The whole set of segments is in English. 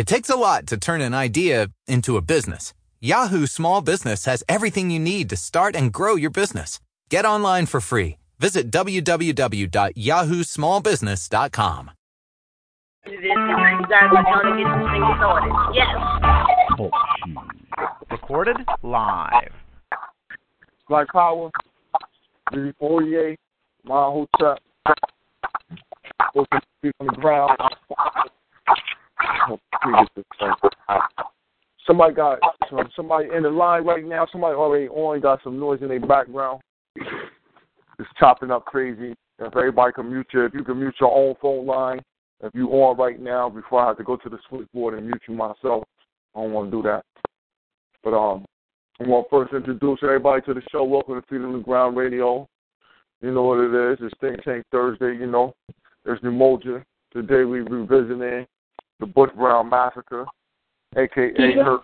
It takes a lot to turn an idea into a business. Yahoo Small Business has everything you need to start and grow your business. Get online for free. Visit www.yahoo.smallbusiness.com. This is exactly how to get this thing started. Yes. Recorded live. Black Power, Louis Fourier, my hotel. Those feet on Somebody got somebody in the line right now. Somebody already on got some noise in their background. It's chopping up crazy. If everybody can mute you, if you can mute your own phone line, if you on right now, before I have to go to the switchboard and mute you myself, I don't want to do that. But um, I want to first introduce everybody to the show. Welcome to Feet on the Ground Radio. You know what it is. It's Think Tank Thursday, you know. There's Umoja. Today We're revisiting the Bush Brown Massacre, aka yeah. Hur-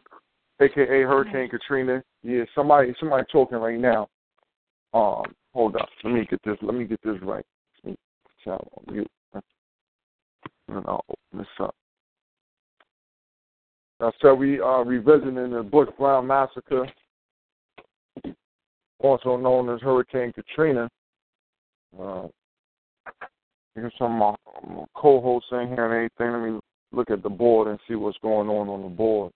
aka Hurricane Katrina. Yeah, somebody somebody talking right now. Um, hold up. Let me get this let me get this right. Let me on mute. And I'll open this up. I said we are revisiting the Bush Brown Massacre, also known as Hurricane Katrina. Uh, Here's some of my co-hosts in here and everything. Let me look at the board and see what's going on on the board.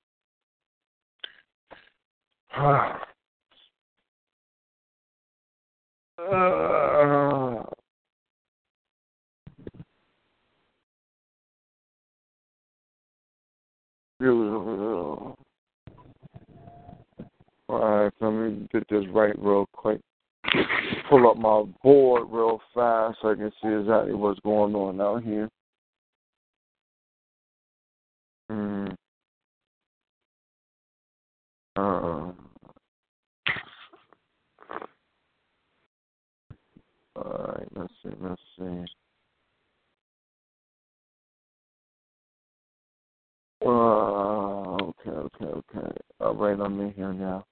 Uh, all right, let me get this right real quick pull up my board real fast so I can see exactly what's going on out here. Mm. All right, let's see, let's see. Okay, okay, okay. All right, I'm in here now.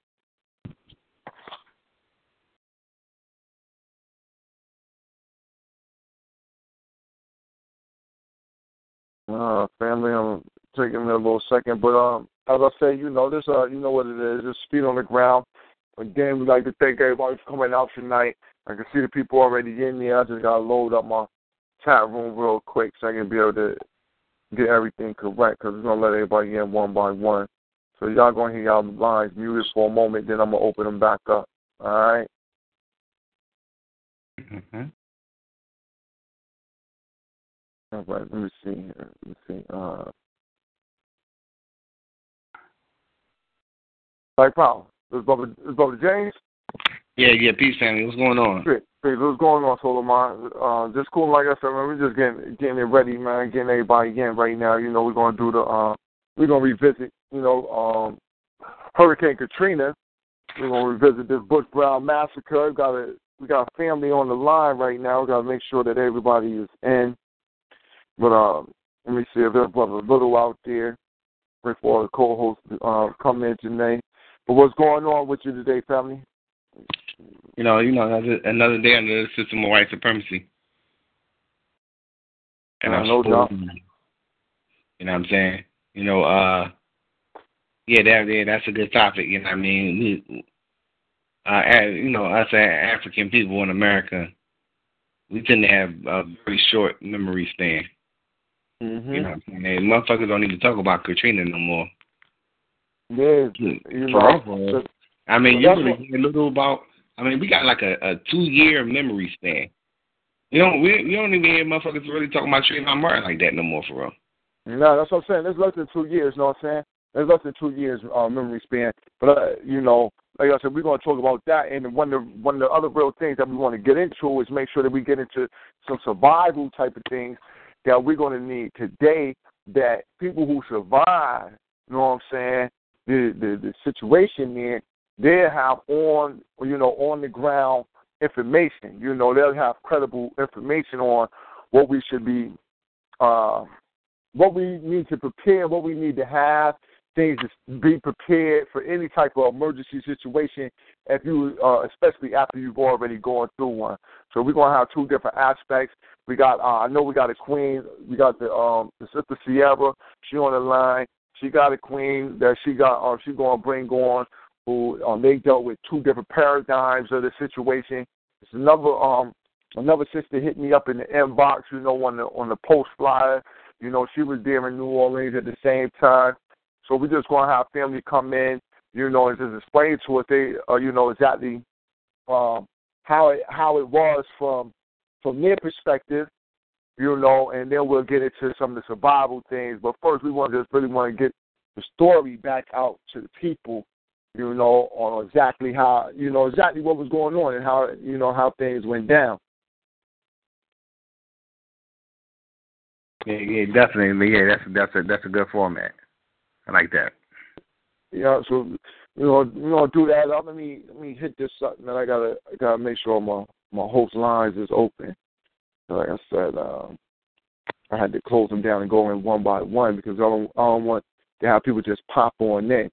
Uh, family, I'm taking a little second, but um, as I say, you know this. Uh, you know what it is. Just feet on the ground. Again, we like to thank everybody for coming out tonight. I can see the people already in there. I just gotta load up my chat room real quick so I can be able to get everything correct because we're gonna let everybody in one by one. So y'all gonna hear y'all lines muted for a moment, then I'm gonna open them back up. All right? mm-hmm. All right, let me see here. Let me see. Uh, Black Power. This is Bubba, this is Bubba James. Yeah, yeah. Peace, family. What's going on? Peace. What's going on, Solomon? Uh, just cool. Like I said, man, we're just getting getting it ready, man. Getting everybody in right now. You know, we're gonna do the. Uh, we're gonna revisit. You know, um, Hurricane Katrina. We're gonna revisit this Bush Brown massacre. We got a we got a family on the line right now. We gotta make sure that everybody is in. But uh, let me see if there's brother Little out there. Before the co-host uh, come in today. But what's going on with you today, family? You know, you know, another, another day under the system of white supremacy. And I'm no doubt. You know what I'm saying? You know, uh, yeah, that yeah, that's a good topic. You know what I mean? We, uh, you know, us African people in America, we tend to have a very short memory span. Mm-hmm. You know, and motherfuckers don't need to talk about Katrina no more. Yeah, you know. I mean, you really hear a little about. I mean, we got like a, a two year memory span. You know, we you don't even hear motherfuckers really talking about Trayvon Martin like that no more for real. No, that's what I'm saying. There's less than two years. You know what I'm saying? There's less than two years uh, memory span. But uh, you know, like I said, we're going to talk about that. And one of the one of the other real things that we want to get into is make sure that we get into some survival type of things that we're going to need today that people who survive, you know what I'm saying, the, the, the situation there, they'll have on, you know, on the ground information. You know, they'll have credible information on what we should be, uh, what we need to prepare, what we need to have, things to be prepared for any type of emergency situation if you uh, especially after you've already gone through one. So we're gonna have two different aspects. We got uh, I know we got a queen, we got the um the sister Sierra, she on the line. She got a queen that she got. Uh, she gonna bring on who um, they dealt with two different paradigms of the situation. It's another um another sister hit me up in the inbox, you know, on the on the post flyer. You know, she was there in New Orleans at the same time. So we're just gonna have family come in, you know, and just explain to us they uh, you know, exactly um how it how it was from from their perspective, you know, and then we'll get into some of the survival things. But first we want to just really want to get the story back out to the people you know, on exactly how, you know, exactly what was going on and how, you know, how things went down. Yeah, yeah, definitely. Yeah, that's that's a that's a good format. I like that. Yeah, so you know, you know, do that. Let me let me hit this something that I gotta I gotta make sure my my host lines is open. Like I said, um, I had to close them down and go in one by one because I don't I don't want to have people just pop on in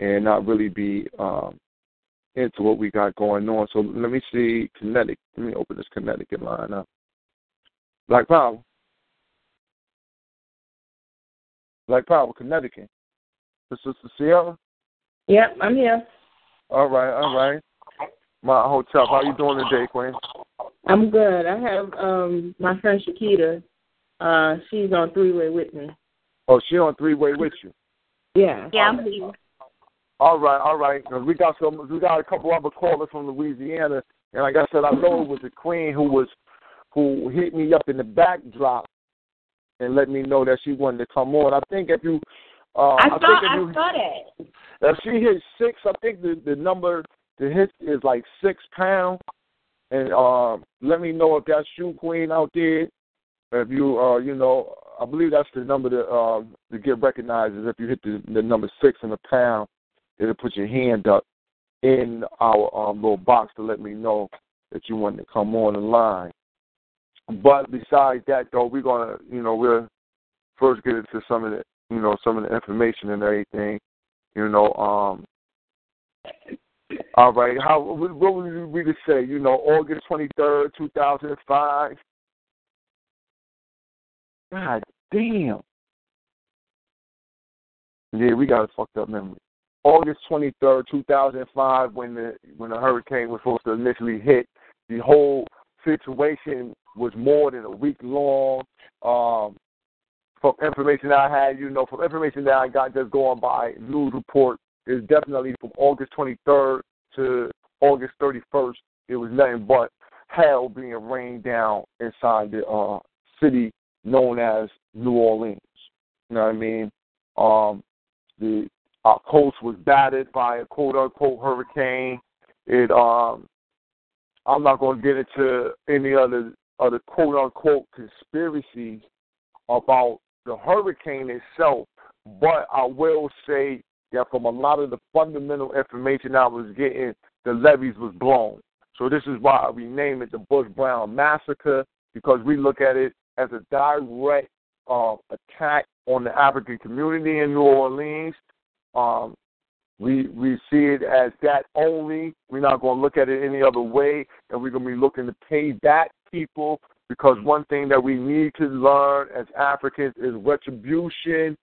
and not really be um, into what we got going on. So let me see Connecticut. Let me open this Connecticut line up. Black Power. Black Power, Connecticut. This is the Sierra? Yep, I'm here. All right, all right. My hotel. How you doing today, Queen? I'm good. I have um my friend Shakita. Uh, she's on three way with me. Oh, she on three way with you. Yeah. Yeah, I'm here. All right, all right. We got some. We got a couple other callers from Louisiana, and like I said, I know it was the queen who was who hit me up in the backdrop and let me know that she wanted to come on. I think if you, uh, I, I saw think if I you, saw that. if she hit six, I think the the number to hit is like six pounds. And uh, let me know if that's you, Queen, out there. If you, uh, you know, I believe that's the number to uh, to get recognized is if you hit the, the number six in the pound it'll put your hand up in our um, little box to let me know that you want to come on the line. But besides that, though, we're gonna, you know, we'll first get into some of the, you know, some of the information and everything. You know, um, all right. How what would we to say? You know, August twenty third, two thousand five. God damn. Yeah, we got a fucked up memory. August 23rd, 2005, when the when the hurricane was supposed to initially hit, the whole situation was more than a week long. Um, from information that I had, you know, from information that I got just going by news report, is definitely from August 23rd to August 31st. It was nothing but hell being rained down inside the uh, city known as New Orleans. You know what I mean? Um, the our coast was battered by a quote unquote hurricane. It um I'm not gonna get into any other other quote unquote conspiracies about the hurricane itself, but I will say that from a lot of the fundamental information I was getting, the levees was blown. So this is why we name it the Bush Brown Massacre, because we look at it as a direct uh, attack on the African community in New Orleans um, we we see it as that only. We're not going to look at it any other way, and we're going to be looking to pay back people because one thing that we need to learn as Africans is retribution,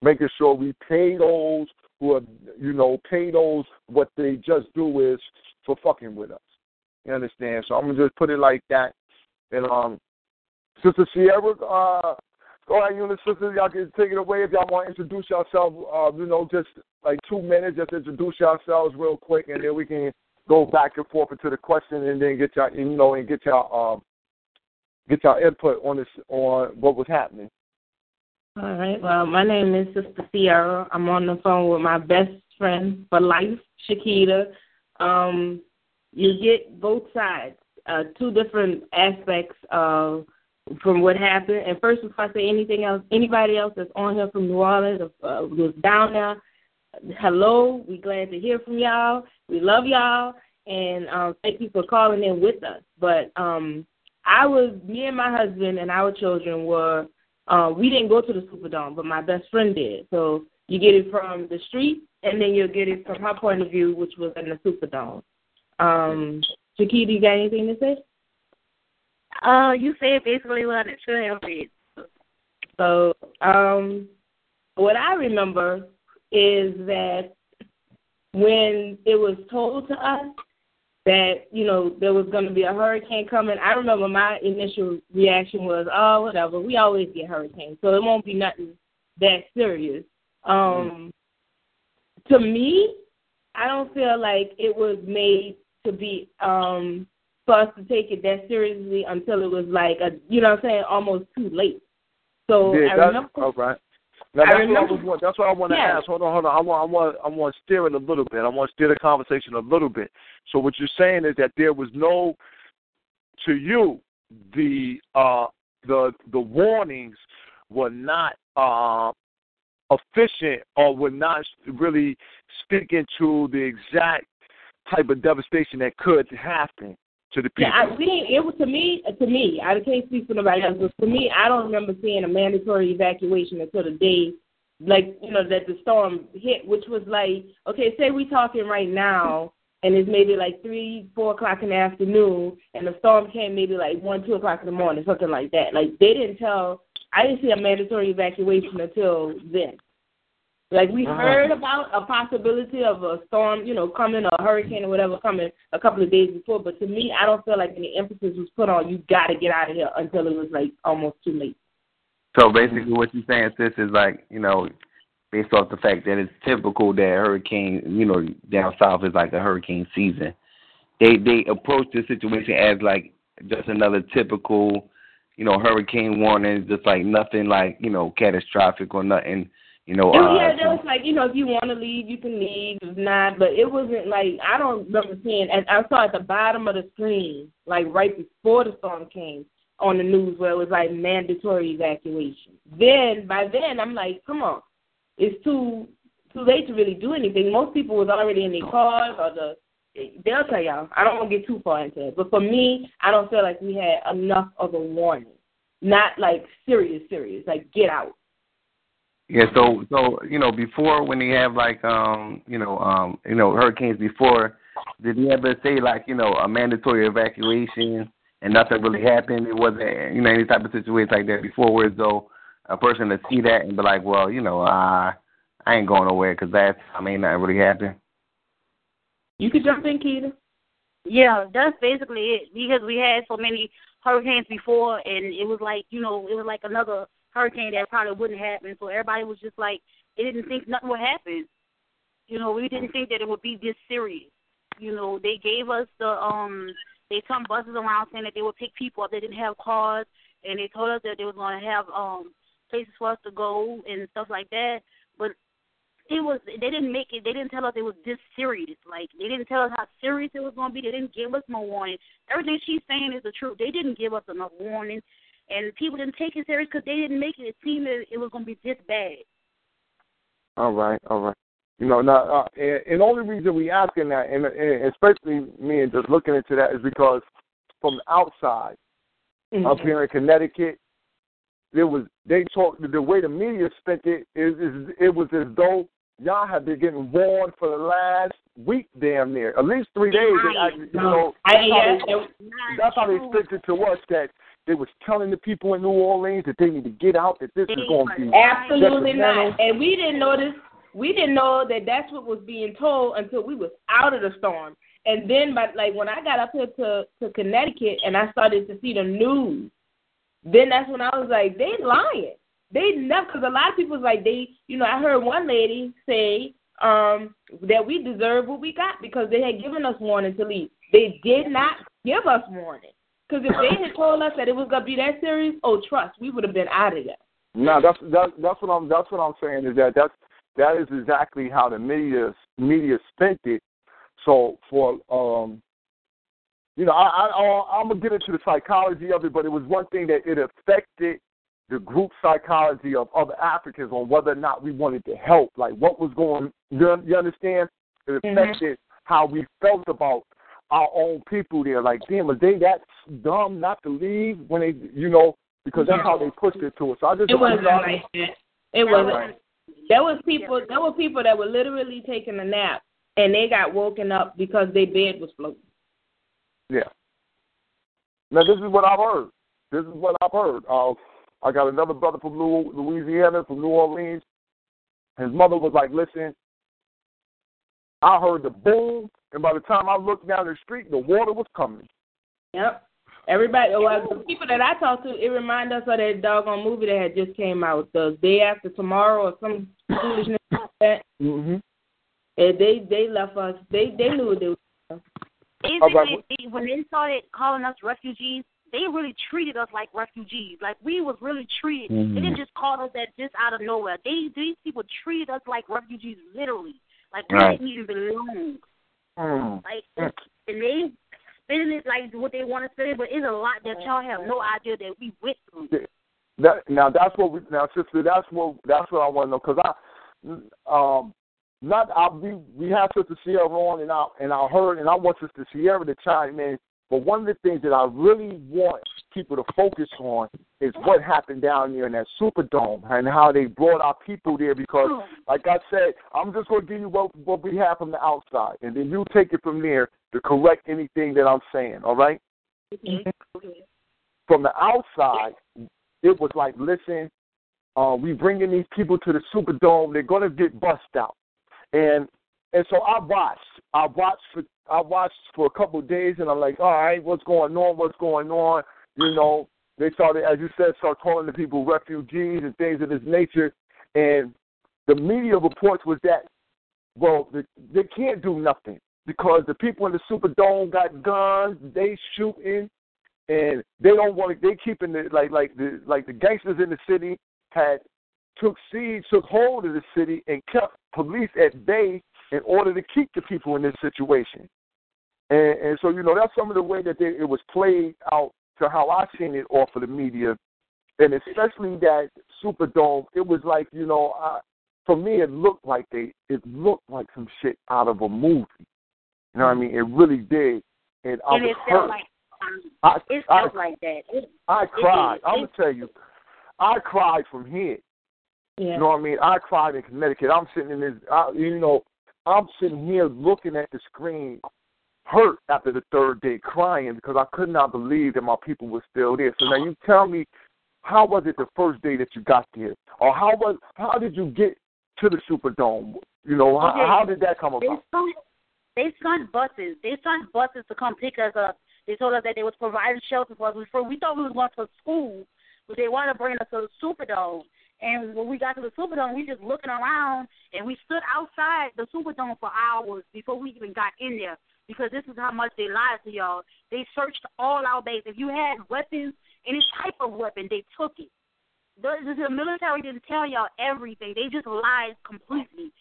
making sure we pay those who are, you know, pay those what they just do is for fucking with us. You understand? So I'm gonna just put it like that. And um, Sister Sierra, uh, Go ahead, you and sisters, y'all can take it away if y'all want to introduce yourself. Uh, you know, just like two minutes, just introduce yourselves real quick, and then we can go back and forth into the question, and then get y'all, you know, and get y'all, um, get y'all input on this, on what was happening. All right. Well, my name is Sister Sierra. I'm on the phone with my best friend for life, Shakita. Um, you get both sides, uh, two different aspects of from what happened. And first, before I say anything else, anybody else that's on here from New Orleans uh, was down there, hello. We glad to hear from y'all. We love y'all, and um, thank you for calling in with us. But um, I was, me and my husband and our children were. Uh, we didn't go to the Superdome, but my best friend did. So you get it from the street, and then you'll get it from her point of view, which was in the Superdome. Um, Shakita, you got anything to say? Uh, you said basically what it should have been. So, um, what I remember is that when it was told to us that you know there was going to be a hurricane coming, I remember my initial reaction was, "Oh, whatever. We always get hurricanes, so it won't be nothing that serious." Um, to me, I don't feel like it was made to be um for us to take it that seriously until it was like a you know what I'm saying almost too late. So yeah, I remember. all right. Now that's what I was. That's what I want to Yeah. ask. Hold on, hold on. I want, I want, I want to steer it a little bit. I want to steer the conversation a little bit. So what you're saying is that there was no, to you, the uh, the the warnings were not uh, efficient or were not really speaking to the exact type of devastation that could happen to the people. Yeah, I, we didn't, it was to me. To me, I can't speak for nobody else, but to me, I don't remember seeing a mandatory evacuation until the day, like you know, that the storm hit, which was like, okay, say we're talking right now, and it's maybe like three, four o'clock in the afternoon, and the storm came maybe like one, two o'clock in the morning, something like that. Like they didn't tell. I didn't see a mandatory evacuation until then. Like we Uh-huh. heard about a possibility of a storm, you know, coming a hurricane or whatever coming a couple of days before, but to me, I don't feel like any emphasis was put on you got to get out of here until it was like almost too late. So basically, what you're saying, sis, is like you know, based off the fact that it's typical that hurricane, you know, down south is like a hurricane season. They they approach the situation as like just another typical, you know, hurricane warning, just like nothing like you know catastrophic or nothing, you know. Uh, yeah, there was like, you know, if you want to leave, you can leave. If not, but it wasn't like I don't remember seeing. And I saw at the bottom of the screen, like right before the storm came on the news, where it was like mandatory evacuation. Then by then, I'm like, come on, it's too too late to really do anything. Most people was already in their cars or the. They'll tell y'all. I don't want to get too far into it, but for me, I don't feel like we had enough of a warning. Not like serious, serious. Like get out. Yeah, so so you know before when they have like um you know um you know hurricanes before, did he ever say like you know a mandatory evacuation and nothing really happened? It wasn't you know any type of situation like that before, where though a person to see that and be like, well you know uh I ain't going nowhere because that's I mean nothing really happened. You could jump in, Keita. Yeah, that's basically it. Because we had so many hurricanes before, and it was like you know, it was like another hurricane that probably wouldn't happen. So everybody was just like, they didn't think nothing would happen. You know, we didn't think that it would be this serious. You know, they gave us the um, they come buses around saying that they would pick people up that didn't have cars, and they told us that they were going to have um places for us to go and stuff like that. But it was they didn't make it they didn't tell us it was this serious like they didn't tell us how serious it was going to be they didn't give us no warning everything she's saying is the truth they didn't give us enough warning and people didn't take it serious because they didn't make it seem that it was going to be this bad All right, all right. You know, now, uh, and, and the only reason we asking that, and, and especially me and just looking into that, is because from the outside, up here in Connecticut, there was they talked the way the media spent it is, is it was as though y'all have been getting warned for the last week, damn near at least three days. They Right. actually, you know, I, that's how yeah, they- it- that's how they spent it to us that they was telling the people in New Orleans that they need to get out, that this is going to be absolutely not. And we didn't know this. We didn't know that that's what was being told until we was out of the storm. And then, but like when I got up here to to Connecticut and I started to see the news, then that's when I was like, they lying. They never because a lot of people was like they, you know, I heard one lady say um that we deserve what we got because they had given us warning to leave. They did not give us warning. Because if they had told us that it was gonna be that serious, oh trust, we would have been out of there. No, that's that, that's what I'm that's what I'm saying is that that's that is exactly how the media media spent it. So for um, you know, I, I I'm gonna get into the psychology of it, but it was one thing that it affected the group psychology of other Africans on whether or not we wanted to help. Like what was going, you, you understand? It Mhm. affected how we felt about our own people there. Like, damn, are they that dumb not to leave when they, you know, because that's how they pushed it to us. So I just It wasn't like that. It wasn't. Right. There was people. There were people that were literally taking a nap, and they got woken up because their bed was floating. Yeah. Now this is what I've heard. This is what I've heard. Uh, I got another brother from Louisiana, from New Orleans. His mother was like, "Listen, I heard the boom, and by the time I looked down the street, the water was coming." Yep. Everybody, well, the people that I talked to, it reminded us of that doggone movie that had just came out, the day after tomorrow or some foolishness like that. Mm-hmm. And they they left us. They they knew what they were. Basically, right. they, when they started calling us refugees, they really treated us like refugees. Like we was really treated. They didn't just call us that just out of nowhere. They these people treated us like refugees, literally. Like we Right. didn't even belong. Mm. Like and they spending it like what they want to spend it, but it's a lot that y'all have no idea that we went through. That now that's what we now sister that's what that's what I want to know because I um not I we we have Sister Sierra on and I and I heard and I want Sister Sierra to chime in. But one of the things that I really want people to focus on is what happened down there in that Superdome and how they brought our people there because like I said, I'm just gonna give you what what we have from the outside and then you take it from there to correct anything that I'm saying, all right? Okay. from the outside, it was like, listen, uh, we bringing these people to the Superdome. They're gonna get bust out, and and so I watched. I watched for I watched for a couple of days, and I'm like, all right, what's going on? What's going on? You know, they started, as you said, start calling the people refugees and things of this nature, and the media reports was that, well, they, they can't do nothing because the people in the Superdome got guns, they shooting, and they don't want to. They keeping the like like the like the gangsters in the city had took siege, took hold of the city, and kept police at bay in order to keep the people in this situation. And, and so you know that's some of the way that they, it was played out to how I seen it off of the media, and especially that Superdome. It was like you know, I, for me, it looked like they it looked like some shit out of a movie. You know what I mean? It really did, and I and was it hurt. felt like um, I, it I, felt like that. It, I cried. did. I'm gonna tell you, I cried from here. Yeah. You know what I mean? I cried in Connecticut. I'm sitting in this. I, you know, I'm sitting here looking at the screen, hurt after the third day, crying because I could not believe that my people were still there. So now you tell me, how was it the first day that you got there, or how was how did you get to the Superdome? You know, how, Okay. how did that come They about? sent they sent buses. They sent buses to come pick us up. They told us that they was providing shelter for us. Before we thought we was going to school, but they wanted to bring us to the Superdome. And when we got to the Superdome, we just looking around, and we stood outside the Superdome for hours before we even got in there. Because this is how much they lied to y'all. They searched all our base. If you had weapons, any type of weapon, they took it. The, the military didn't tell y'all everything. They just lied completely.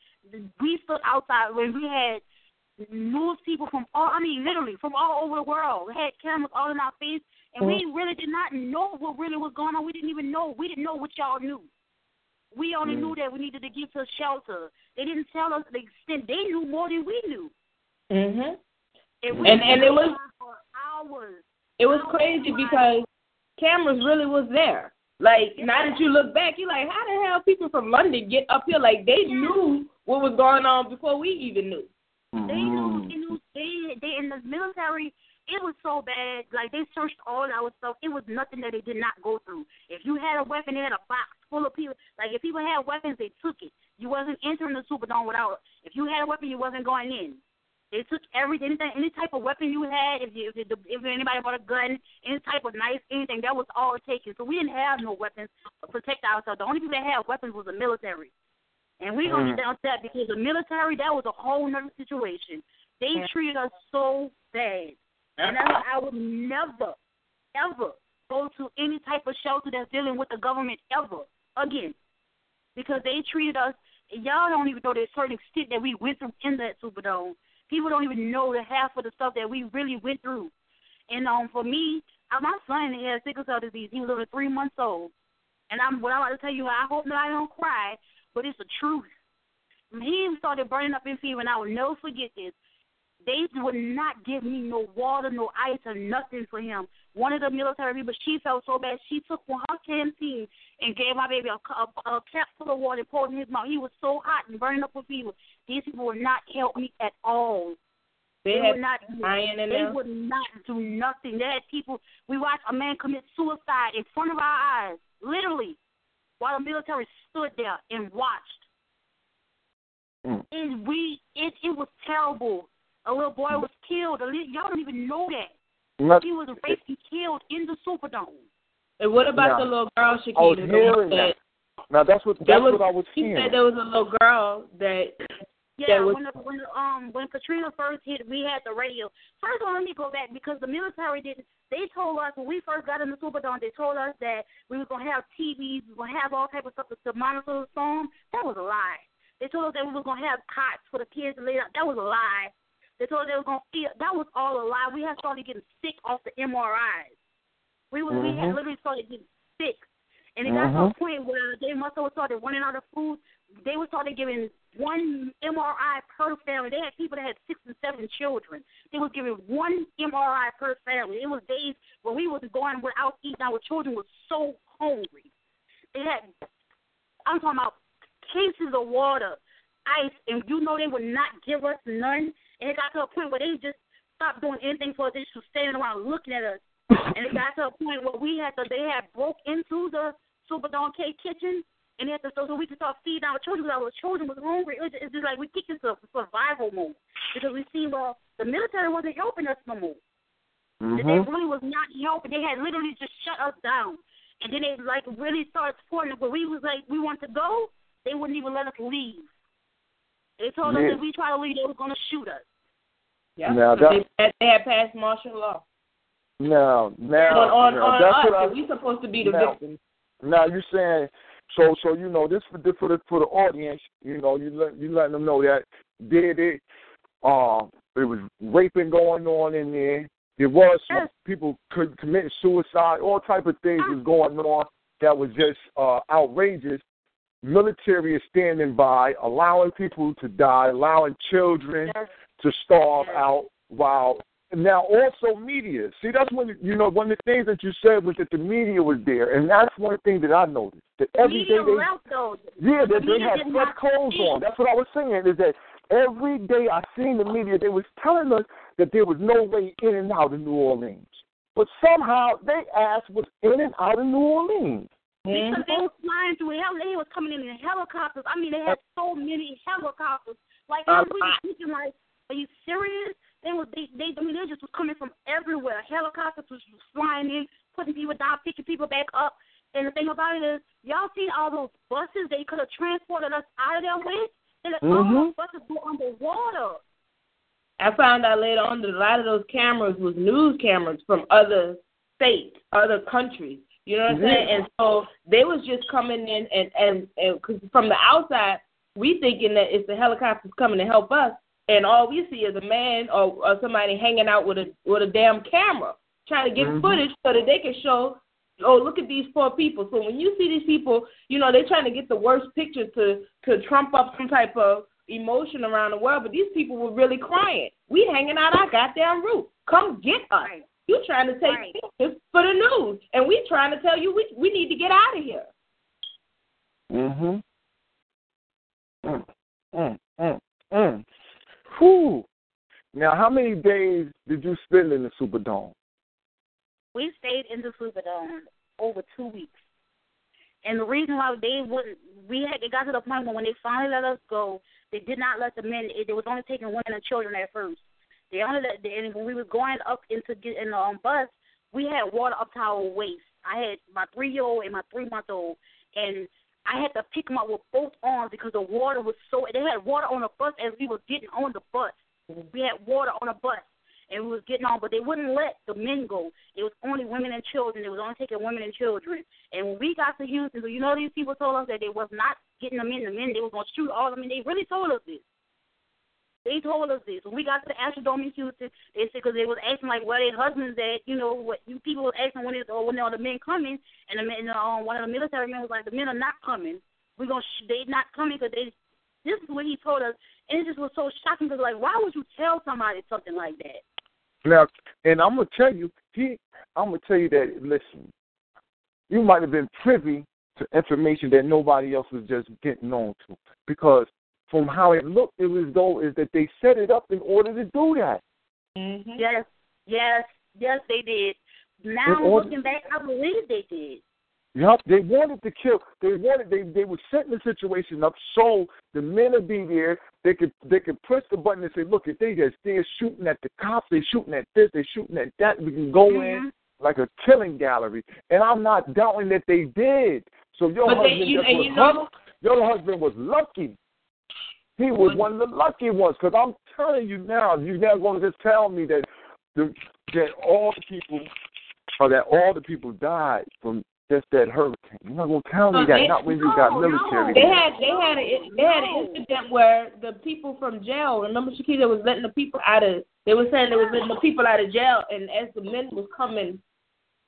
We stood outside when we had news people from all, I mean, literally from all over the world. We had cameras all in our face, and we really did not know what really was going on. We didn't even know. We didn't know what y'all knew. We only knew that we needed to get to shelter. They didn't tell us the extent. They knew more than we knew. Mhm. And, we And- and it was- for hours. It was crazy because cameras really was there. Like now that you look back, you're like, how the hell people from London get up here? Like they knew what was going on before we even knew. They knew, mm-hmm. they knew, they, they in the military. It was so bad. Like they searched all our stuff. It was nothing that they did not go through. If you had a weapon, they had a box full of people. Like if people had weapons, they took it. You wasn't entering the Superdome without. If you had a weapon, you wasn't going in. They took everything, anything, any type of weapon you had. If you, if, it, if anybody bought a gun, any type of knife, anything, that was all taken. So we didn't have no weapons to protect ourselves. The only people that had weapons was the military. And we gonna Mm. down to that because the military that was a whole nother situation. They treated us so bad, and I, I would never, ever go to any type of shelter that's dealing with the government ever again, because they treated us. Y'all don't even know the certain extent that we went through in that Superdome. People don't even know the half of the stuff that we really went through. And um, for me, uh, my son he has sickle cell disease. He was only three months old, and I'm what I'm about to tell you. I hope that I don't cry, but it's the truth. He started burning up in fever, and I will never forget this. They would not give me no water, no ice, or nothing for him. One of the military people, she felt so bad, she took one her canteen and gave my baby a, a, a cap full of water and poured in his mouth. He was so hot and burning up with fever. These people would not help me at all. They, They had would not. iron in They there. would not do nothing. They had people. We watched a man commit suicide in front of our eyes, literally, while the military stood there and watched. Mm. And we, it, it was terrible. A little boy was killed. A little, y'all don't even know that. Not, He was raped and killed in the Superdome. And what about Yeah. the little girl, I was Shakita? the hearing that, now that's what that's There was- what I was he hearing. said there was a little girl that Yeah, was- when the, when the, um when Katrina first hit, we had the radio. First of all, let me go back because the military didn't. They told us when we first got in the Superdome, they told us that we were gonna have TVs, we were gonna have all type of stuff to, to monitor the storm. That was a lie. They told us that we were gonna have cots for the kids to lay down. That was a lie. They told us they were gonna feel. That was all a lie. We had started getting sick off the MREs. We was we had Mhm. literally started getting sick. And it got to a Mhm. point where they must have started running out of food. They were started giving one MRE per family. They had people that had six and seven children. They was giving one MRE per family. It was days where we was going without eating. Our children were so hungry. They had, I'm talking about cases of water, ice, and you know they would not give us none. And it got to a point where they just stopped doing anything for us. They just standing around looking at us. And it got to a point where we had to, they had broke into the Superdome K kitchen, and they had to, so, so we could start feeding our children because our children was hungry. It was just, it's just like we kicked into survival mode because we see, well, the military wasn't helping us no more. They Mhm. really was not helping. They had literally just shut us down. And then they like really started supporting us. But we was like, we want to go, they wouldn't even let us leave. They told us Yeah. that if we try to leave, they were going to shoot us. yeah, Now that- they, had, they had passed martial law Now, now, on on, now, on that's us. what I, we supposed to be the now- victims. Now you're saying so so you know this for the for the for the audience, you know, you let you letting them know that did it um there was raping going on in there. There was some people could commit suicide, all type of things was going on that was just uh outrageous. Military is standing by, allowing people to die, allowing children to starve out while now also media. See, that's one you know one of the things that you said was that the media was there, and that's one thing that I noticed. That every day Media they left though. yeah, The that they had fresh clothes on. That's what I was saying. Is that every day I seen the media, they was telling us that there was no way in and out of New Orleans, but somehow they asked was in and out of New Orleans. Because they mm-hmm. were flying through hell, they was coming in in helicopters. I mean, they had so many helicopters. Like I'm really thinking, like, are you serious? They was they they they just was coming from everywhere. Helicopters was flying in, putting people down, picking people back up. And the thing about it is, y'all seen all those buses they could have transported us out of there with? And all Mhm. those buses go underwater. I found out later on that a lot of those cameras was news cameras from other states, other countries. You know what I'm saying? And so they was just coming in and and, and cause from the outside, we thinking that it's the helicopters coming to help us, and all we see is a man or, or somebody hanging out with a with a damn camera trying to get Mhm. footage so that they can show. Oh, look at these poor people. So when you see these people, you know they're trying to get the worst picture to to trump up some type of emotion around the world, but these people were really crying. We hanging out our goddamn roof. Come get us. Right. You trying to take Right. pictures for the news, and we trying to tell you we we need to get out of here. Mhm. Mm, mm, mm, mm. Whew. Now, how many days did you spend in the Superdome? We stayed in the Superdome over two weeks. And the reason why they wouldn't, we had, it got to the point where when they finally let us go, they did not let the men, they was only taking women and children at first. They only let, and when we were going up into get in the um, bus, we had water up to our waist. I had my three year old and my three month old, and I had to pick them up with both arms because the water was so. They had water on the bus as we were getting on the bus. We had water on the bus, and we was getting on, but they wouldn't let the men go. It was only women and children. They was only taking women and children. And when we got to Houston, so you know these people told us that they was not getting the men. The men they was gonna shoot all them. And they really told us this. They told us this. When we got to the Astrodome in Houston, they said because they was asking like where their husbands at. You know what? You people was asking when is or when are the men coming? And the men, um, one of the military men was like, the men are not coming. We gonna sh- they not coming because they. This is what he told us, and it just was so shocking because like, why would you tell somebody something like that? Now, and I'm gonna tell you, he, I'm gonna tell you that. Listen, you might have been privy to information that nobody else was just getting on to, because from how it looked, it was though is that they set it up in order to do that. Mm-hmm. Yes, yes, yes, they did. Now order- looking back, I believe they did. Yep, they wanted to kill. They wanted. They they were setting the situation up so the men would be there. They could they could press the button and say, "Look, if they just they're shooting at the cops, they're shooting at this, they're shooting at that. We can go Mm-hmm. in like a killing gallery." And I'm not doubting that they did. So your But they- husband you- and was you know- lucky. Your husband was lucky. He was one of the lucky ones. Because I'm telling you now, you're not going to just tell me that the, that all the people or that all the people died from just that hurricane. You're not going to tell me No, that. they- not when you got military. no. They had they had a they had an incident where the people from jail. Remember, Shakita was letting the people out of. They were saying they was letting the people out of jail, and as the men was coming,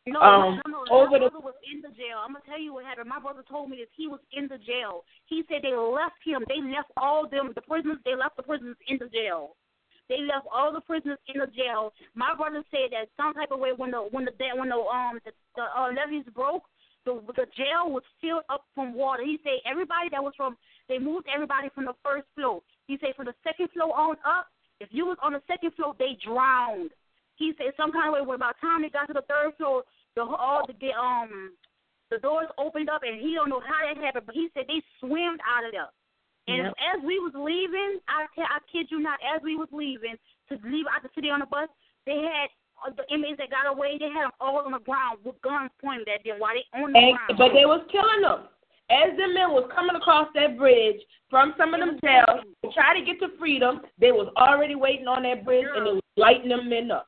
No, Um, no, no. over my the- brother was in the jail. I'm gonna tell you what happened. My brother told me that he was in the jail. He said they left him. They left all them the prisoners. They left the prisoners in the jail. They left all the prisoners in the jail. My brother said that some type of way when the when the when the um the, the uh, levees broke, the the jail was filled up from water. He said everybody that was from they moved everybody from the first floor. He said from the second floor on up, if you was on the second floor, they drowned. He said some kind of way. When by the time they got to the third floor, the all the um the doors opened up, and he don't know how that happened, but he said they swam out of there. And Yep. as we was leaving, I te- I kid you not, as we was leaving to leave out the city on the bus, they had uh, the inmates that got away. They had them all on the ground with guns pointed at them while they on the and, ground. but they was killing them. As the men was coming across that bridge from some of them jails to try to get to freedom, they was already waiting on that bridge, and it was lighting them men up.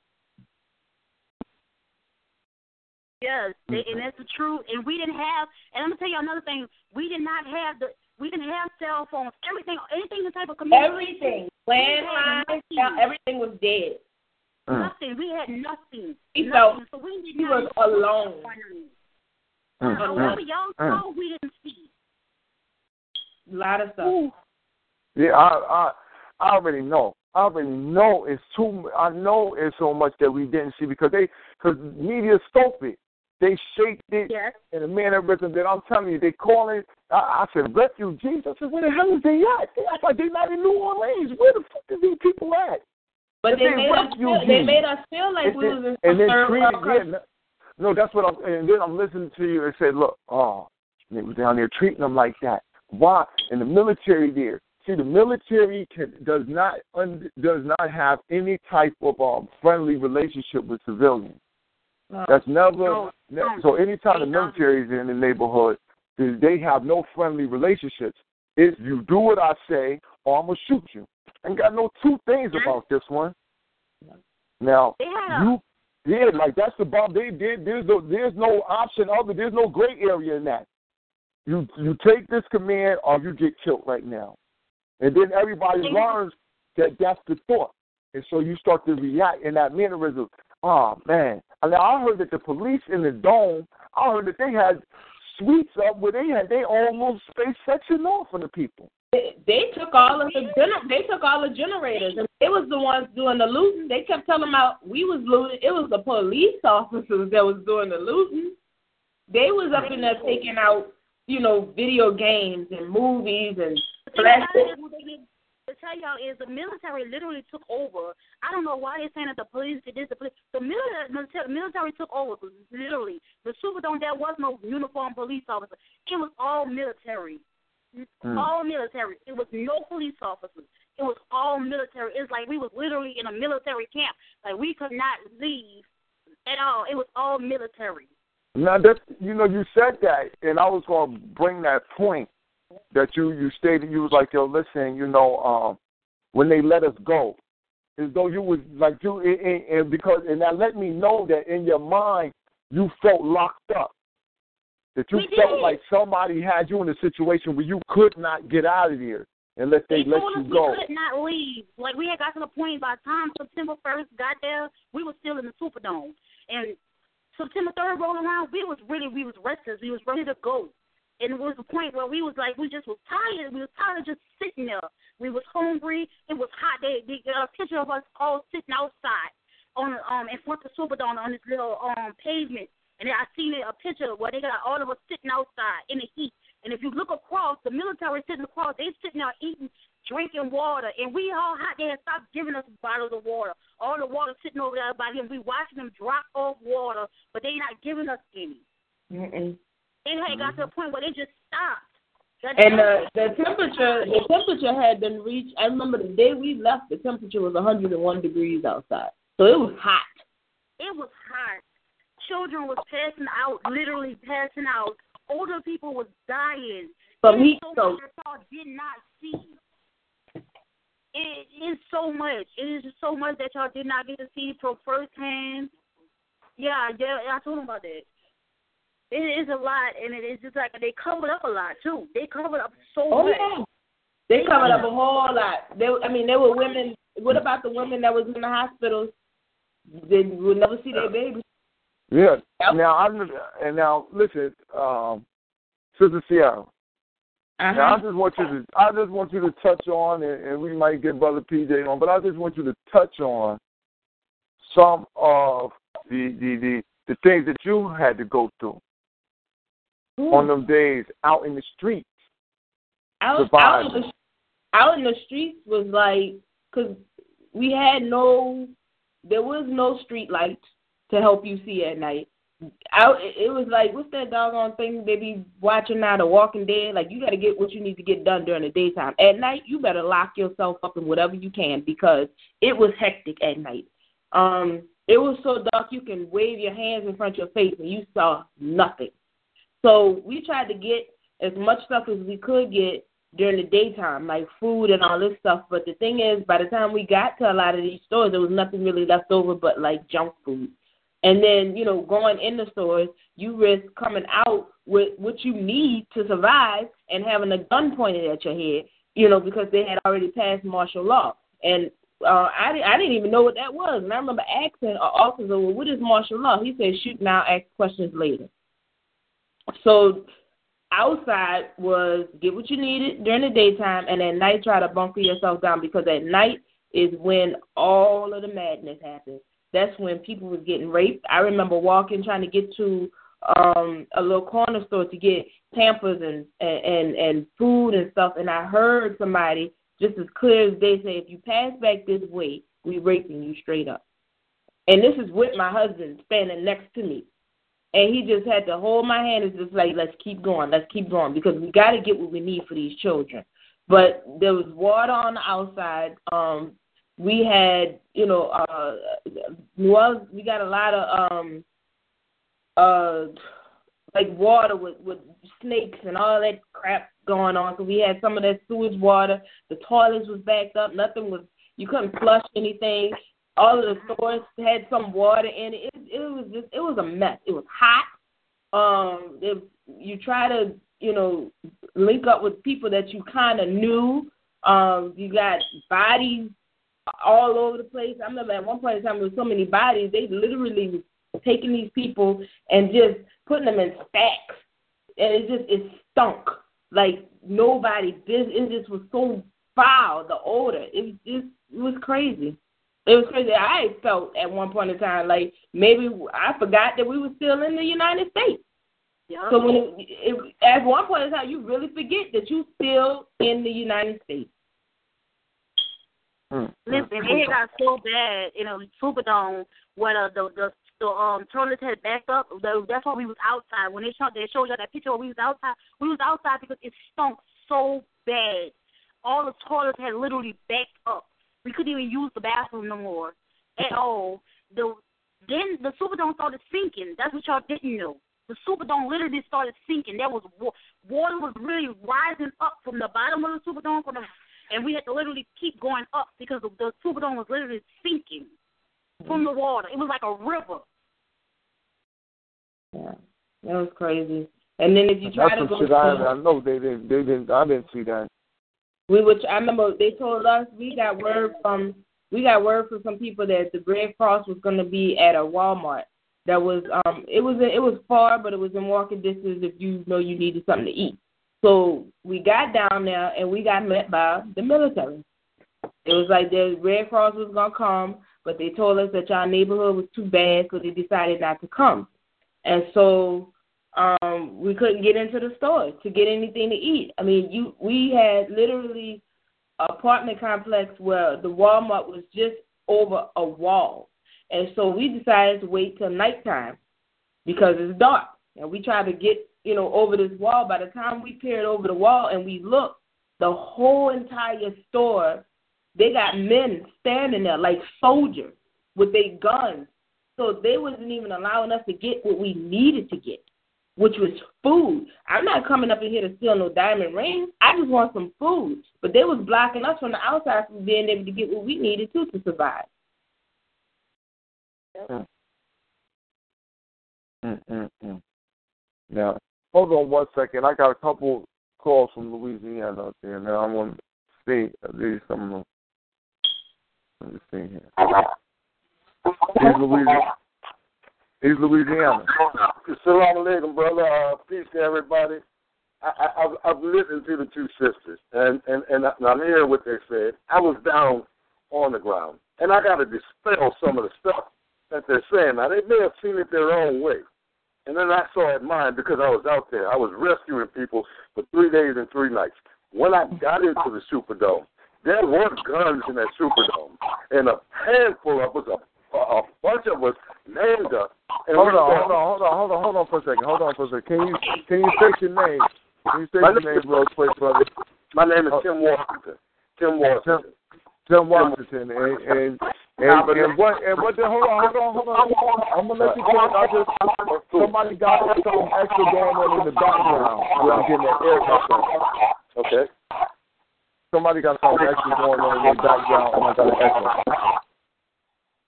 Yes, they, Mm-hmm. and that's the truth. And we didn't have. And I'm gonna tell you another thing. We did not have the. We didn't have cell phones. Everything, anything, the type of communication. Everything, landlines, everything was dead. Mm. Nothing. We had nothing. He nothing. so we did he was alone. Mm, So mm, whatever y'all mm. saw, we didn't see. A lot of stuff. Yeah, I, I I already know. I already know it's too. I know it's so much that we didn't see because they because media stupid. They shaped it Yes. in a mannerism that I'm telling you. They call it. I, I said refugees. I said where the hell is they at? They act like they're not in New Orleans. Where the fuck is these people at? But they they made us feel, they made us feel like and we then, was in and then third treated, world yeah, country. no, no, that's what I'm. And then I'm listening to you and said, look, oh, they was down there treating them like that. Why? And the military there. See, the military can, does not un, does not have any type of um, friendly relationship with civilians. That's never. No, ne- no. so anytime the military is in the neighborhood, they- they have no friendly relationships. It's you do what I say, or I'm gonna shoot you. Ain't got no two things about this one. Now a. you, yeah, like that's the bomb. They did. There's no, there's no option other. There's no gray area in that. You you take this command or you get killed right now, and then everybody learns that that's the thought, and so you start to react in that mannerism. Oh man! I mean, I heard that the police in the dome. I heard that they had suites up where they had their own little space section off for the people. They, they took all of the gener- they took all the generators and it was the ones doing the looting. They kept telling about we was looting. It was the police officers that was doing the looting. They was up in there taking out, you know, video games and movies and The tell y'all is the military literally took over. I don't know why they're saying that the police did this. The, police, the military, military, took over. Literally, the Superdome there was no uniformed police officer. It was all military. Mm. All military. It was no police officers. It was all military. It's like we was literally in a military camp. Like we could not leave at all. It was all military. Now that you know, you said that, and I was going to bring that point that you you stated. You was like, yo, listen, you know, um, when they let us go, as though you was like you, and, and, because and that let me know that in your mind you felt locked up, that you We felt did. like somebody had you in a situation where you could not get out of there unless they, They let you go. we could not leave. Like we had got to the point by the time September first got there, we were still in the Superdome. And September third rolled around, we was really we was restless. We was ready to go. And it was a point where we was like we just was tired. We was tired of just sitting there. We was hungry. It was hot. They they got a picture of us all sitting outside on um in front of Superdome on this little um pavement. And I seen a picture where they got all of us sitting outside in the heat. And if you look across, the military sitting across, they sitting there eating, drinking water, and we all hot. Had stopped giving us bottles of water. All the water sitting over there by them. We watching them drop off water, but they not giving us any. Mm-mm. It had got to a mm-hmm. point where they just stopped. That- And uh, the the temperature the temperature had been reached. I remember the day we left, the temperature was 101 degrees outside, so it was hot. it was hot. Children was passing out, literally passing out. Older people was dying. From It heat so stroke. y'all did not see. It is so much. It is so much that y'all did not get to see from firsthand. Yeah, yeah, I told them about that. It is a lot, and it is just like they covered up a lot too. They covered up so Oh much. yeah, they covered up a whole lot. They, I mean, there were women. What about the women that was in the hospitals? They would never see their babies. Yeah. Yep. Now I and now listen, um, Sister Sierra. Now I Uh-huh. just want you to I just want you to touch on and, and we might get Brother PJ on, but I just want you to touch on some of the the, the, the things that you had to go through on them days out in the streets. out, out, in the, out in the streets was like, because we had no, there was no street lights to help you see at night. Out, it it was like, what's that doggone thing they be watching now, The Walking Dead? Like, you got to get what you need to get done during the daytime. At night, you better lock yourself up in whatever you can because it was hectic at night. Um, it was so dark you can wave your hands in front of your face and you saw nothing. So we tried to get as much stuff as we could get during the daytime, like food and all this stuff. But the thing is, by the time we got to a lot of these stores, there was nothing really left over but like junk food. And then, you know, going in the stores, you risk coming out with what you need to survive and having a gun pointed at your head, you know, because they had already passed martial law. And uh, I, I didn't even know what that was. And I remember asking an officer, well, what is martial law? He said, shoot now, ask questions later. So outside was get what you needed during the daytime, and at night try to bunker yourself down because at night is when all of the madness happens. That's when people was getting raped. I remember walking trying to get to um a little corner store to get Pampers and and and food and stuff, and I heard somebody just as clear as day say, if you pass back this way, we raping you straight up. And this is with my husband standing next to me and he just had to hold my hand and just like, let's keep going, let's keep going, because we got to get what we need for these children. But there was water on the outside. Um, we had, you know, uh, New we got a lot of um, uh, like water with with snakes and all that crap going on. So we had some of that sewage water. The toilets was backed up. Nothing was. You couldn't flush anything all of the stores had some water in it. It, it was just it was a mess. It was hot. Um, it, you try to you know link up with people that you kind of knew. Um, you got bodies all over the place. I remember at one point in time there was so many bodies. They literally was taking these people and just putting them in stacks, and it just it stunk like nobody. This it just was so foul. The odor. It just it was crazy. It was crazy. I felt at one point in time like maybe I forgot that we were still in the United States. Yeah. So when it, it, at one point in time, you really forget that you still in the United States. Mm. Listen, it got so bad in a Superdome where the the the, the um toilets had backed up. The, that's why we was outside. When they showed they showed you that picture where we was outside, we was outside because it stunk so bad. All the toilets had literally backed up. We couldn't even use the bathroom no more at all. The then the Superdome started sinking. That's what y'all didn't know. The Superdome literally started sinking. There was water was really rising up from the bottom of the Superdome, from the, and we had to literally keep going up because the, the Superdome was literally sinking from the water. It was like a river. Yeah, that was crazy. And then if you try That's to go shit I, to, I know they didn't they didn't I didn't see that. We would. I remember they told us we got word from we got word from some people that the Red Cross was going to be at a Walmart. That was um it was it was far, but it was in walking distance if you know you needed something to eat. So we got down there and we got met by the military. It was like the Red Cross was gonna come, but they told us that our neighborhood was too bad, so they decided not to come. And so um we couldn't get into the store to get anything to eat. I mean, you we had literally apartment complex where the Walmart was just over a wall. And so we decided to wait till nighttime because it's dark. and we tried to get, you know, over this wall. By the time we peered over the wall and we looked, the whole entire store, they got men standing there like soldiers with their guns. So they wasn't even allowing us to get what we needed to get, which was food. I'm not coming up in here to steal no diamond rings. I just want some food. But they was blocking us from the outside from being able to get what we needed to to survive. Mm. Mm, mm, mm. Now, hold on one second. I got a couple calls from Louisiana out there. Now I want to see at least some of them. Let me see here. He's Louisiana. He's Louisiana. Salam alaikum, brother. Uh, peace to everybody. I, I, I've, I've listened to the two sisters, and, and, and I'm hearing what they said. I was down on the ground, and I got to dispel some of the stuff that they're saying. Now, they may have seen it their own way. And then I saw it mine because I was out there. I was rescuing people for three days and three nights. When I got into the Superdome, there were guns in that Superdome, and a handful of us, a, a bunch of us, manned up. And Hold on, hold on, hold on, hold on, hold on for a second. Hold on for a second. Can you can you state your name? Can you state My your name real quick, brother? My name is Oh. Tim Washington. Tim Washington. Tim Washington, and and and, and what and what? The, hold on, hold on, hold on. I'm gonna let you finish. I just somebody got something extra going on in the background. I'm getting that air pressure. Okay. Somebody got something extra going on in the background, and I got an echo.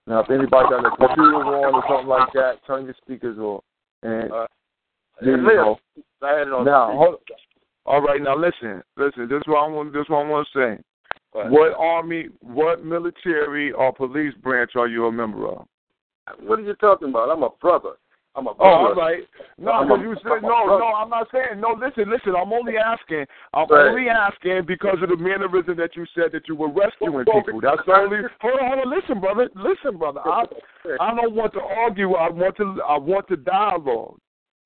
Now, if anybody got a computer on or something like that, turn your speakers off. And Uh, there you go. I had it on Now, hold, all right. Now, listen, listen. This is what I want. This is what I want to say. What army, what military or police branch are you a member of? What are you talking about? I'm a brother. I'm a Oh, all right. No, because you said no, brother. no. I'm not saying no. Listen, listen. I'm only asking. I'm Right. only asking because of the mannerism that you said that you were rescuing people. That's the only. Hold on, hold on. Listen, brother. Listen, brother. I I don't want to argue. I want to I want to dialogue.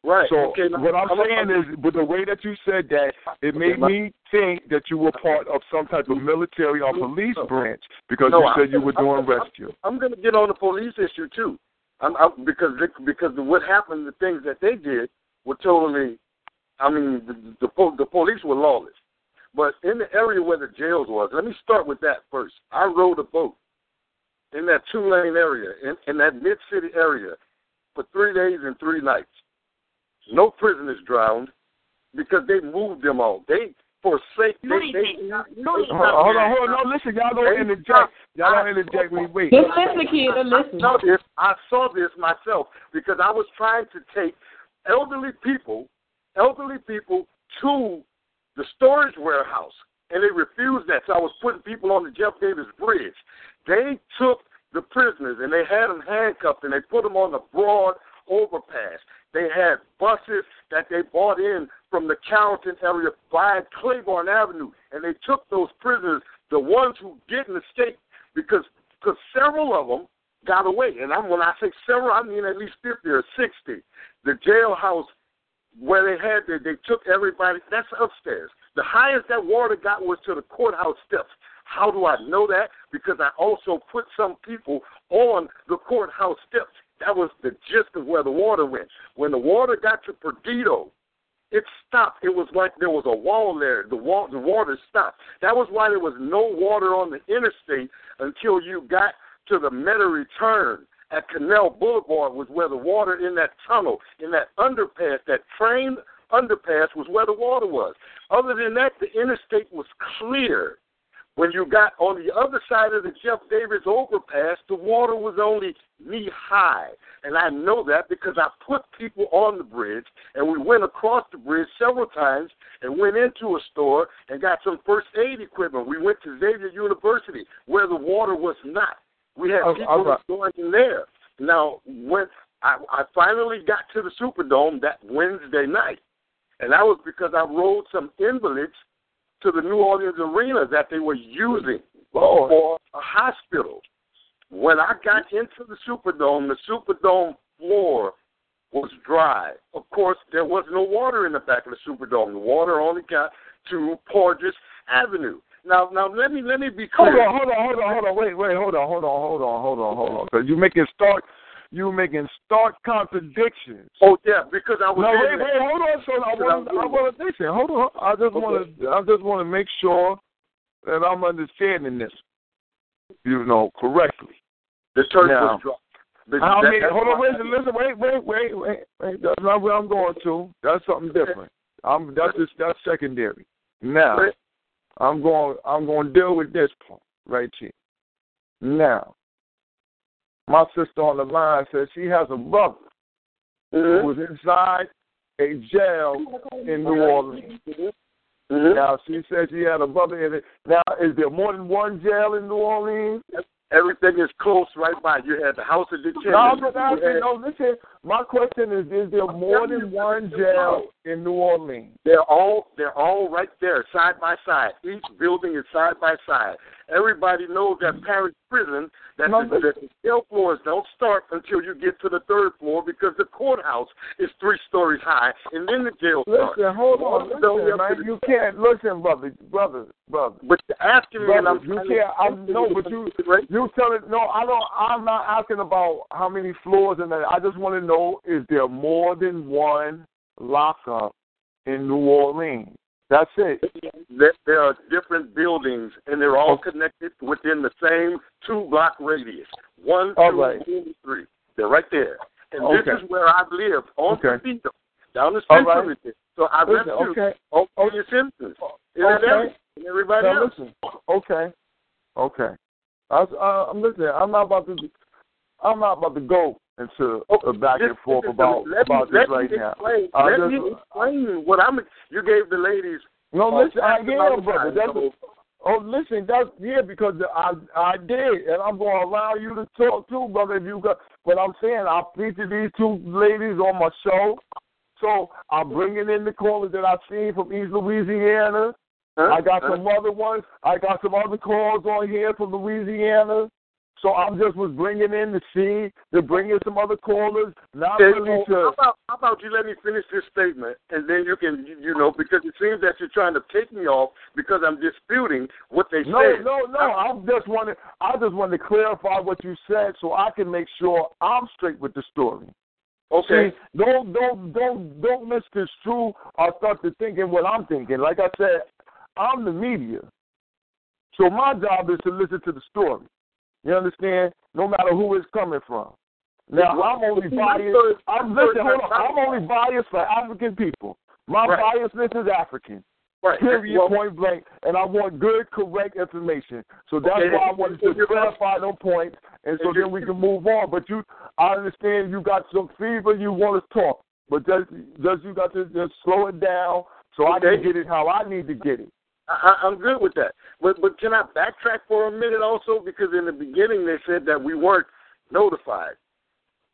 Right. So okay, now, what I'm a- saying is, with the way that you said that, it made my- me think that you were part of some type of military or police branch because No, you I- said you were doing I'm- rescue. I'm going to get on the police issue too, I'm, I'm, because they, because what happened, the things that they did were totally. I mean, the, the the police were lawless. But in the area where the jails was, let me start with that first. I rode a boat in that Tulane area, in, in that mid city area, for three days and three nights. No prisoners drowned because they moved them all. They forsake. No, They, they, didn't. No, he Hold on, hold on. No, listen, y'all don't Hey, interject. Y'all don't interject. Wait, wait. Just listen, kid. I Listen. saw this. I saw this myself because I was trying to take elderly people, elderly people to the storage warehouse, and they refused that. So I was putting people on the Jeff Davis Bridge. They took the prisoners and they had them handcuffed and they put them on the broad overpass. They had buses that they bought in from the Carrollton area by Claiborne Avenue, and they took those prisoners, the ones who didn't escape, because because several of them got away. And I'm, when I say several, I mean at least 50 or 60. The jailhouse where they had they, they took everybody. That's upstairs. The highest that water got was to the courthouse steps. How do I know that? Because I also put some people on the courthouse steps. That was the gist of where the water went. When the water got to Perdido, it stopped. It was like there was a wall there. The wall, the water stopped. That was why there was no water on the interstate until you got to the Metairie turn at Canal Boulevard. Was where the water in that tunnel, in that underpass, that train underpass, was where the water was. Other than that, the interstate was clear. When you got on the other side of the Jeff Davis overpass, the water was only knee high. And I know that because I put people on the bridge and we went across the bridge several times and went into a store and got some first aid equipment. We went to Xavier University where the water was not. We had Oh, people right. going in there. Now, when I, I finally got to the Superdome that Wednesday night, and that was because I rode some invalids to the New Orleans arena that they were using for a hospital. When I got into the Superdome, the Superdome floor was dry. Of course, there was no water in the back of the Superdome. The water only got to Poydras Avenue. Now, now let me let me be Hold on, hold on, hold on, hold on. Wait, wait, hold on, hold on, hold on, hold on, hold on. Because you make it start. You were making stark contradictions. Oh yeah, because I was. No, wait, wait, hold on, son. I want, I want to listen. Hold on. I just want to, I just want to make sure that I'm understanding this, you know, correctly. The church Now, was dropped. The- I that- mean, that's hold on, listen, listen, wait, wait, wait, wait, wait. That's not where I'm going to. That's something different. I'm that's just that's secondary. Now, I'm going, I'm going to deal with this part right here. Now, my sister on the line says she has a brother Mhm. who was inside a jail in New Orleans. Mhm. Now she says she had a brother in it. Now, is there more than one jail in New Orleans? Everything is close right by. You had the house of detention. No, I'm just You asking. had- No, listen. My question is: Is there more than one jail in New Orleans? They're all they're all right there, side by side. Each building is side by side. Everybody knows that parish prison that No, the, that the jail floors don't start until you get to the third floor because the courthouse is three stories high, and then the jail starts. Listen, hold on, listen, man. You can't listen, brother, brother, brother. But you're asking me, and Brother, I'm you can't. I know, but you you tell it. No, I don't. I'm not asking about how many floors and that. I just want to know: Is there more than one lockup in New Orleans? That's it. There, there are different buildings, and they're all connected within the same two block radius. One, All two, right. three. They're right there. And Okay. this is where I've lived on Okay. Down the street right. from it. So I Listen, rescued okay. all your Simpsons. Okay. and everybody Now else. listen. Okay. Okay. I, uh, I'm listening. I'm not about to. I'm not about to go into a back and forth about let me, about let this right now. explain, I let just- me explain what I'm. You gave the ladies. No, uh, listen. I about brother. That's oh, listen. That's yeah, because I I did, and I'm going to allow you to talk too, brother. If you got, but I'm saying I featured these two ladies on my show, so I'm bringing in the callers that I've seen from East Louisiana. Huh? I got Huh? some other ones. I got some other calls on here from Louisiana. So I'm just was bringing in to see to bring in some other callers, not Okay, really to. how, about, how about you let me finish this statement, and then you can, you, you know, because it seems that you're trying to take me off because I'm disputing what they No, said. no, no. No. I'm just wanted. I just wanted to clarify what you said so I can make sure I'm straight with the story. Okay. See, don't don't don't don't misconstrue or start to thinking what I'm thinking. Like I said, I'm the media, so my job is to listen to the story. You understand? No matter who it's coming from. Now I'm only biased. I'm listen. Hold on. I'm only biased for African people. My Right. biasness is African. Right. Period, Well, point blank. And I want good, correct information. So that's Okay. why I wanted to clarify those points, and so then we can move on. But you, I understand you got some fever, you want to talk, but just, just you got to just slow it down so I Okay. can get it how I need to get it. I, I- I'm good with that. But but can I backtrack for a minute also because in the beginning they said that we weren't notified.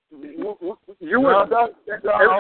You you were No,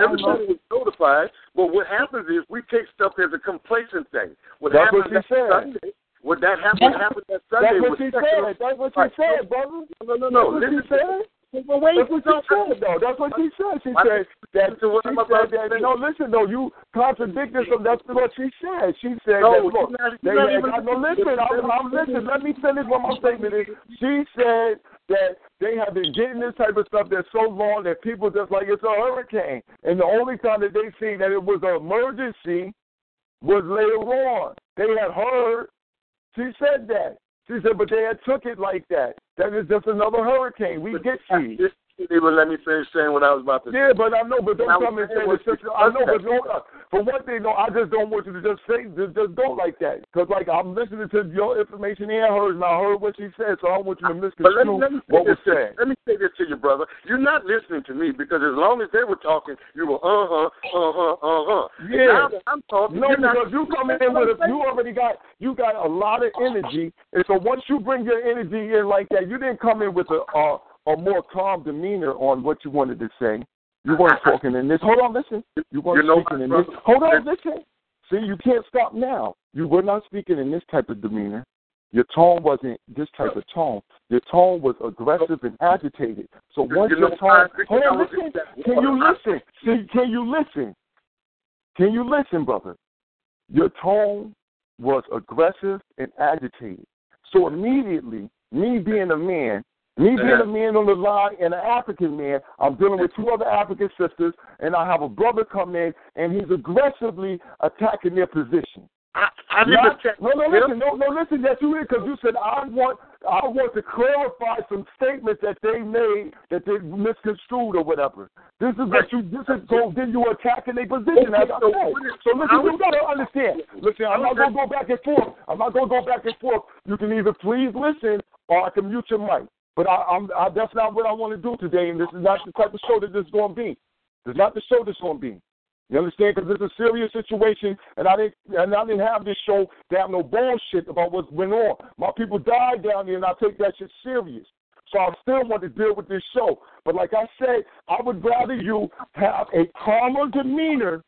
everybody was notified, but what happens is we take stuff as a complacent thing. What That's happened what she that said. Sunday, what that happened, what happened that Sunday That's what was she said. That's what she Right. said, brother. No, no, no, That's no. what she Listen, said. Well, wait, That's what she said, though. That's what she said. She said that. listen to what She said to that. No, listen though. You contradicted some. That's what she said. She said No, that. Look, not- they not had, even- no, listen. I'm, I'm listen. Let me finish what my statement is. She said that they have been getting this type of stuff that's so long that people just like it's a hurricane, and the only time that they seen that it was an emergency was later on. They had heard. She said that. She said, but they had took it like that. That is just another hurricane. We get you. Just even let me finish saying what I was about to say. Yeah, but I know, but don't I come and say the what sister. you- I know, but don't, uh, for one thing, no, I just don't want you to just say, just, just go like that. Because, like, I'm listening to your information and hers, and I heard what she said, so I don't want you to But let me, let me say what was this to, said. let me say this to you, brother. You're not listening to me because as long as they were talking, you were uh huh, uh huh, uh huh. Yeah. Now I'm talking, No, because you come in with a, you already got you got a lot of energy, and so once you bring your energy in like that, you didn't come in with a a, a more calm demeanor on what you wanted to say. You weren't talking in this. Hold on, listen. You weren't You know speaking in this. Hold on, listen. See, you can't stop now. You were not speaking in this type of demeanor. Your tone wasn't this type of tone. Your tone was aggressive and agitated. So once You your tone, hold on, listen. Can you listen? See, can you listen? Can you listen, brother? Your tone was aggressive and agitated. So immediately, me being a man, Me being a man on the line and an African man, I'm dealing with two other African sisters, and I have a brother come in, and he's aggressively attacking their position. I, I Not- no, no, listen, no, no, listen. Yes, you did because you said I want, I want to clarify some statements that they made that they misconstrued or whatever. This is what you. This is so. Then you attacking their position as I So said. So listen, you gotta understand. Listen, I'm not gonna go back and forth. I'm not gonna go back and forth. You can either please listen or I can mute your mic. But I, I'm, I, that's not what I want to do today, and this is not the type of show that this is going to be. This is not the show that's going to be. You understand? Because it's a serious situation, and I didn't, and I didn't have this show to have no bullshit about what went on. My people died down there, and I take that shit serious. So I still want to deal with this show. But like I said, I would rather you have a calmer demeanor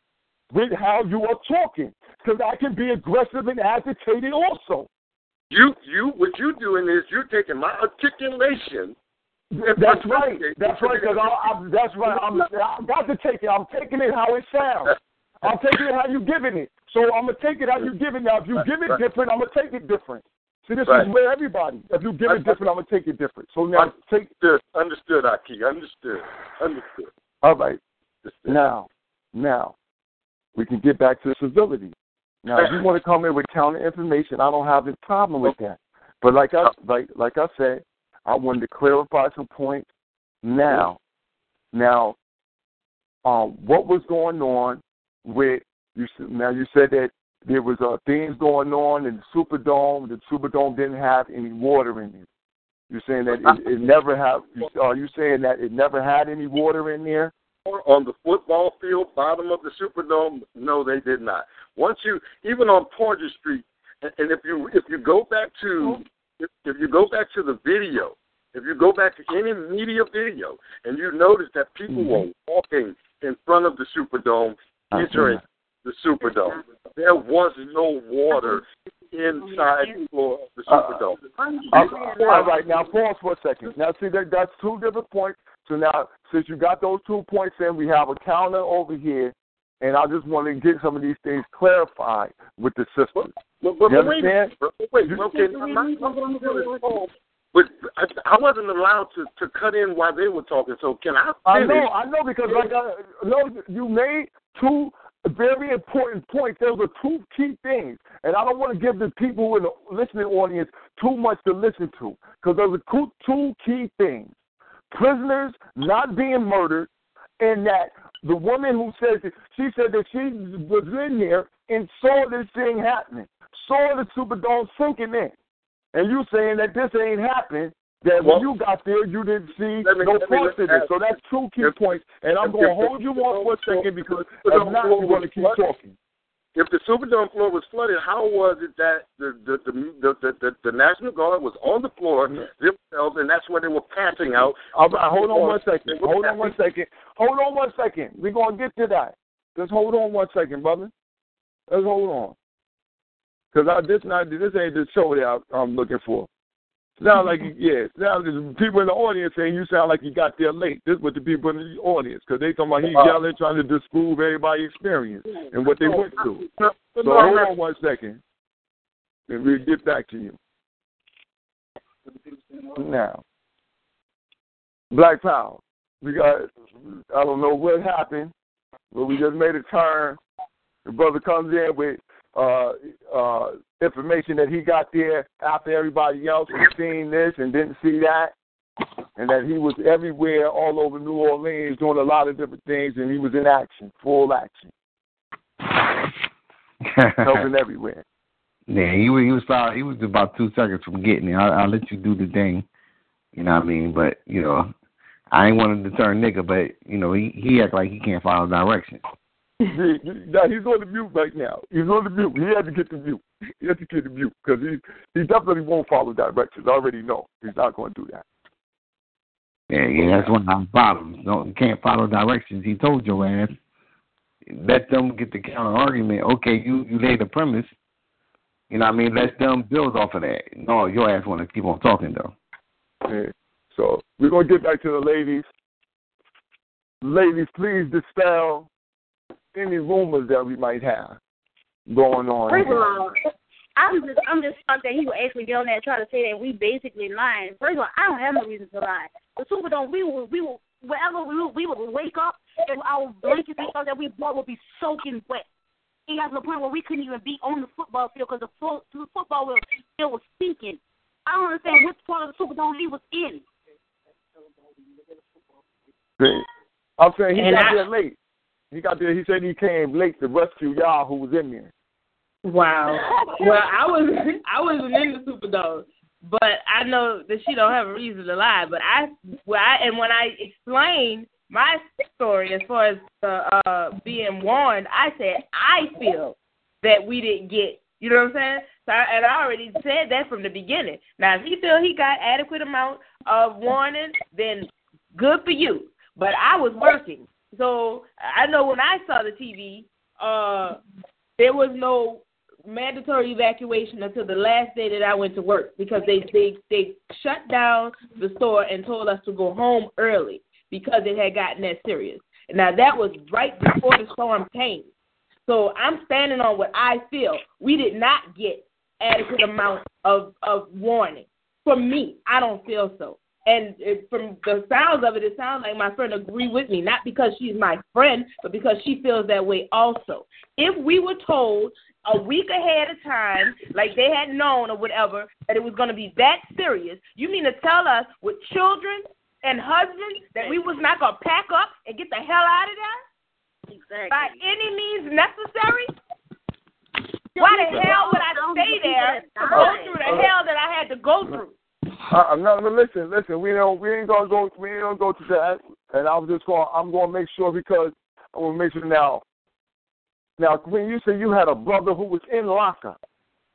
with how you are talking, because I can be aggressive and agitated also. You, you, what you doing is you're taking my articulation. That's right. That's right. Because I, I, that's right. I'm, I got to take it. I'm taking it how it sounds. I'm taking it how you giving it. So I'm gonna take it how you giving it. Now, if you give it different, I'm gonna take it different. See, this Right. is where everybody. If you give it different, I'm gonna take it different. So now, take. Understood, understood, Aki. Understood, understood. All right. understood. Now, now, we can get back to civility. Now, if you want to come in with counter information, I don't have a problem with that. But like I like like I said, I wanted to clarify some points. Now, now, um, what was going on with you? Now you said that there was uh, things going on in the Superdome. The Superdome didn't have any water in it. You're saying that it, it never have. Are you saying that it never had any water in there? On the football field, bottom of the Superdome? No, they did not. Once you, even on Porter Street, and, if you if you go back to if, if you go back to the video, if you go back to any media video, and you notice that people were walking in front of the Superdome, entering the Superdome, there was no water inside the floor of the Superdome. Uh, all right, now pause for a second. Now, see, that, that's two different points. So now, since you got those two points in, we have a counter over here, and I just want to get some of these things clarified with the system. But, but, You but wait, understand? but wait, okay, I'm not, I'm not gonna fall. But I, I wasn't allowed to, to cut in while they were talking. So can I I know, I know, because like I, no, you made two very important points. Those are two key things, and I don't want to give the people in the listening audience too much to listen to, because those are two, two key things: prisoners not being murdered, and that the woman who says that she said that she was in there and saw this thing happening, saw the Superdome sinking in, and you saying that this ain't happened. That when you got there, you didn't see me- no let me parts of it. So that's two key If- points, and I'm going to hold you on for a second because if not, you're going to keep talking. If the Superdome floor was flooded, how was it that the the the the, the, the, National Guard was on the floor mm-hmm. themselves, and that's where they were passing out? All right, hold on one second. Hold on one second. Hold on one second. We're going to get to that. Just hold on one second, brother. Let's hold on. Because I this not this ain't the show that I, I'm looking for. Sound like yeah. Sound people in the audience saying you sound like you got there late. This is what the people in the audience because they talking about he yelling uh-huh. trying to disprove everybody's experience and what they oh, went through. So hold on one second, and we'll get back to you. Now, Black Power. We got. I don't know what happened, but we just made a turn. The brother comes in with uh, uh, information that he got there after everybody else had seen this and didn't see that, and that he was everywhere, all over New Orleans, doing a lot of different things, and he was in action, full action, helping everywhere. Yeah, he was he was about he was about two seconds from getting it. I'll, I'll let you do the thing. You know what I mean? But you know, I ain't wanted to turn nigga, but you know he he act like he can't follow directions. Now he's on the mute right now. He's on the mute. He had to get the mute. He had to get the mute because he he definitely won't follow directions. I already know he's not going to do that. Yeah, yeah, that's one of the problems. Don't you can't follow directions. He told your ass. Let them get the counter argument. Okay, you you lay the premise. You know what I mean? Let them build off of that. No, your ass want to keep on talking though. Yeah. So we're gonna get back to the ladies. Ladies, please dispel any rumors that we might have going on. Praise the here. Lord. I'm just I'm just shocked that he would actually get on there and try to say that we basically lying. First of all, I don't have no reason to lie. The Superdome, we will we will wherever we will, we would wake up and our blankets and stuff that we bought would be soaking wet. It got to the point where we couldn't even be on the football field because the, fo- the football field was stinking. I don't understand which part of the Superdome he was in. I'm saying he And got I- there late. He got there. He said he came late to rescue y'all who was in there. Wow. Well, I was I wasn't in the Superdome, but I know that she don't have a reason to lie. But I, well, I and when I explained my story as far as uh, uh, being warned, I said I feel that we didn't get. You know what I'm saying? So I, and I already said that from the beginning. Now, if he feel he got adequate amount of warning, then good for you. But I was working, so I know when I saw the TV, uh, there was no mandatory evacuation until the last day that I went to work because they they they shut down the store and told us to go home early because it had gotten that serious. Now that was right before the storm came. So I'm standing on what I feel. We did not get adequate amount of of warning. For me, I don't feel so. And it, from the sounds of it, it sounds like my friend agree with me, not because she's my friend, but because she feels that way also. If we were told a week ahead of time, like they had known or whatever, that it was going to be that serious, you mean to tell us with children and husbands that we was not going to pack up and get the hell out of there Exactly. by any means necessary? Why the hell would I stay there to go through the hell that I had to go through? Uh, no, no, listen, listen. We don't. We ain't gonna go. We ain't gonna go to that. And I'm just going. I'm gonna make sure because I want to make sure now. Now, when you say you had a brother who was in locker,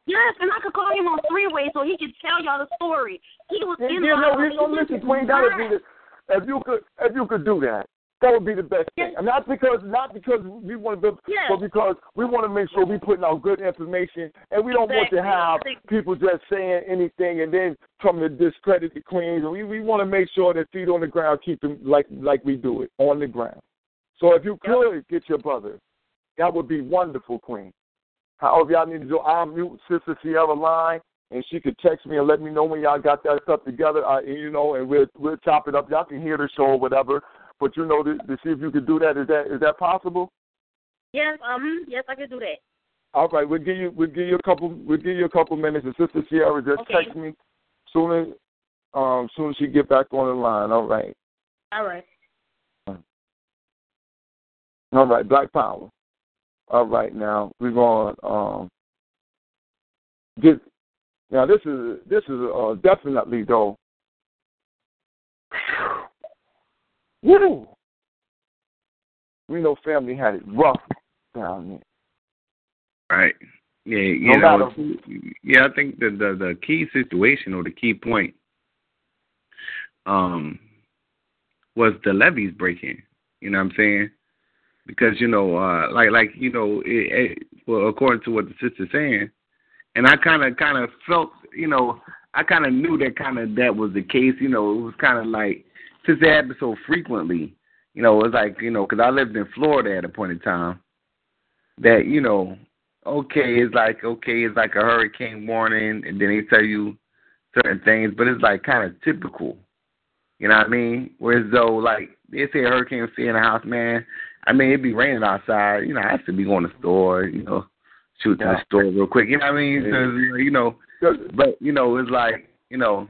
Yes, and I could call him on three way so he could tell y'all the story. He was yeah, in yeah, no, locker. we don't listen. Queen, that would be the. If you could, if you could do that, that would be the best thing. And not because, not because we want to, Yes. but because we want to make sure we putting out good information, and we don't want to have people just saying anything and then come to discredit the queens. And we we want to make sure that feet on the ground keep them like like we do it on the ground. So if you could get your brother, that would be wonderful, Queen. However, y'all need to do, I'll mute Sister Sierra line, and she could text me and let me know when y'all got that stuff together. Uh, you know, and we'll we'll chop it up. Y'all can hear the show or whatever. But you know, to, to see if you could do that. Is that is that possible? Yes, um, yes, I can do that. All right, we'll give you we'll give you a couple we'll give you a couple minutes. And Sister Sierra just Okay. text me soon as um soon as she get back on the line. All right, All right. all right, Black Power. All right, now we're going to um get now. This is this is uh, definitely though. Woo! We know family had it rough down there. Right. Yeah, you No know, matter- yeah. I think the, the the key situation or the key point, um, was the levees breaking. You know what I'm saying? Because you know, uh, like like you know, it, it, well, according to what the sister's saying, and I kind of kind of felt, you know, I kind of knew that kind of that was the case. You know, it was kind of like since it happened so frequently. You know, it was like you know, because I lived in Florida at a point in time. That you know, okay, it's like okay, it's like a hurricane warning, and then they tell you certain things, but it's like kind of typical. You know what I mean? Whereas though, like they say a hurricane stay in the house, man. I mean, it'd be raining outside. You know, I have to be going to the store. You know, shoot to Yeah. the store real quick. You know what I mean? So, you know, but you know, it's like you know,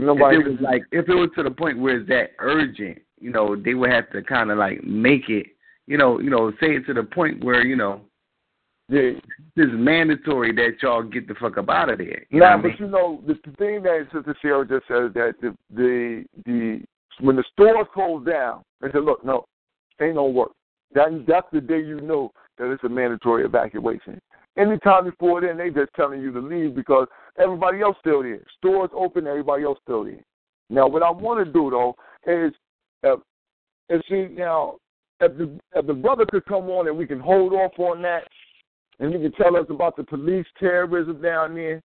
Nobody if it was like if it was to the point where it's that urgent, you know, they would have to kind of like make it, you know, you know, say it to the point where you know yeah, it's mandatory that y'all get the fuck up out of there. You know Nah, what I mean? but you know the, the thing that Sister Sarah just said that the the the when the stores close down, they said, look, no, ain't no work. That that's the day you know that it's a mandatory evacuation. Anytime before then, they just telling you to leave because everybody else still there. Stores open, everybody else still there. Now, what I want to do though is, uh, is see now if the if the brother could come on and we can hold off on that, and you can tell us about the police terrorism down there.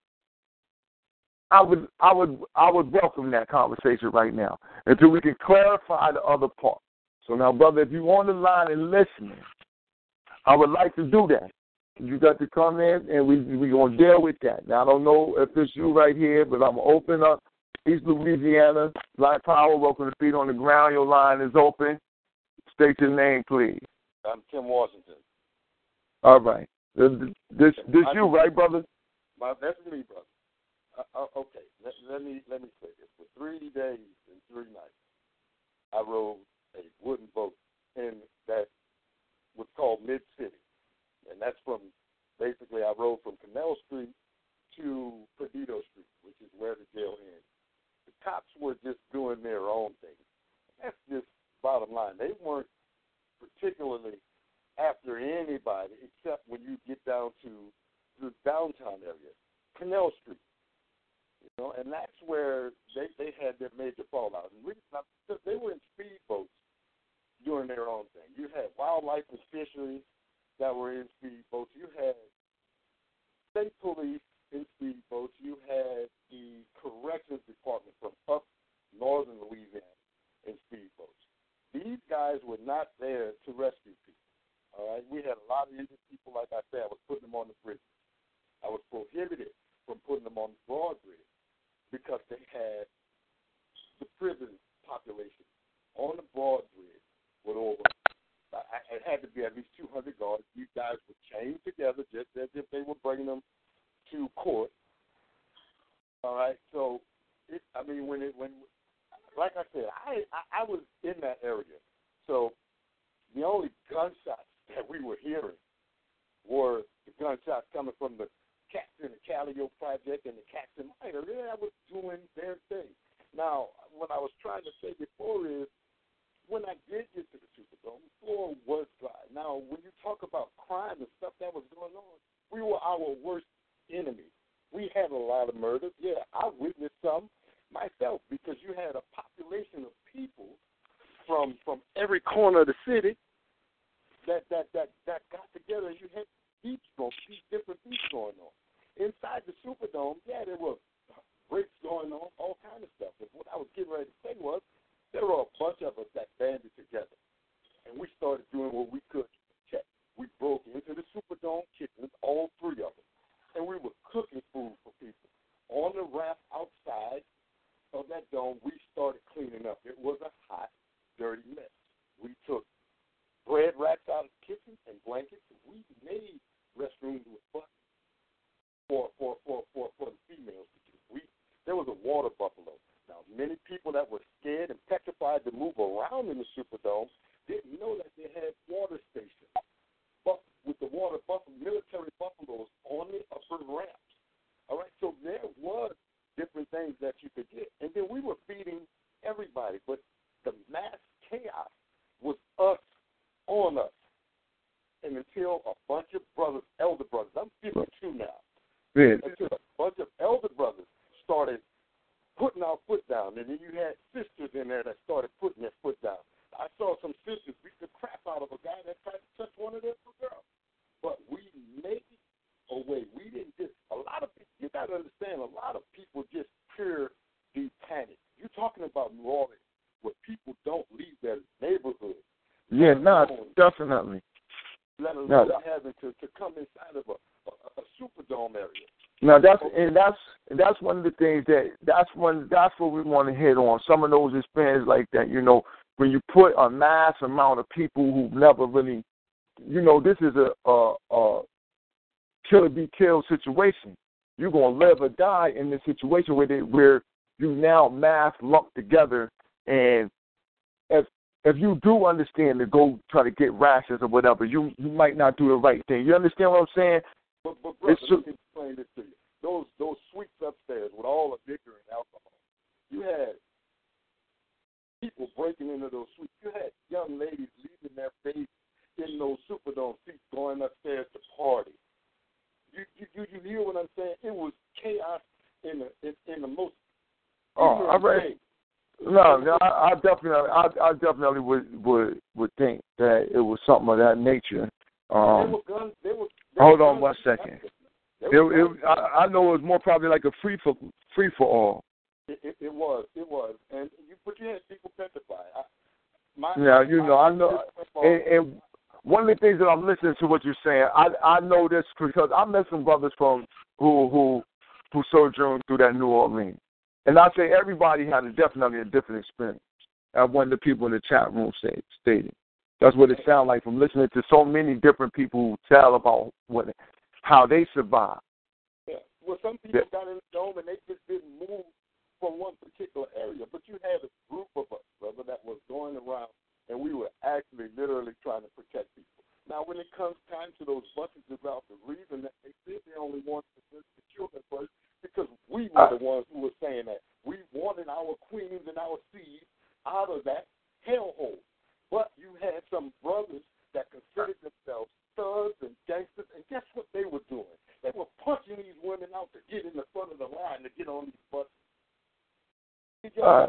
I would I would I would welcome that conversation right now until we can clarify the other part. So now, brother, if you're on the line and listening, I would like to do that. You got to come in, and we we gonna deal with that. Now I don't know if it's you right here, but I'm gonna open up East Louisiana Live Power. Welcome to Feet on the Ground. Your line is open. State your name, please. I'm Tim Washington. All right. This this, this you, right, brother? My, that's me, brother. Uh, uh, okay, let, let me let me say this. For three days and three nights, I rode a wooden boat in that was called Mid City, and that's from basically I rode from Canal Street to Perdido Street, which is where the jail ends. The cops were just doing their own thing. That's just bottom line. They weren't particularly after anybody except when you get down to the downtown area, Canal Street. You know, and that's where they they had their major fallout. And I, they were in speedboats doing their own thing. You had wildlife and fisheries that were in speedboats. You had state police in speedboats. You had the corrections department from up northern Louisiana in speedboats. These guys were not there to rescue people. All right, we had a lot of injured people. Like I said, I was putting them on the bridge. I was prohibited from putting them on the broad bridge because they had the prison population on the broad bridge with over. It had to be at least 200 guards. These guys were chained together just as if they were bringing them to court. All right, so it, I mean, when it when, like I said, I, I I was in that area, so the only gunshots that we were hearing were the gunshots coming from the cats in the Calliope Project and the cats in Minor. They was doing their thing. Now, what I was trying to say before is when I did get to the Superdome, the floor was dry. Now, when you talk about crime and stuff that was going on, we were our worst enemy. We had a lot of murders. Yeah, I witnessed some myself because you had a population of people from from every corner of the city that that that that got together. You had beats going, these different beats going on inside the Superdome. Yeah, there were breaks going on, all kind of stuff. But what I was getting ready to say was there were a bunch of us that banded together, and we started doing what we could to protect. We broke into the Superdome kitchens, all three of them, and we were cooking food for people on the ramp outside of that dome. We started cleaning up. It was a hot, dirty mess. We took bread racks out of the kitchen and blankets. We made restrooms with buckets for for for for, for the females to use. We there was a water buffalo. Now many people that were scared and petrified to move around in the Superdome didn't know that they had water stations. But with the water buffalo, military buffaloes on the upper ramps. All right, so there was different things that you could get, and then we were feeding everybody. But the mass chaos was us on us. And until a bunch of brothers, elder brothers, I'm 52 now, Yeah. until a bunch of elder brothers started putting our foot down, and then you had sisters in there that started putting their foot down. I saw some sisters beat the crap out of a guy that tried to touch one of their little girls. But we made a way. We didn't just, a lot of people, you got to understand, a lot of people just pure deep panic. You're talking about New Orleans, where people don't leave their neighborhood Yeah, no, definitely. let alone No. having to, to come inside of a, a, a superdome area. Now that's and that's that's one of the things that that's one that's what we want to hit on. Some of those experiences like that, you know, when you put a mass amount of people who've never really, you know, this is a a, a kill or be killed situation. You're gonna live or die in this situation where they, where you now mass lumped together, and if you do understand to go try to get rashes or whatever, you you might not do the right thing. You understand what I'm saying? But, but brother, It's let me explain this to you. Those those suites upstairs with all the liquor and alcohol, you had people breaking into those suites. You had young ladies leaving their babies in those Superdome seats going upstairs to party. You you you, you hear what I'm saying? It was chaos in the in, in the most Oh, I ignorant read. way. No, no, I, I definitely, I, I definitely would would would think that it was something of that nature. Um, were guns. There were. there hold on one second. It, it. I, I know it was more probably like a free for free for all. It, it, it was, it was, and you, but you had people petrified. I, my, Yeah, you my- know, I know, and, and one of the things that I'm listening to what you're saying, I I know this because I met some brothers from who who who sojourned through that New Orleans, and I say everybody had a definitely a different experience. As one of the people in the chat room said, stated. That's what it sounds like from listening to so many different people tell about what how they survived. Yeah. Well, some people yeah. got in the dome and they just didn't move from one particular area, but you had a group of us, brother, that was going around, and we were actually literally trying to protect people. Now, when it comes time to those buses about the reason that they said they only wanted the, the children first, because we were the ones who were saying that. We wanted our queens and our seeds out of that hellhole. But you had some brothers that considered themselves thugs and gangsters, and guess what they were doing? They were punching these women out to get in the front of the line to get on these buses. Uh,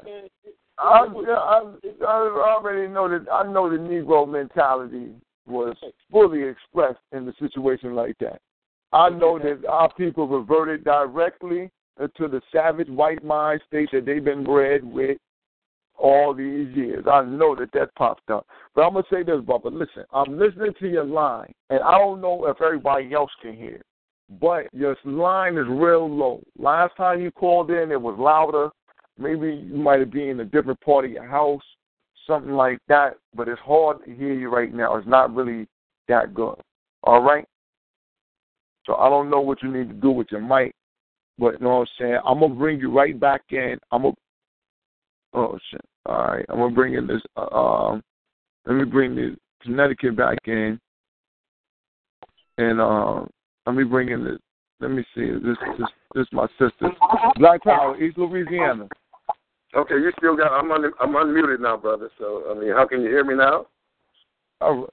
I, I, I already know that I know the Negro mentality was fully expressed in the situation like that. I know that our people reverted directly to the savage white mind state that they've been bred with all these years. I know that that popped up. But I'm going to say this, Bubba. Listen, I'm listening to your line, and I don't know if everybody else can hear, but your line is real low. Last time you called in, it was louder. Maybe you might have been in a different part of your house, something like that, but it's hard to hear you right now. It's not really that good. All right? So I don't know what you need to do with your mic, but you know what I'm saying? I'm going to bring you right back in. I'm going to Oh shit! All right, I'm gonna bring in this. Uh, um, let me bring the Connecticut back in, and um, let me bring in this. Let me see. This this this my sister, Black Power, East Louisiana. Okay, you still got. I'm un, I'm unmuted now, brother. So I mean, how can you hear me now? Oh,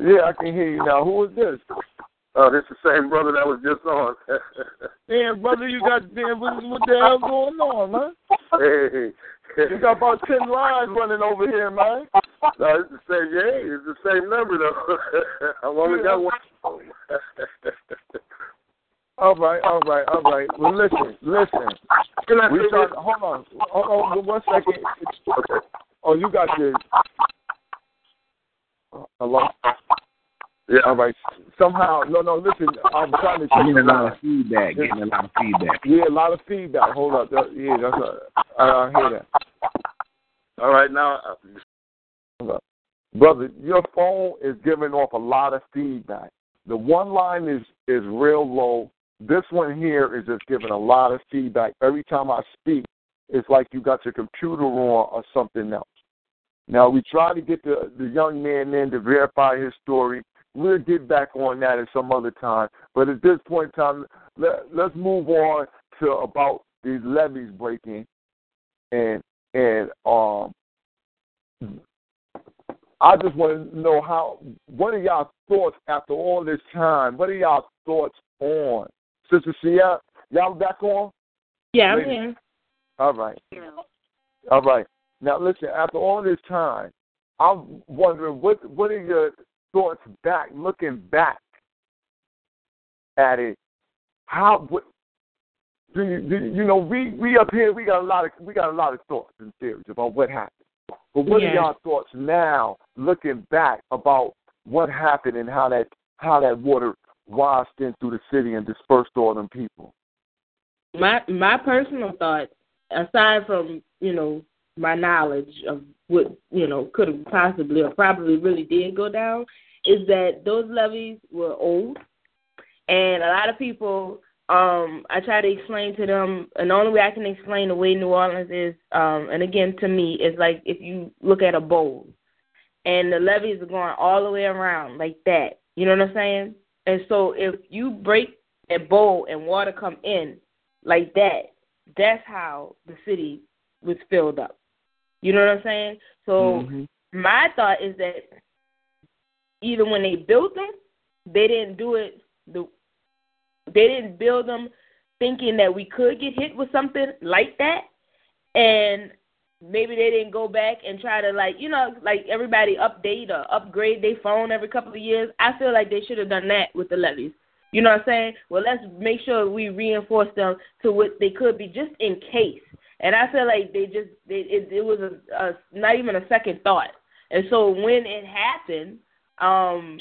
yeah, I can hear you now. Who is this? Oh, this is the same brother that was just on. damn, brother, you got damn. What, what the hell going on, man? Hey, you got about ten lines running over here, man. No, it's the same. Yeah, it's the same number though. I've only got one. all right, all right, all right. Well, listen, listen. Can I we start, hold on, hold on, one second. Okay. Oh, you got your. Oh, hello. Yeah. All right. Somehow, no, no. Listen, I'm trying to. Getting a lot of feedback. Getting a lot of feedback. Yeah, a lot of feedback. Hold up. That, yeah, that's. A, I, I hear that. All right, now. Uh, Brother, your phone is giving off a lot of feedback. The one line is is real low. This one here is just giving a lot of feedback. Every time I speak, it's like you got your computer on or something else. Now we try to get the the young man in to verify his story. We'll get back on that at some other time. But at this point in time, let, let's move on to about these levees breaking, and and um, I just want to know how. What are y'all thoughts after all this time? What are y'all thoughts on Sister Sia? Y'all back on? Yeah, I'm here. All right. Yeah. All right. Now listen. After all this time, I'm wondering what what are your thoughts back, looking back at it, how what, do you, do you know we we up here we got a lot of we got a lot of thoughts and theories about what happened. But what yeah. are y'all thoughts now, looking back about what happened and how that how that water washed in through the city and dispersed all them people? My my personal thoughts, aside from you know my knowledge of what you know could have possibly or probably really did go down is that those levees were old, and a lot of people. Um, I try to explain to them, and the only way I can explain the way New Orleans is, um, and again to me, is like if you look at a bowl, and the levees are going all the way around like that. You know what I'm saying? And so if you break a bowl and water come in like that, that's how the city was filled up. You know what I'm saying? So mm-hmm. my thought is that either when they built them, they didn't do it the they didn't build them thinking that we could get hit with something like that and maybe they didn't go back and try to like you know like everybody update or upgrade their phone every couple of years i feel like they should have done that with the levees you know what i'm saying well let's make sure we reinforce them to what they could be just in case and I feel like they just they, it, it was a, a not even a second thought. And so when it happened, Um,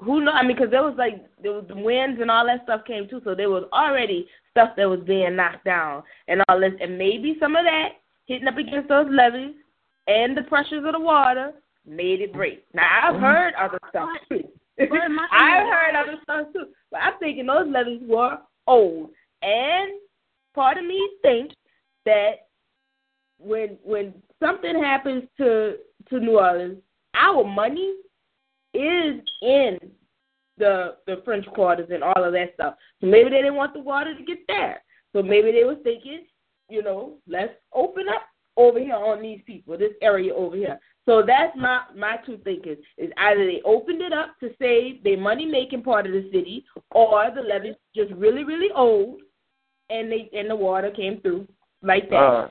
who know? I mean, because there was like there was the winds and all that stuff came too, so there was already stuff that was being knocked down and all this, and maybe some of that hitting up against those levees and the pressures of the water made it break. Now I've Mm-hmm. heard other stuff too. I've heard other stuff too, but I'm thinking those levees were old, and part of me thinks that when when something happens to to New Orleans, our money is in the the French quarters and all of that stuff. So maybe they didn't want the water to get there. So maybe they was thinking, you know, let's open up over here on these people, this area over here. So that's my my two thinkings is either they opened it up to save their money making part of the city, or the levees just really really old, and they and the water came through like that. Uh,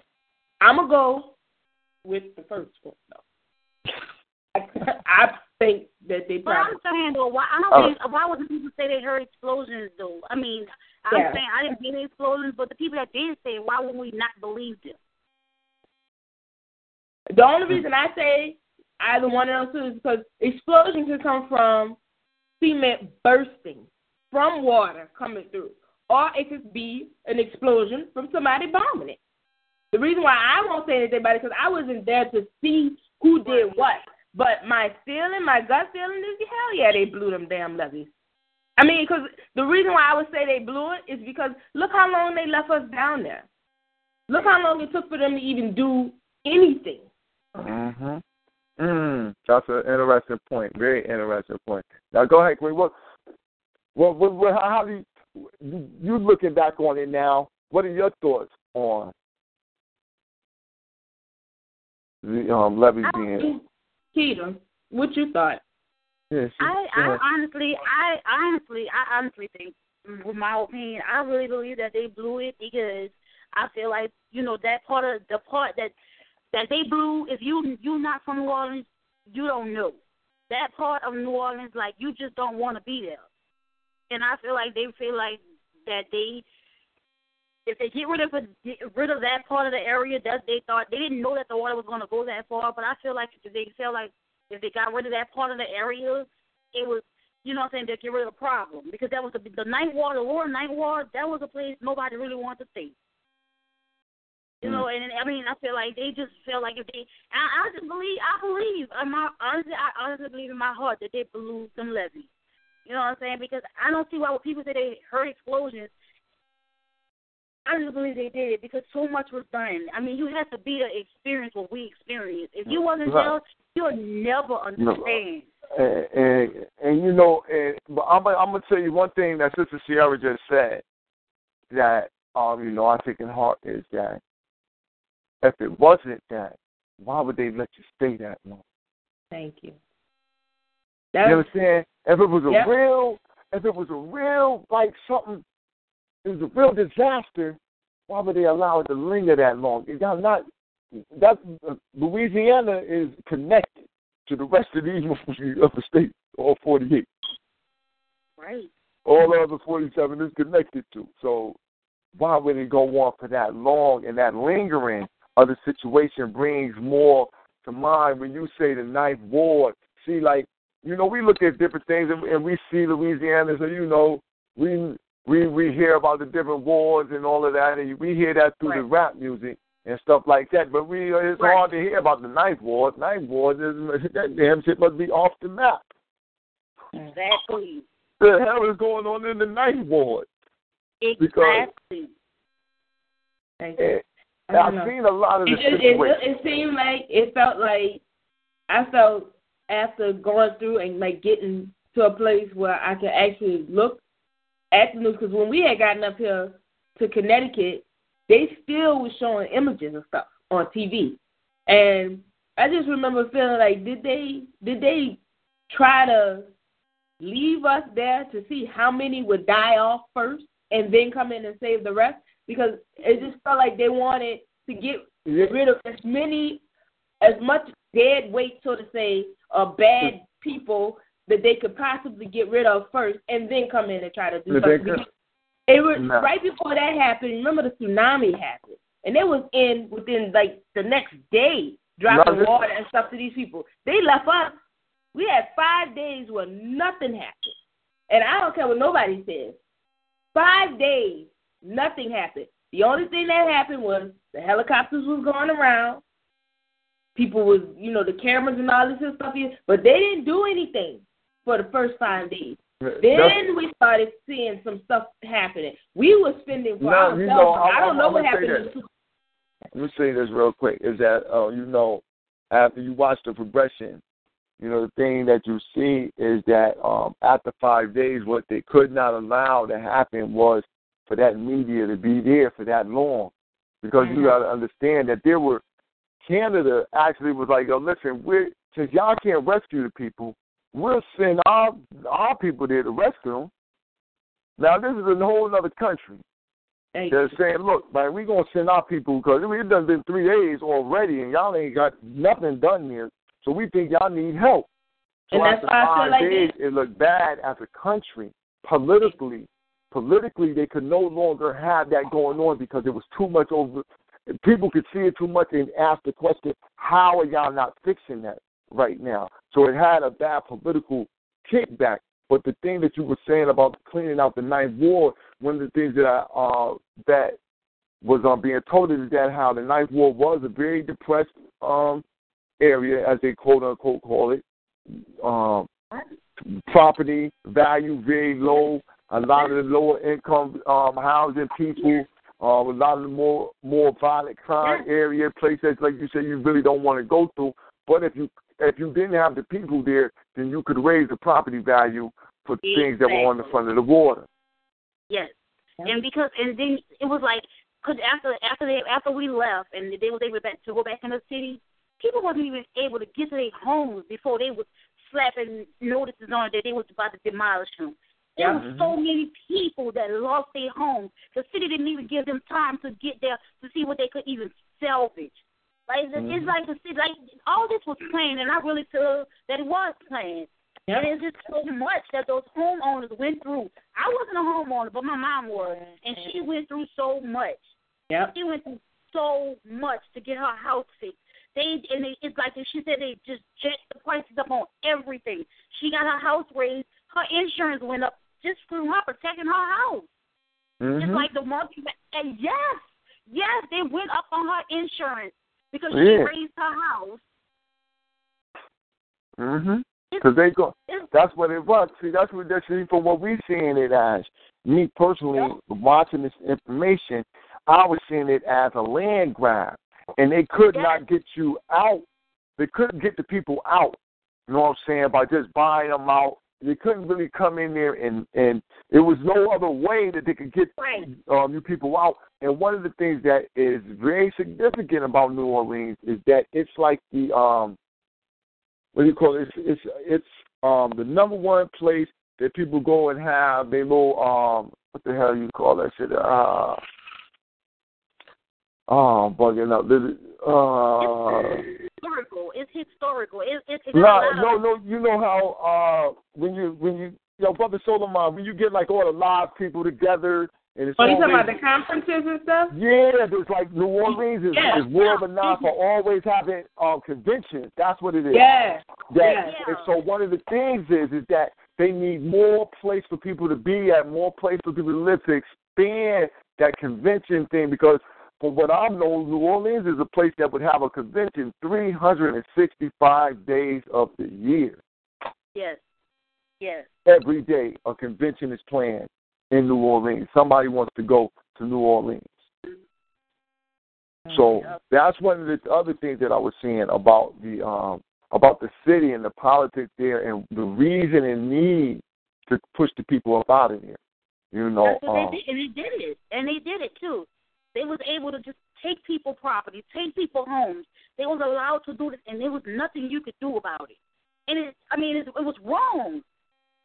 I'm gonna go with the first one though. I, I think that they But I'm saying though, why I don't Oh. think why would the people say they heard explosions though? I mean, I'm Yeah. saying I didn't see any explosions, but the people that did say, why would we not believe them? The only reason I say either one of those two is because explosion can come from cement bursting from water coming through, or it could be an explosion from somebody bombing it. The reason why I won't say anything about it because I wasn't there to see who did what. But my feeling, my gut feeling is hell yeah, they blew them damn levees. I mean, because the reason why I would say they blew it is because look how long they left us down there. Look how long it took for them to even do anything. Mm-hmm. Mm, that's an interesting point. Very interesting point. Now go ahead, Queen. What, what, what, what how do you, you, you looking back on it now? What are your thoughts on the um, levees being? Peter, what you thought? Yeah, she- I, I honestly, I honestly, I honestly think, with my opinion, I really believe that they blew it because I feel like you know that part of the part that that they blew. If you you not from New Orleans, you don't know that part of New Orleans. Like you just don't want to be there. And I feel like they feel like that they. If they get rid of a, get rid of that part of the area, that they thought they didn't know that the water was going to go that far. But I feel like if they feel like if they got rid of that part of the area, it was you know what I'm saying, to get rid of the problem. Because that was the the ninth ward, the lower ninth ward, that was a place nobody really wanted to stay. You mm. know, and I mean, I feel like they just feel like if they, I, I just believe, I believe, in my honestly, I honestly believe in my heart that they blew some levees. You know what I'm saying? Because I don't see why when people say they heard explosions. I just believe they did it because so much was done. I mean, you have to be to experience what we experienced. If you wasn't Right. there, you'll never understand. and, and and you know, and but I'm I'm gonna tell you one thing that Sister Sierra just said that um you know I take in heart is that if it wasn't that, why would they let you stay that long? Thank you. You understand? If it was a Yep. real, if it was a real like something, it was a real disaster. Why would they allow it to linger that long? It got not that uh, Louisiana is connected to the rest of these of the states, all forty-eight. Right. All the other 47 is connected to. So why would it go on for that long and that lingering of the situation brings more to mind when you say the ninth ward. See, like, you know, we look at different things and, and we see Louisiana, so, you know, we we we hear about the different wards and all of that, and we hear that through the rap music and stuff like that. But we it's Right. hard to hear about the ninth ward. Ninth wars is that damn shit must be off the map. Exactly. The hell is going on in the ninth ward? Because- Exactly. Thank eh, you. I don't I've know. seen a lot of the It, just, it, situations. it seemed like it felt like I felt after going through and like getting to a place where I could actually look at the news. Because when we had gotten up here to Connecticut, they still was showing images and stuff on TV, and I just remember feeling like did they did they try to leave us there to see how many would die off first and then come in and save the rest? Because it just felt like they wanted to get rid of as many as much dead weight so to say of bad people that they could possibly get rid of first and then come in and try to do something. could- It was No. right before that happened. Remember the tsunami happened, and it was in within like the next day dropping No, water and stuff to these people. They left us We had five days where nothing happened. And I don't care what nobody says. Five days, nothing happened. The only thing that happened was the helicopters was going around. People was, you know, the cameras and all this stuff, but they didn't do anything for the first five days. Then we started seeing some stuff happening. We were spending for No, ourselves. you know, I don't I'm- know I'm what happened. this. to Let me say this real quick: is that uh, you know, after you watch the progression, you know, the thing that you see is that um, after five days, what they could not allow to happen was for that media to be there for that long, because you got to understand that there were Canada actually was like, "Yo, listen, we since y'all can't rescue the people, we'll send our our people there to rescue them." Now this is a whole other country. They're saying, look, man, we're going to send our people because it's done been three days already and y'all ain't got nothing done here. So we think y'all need help. So And that's after why I feel five like days, it looked bad as a country. Politically, politically, they could no longer have that going on because it was too much over. People could see it too much and ask the question, how are y'all not fixing that right now? So it had a bad political kickback. But the thing that you were saying about cleaning out the ninth ward, one of the things that I uh, that was um, being told is that how the ninth ward was a very depressed um, area, as they quote unquote call it. Um, property value very low. A lot of the lower income um, housing people, uh, a lot of the more more violent crime area places like you said you really don't want to go through. But if you if you didn't have the people there, then you could raise the property value for things that were on the front of the water. Yes, and because and then it was like because after after they after we left and they was able back to go back in the city, people wasn't even able to get to their homes before they was slapping notices on that they was about to demolish them. There Yeah. Mm-hmm. was so many people that lost their homes. The city didn't even give them time to get there to see what they could even salvage. Like it's, it's mm-hmm. like the city, like all this was planned, and I really feel that it was planned. And it's just so much that those homeowners went through. I wasn't a homeowner, but my mom was, and she went through so much. Yep. She went through so much to get her house fixed. They and they, it's like she said they just jacked the prices up on everything. She got her house raised. Her insurance went up just for her protecting her house. Mm-hmm. Just like the market. And yes, yes, they went up on her insurance because she Yeah. raised her house. Mhm. Because they go. That's what it was. See, that's what that's see, from what we seeing it as. Me personally, watching this information, I was seeing it as a land grab, and they could Yes. not get you out. They couldn't get the people out. You know what I'm saying? By just buying them out, they couldn't really come in there and and there was no other way that they could get Right. um, you people out. And one of the things that is very significant about New Orleans is that it's like the um, what do you call it? It's it's it's um the number one place that people go and have their little um what the hell you call that shit? Uh oh I'm bugging up. Uh historical. It's historical. It, it, it no, a lot no, of- no. You know how uh when you when you yo brother Solomon when you get like all the live people together and it's Oh, you talking always- about the conferences and stuff? Yeah, it's like New Orleans is, Yeah. is world renowned for always having um conventions. That's what it is. Yeah. That, Yeah. And so one of the things is is that they need more place for people to be at, more place for people to live to expand that convention thing because from what I know, New Orleans is a place that would have a convention 365 days of the year. Yes. Yes. Every day a convention is planned in New Orleans. Somebody wants to go to New Orleans. So that's one of the other things that I was saying about the um about the city and the politics there and the reason and need to push the people up out of there. You know, um, they did, and they did it, and they did it too. They was able to just take people property, take people homes. They was allowed to do this, and there was nothing you could do about it. And it, I mean, it, it was wrong.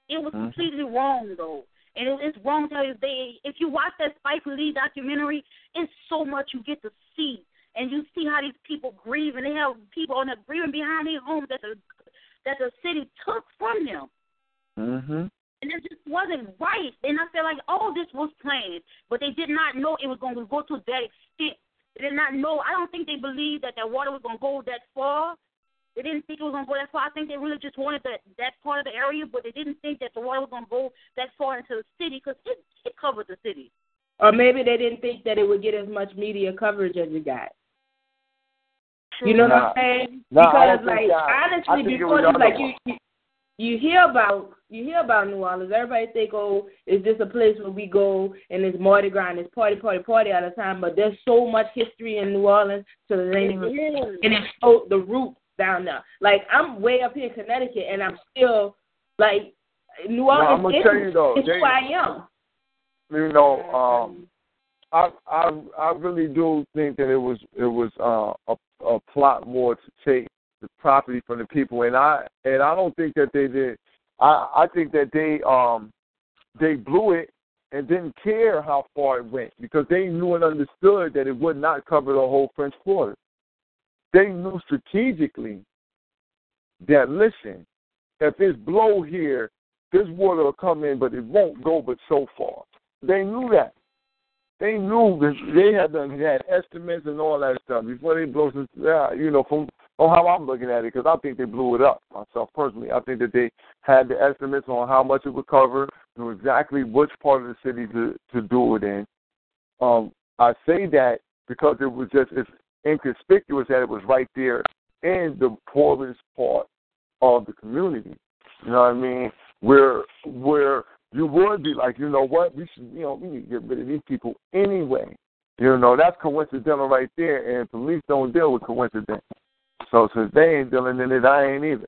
It was Mhm. completely wrong though, and it, it's wrong to this day. If you watch that Spike Lee documentary, it's so much you get to see, and you see how these people grieve, and they have people on the grieving behind their homes that the that the city took from them. mhm. And it just wasn't right. And I feel like all this was planned, but they did not know it was going to go to that extent. They did not know. I don't think they believed that that water was going to go that far. They didn't think it was gonna go that far. I think they really just wanted that that part of the area, but they didn't think that the water was gonna go that far into the city because it it covered the city. Or maybe they didn't think that it would get as much media coverage as it got. You know Nah. what I'm saying? Nah, because like think that. I honestly, think it before was like you, you you hear about you hear about New Orleans. Everybody think, oh, it's just a place where we go and it's Mardi Gras and it's party, party, party all the time? But there's so much history in New Orleans, so they ain't even and it's so the roots down there. Like I'm way up here in Connecticut, and I'm still like New Nah, Orleans. I'm gonna is, tell you though, it's they- who I am. you know, um, I I I really do think that it was it was uh, a a plot more to take the property from the people, and I and I don't think that they did. I I think that they um they blew it and didn't care how far it went because they knew and understood that it would not cover the whole French Quarter. They knew strategically that listen, if this blow here, this water will come in, but it won't go but so far. They knew that. They knew that they had done had estimates and all that stuff before they blow. Some, yeah, you know, from on how I'm looking at it, because I think they blew it up myself personally. I think that they had the estimates on how much it would cover, knew exactly which part of the city to to do it in. Um, I say that because it was just it's inconspicuous that it was right there in the poorest part of the community. You know what I mean? Where where you would be like, you know what, we should you know, we need to get rid of these people anyway. You know, that's coincidental right there and police don't deal with coincidence. So since they ain't dealing in it, I ain't either.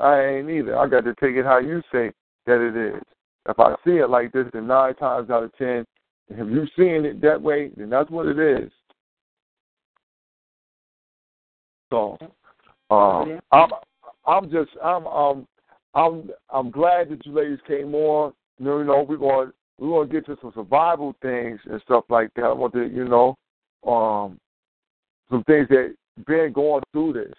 I ain't either. I got to take it how you say that it is. If I see it like this, then nine times out of ten, if you're seeing it that way, then that's what it is. So, um, I'm, I'm just, I'm, um, I'm, I'm glad that you ladies came on. You know, you know we're going, we're going to get to some survival things and stuff like that. I want to, you know, um, some things that been going through this.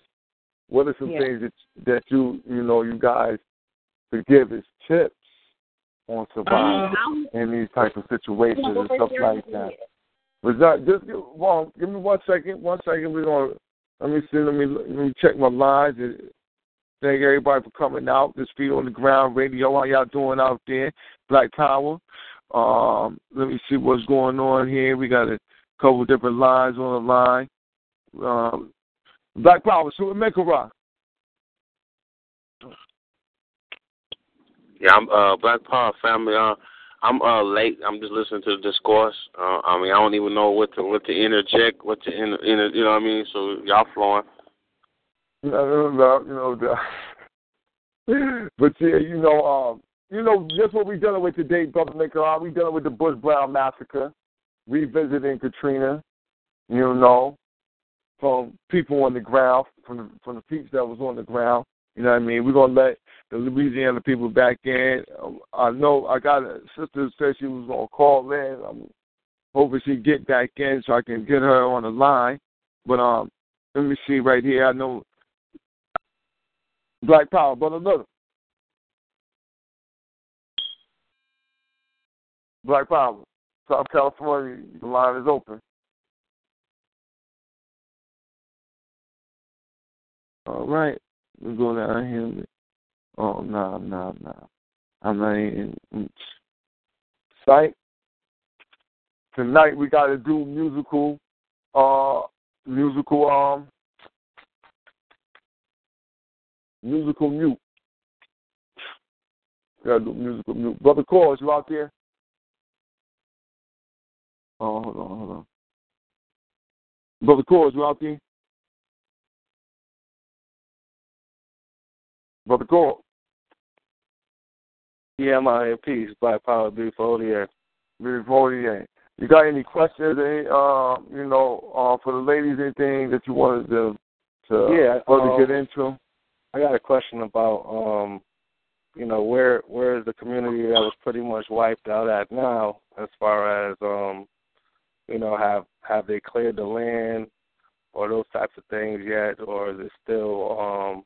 What are some Yeah. things that that you, you know, you guys could give as tips on surviving Um, in these type of situations and stuff like that? Was that just give, well, give me one second, one second. We're gonna let me see, let me let me check my lines. And thank everybody for coming out. This feet on the ground radio. How y'all doing out there? Black Power. Um, let me see what's going on here. We got a couple different lines on the line. Um, Black Power, so make a rock. Yeah, I'm uh Black Power family. Uh, I'm uh late. I'm just listening to the discourse. Uh, I mean, I don't even know what to what to interject, what to inter, inter you know what I mean. So y'all flowing. No, no, you know, the, but yeah, you know, um, you know, just what we're dealing with today, brother Nicola. We dealing with the Bush Brown massacre, revisiting Katrina. You know, from people on the ground, from the, from the peeps that was on the ground. You know what I mean? We're gonna let the Louisiana people back in. Um, I know I got a sister said she was gonna call in. I'm hoping she get back in so I can get her on the line. But um, let me see right here. I know Black Power, brother Little. Black Power, South California, the line is open. All right, we go down here. Oh no, no, no. I'm not even sight. Tonight we got to do musical, uh, musical um, musical mute. Gotta do musical mute. Brother Cause, you out there? Oh, hold on, hold on. Brother Cause, you out there? Brother Cause. Yeah, I'm out here. Peace. Black Power, beautiful yeah. Beautiful yeah. You got any questions, any, uh, you know, uh, for the ladies, anything that you wanted to, to Yeah, further um, get into? I got a question about, um, you know, where where is the community that was pretty much wiped out at now, as far as, um, you know, have have they cleared the land or those types of things yet, or is it still, um,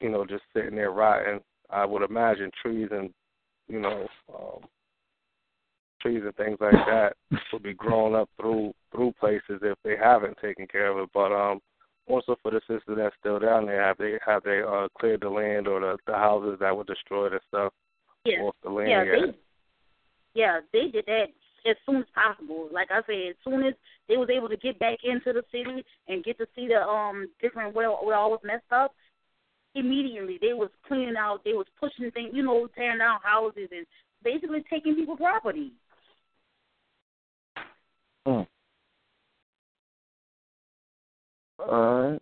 you know, just sitting there rotting? I would imagine trees and, you know, um, trees and things like that would be growing up through through places if they haven't taken care of it. But um, also for the sisters that's still down there, have they have they uh, cleared the land or the, the houses that were destroyed and stuff Yeah. off the land Yeah, yet? they yeah, they did that as soon as possible. Like I said, as soon as they was able to get back into the city and get to see the um different where where all was messed up, immediately they was cleaning out, they was pushing things, you know, tearing down houses and basically taking people property. Mm. All right.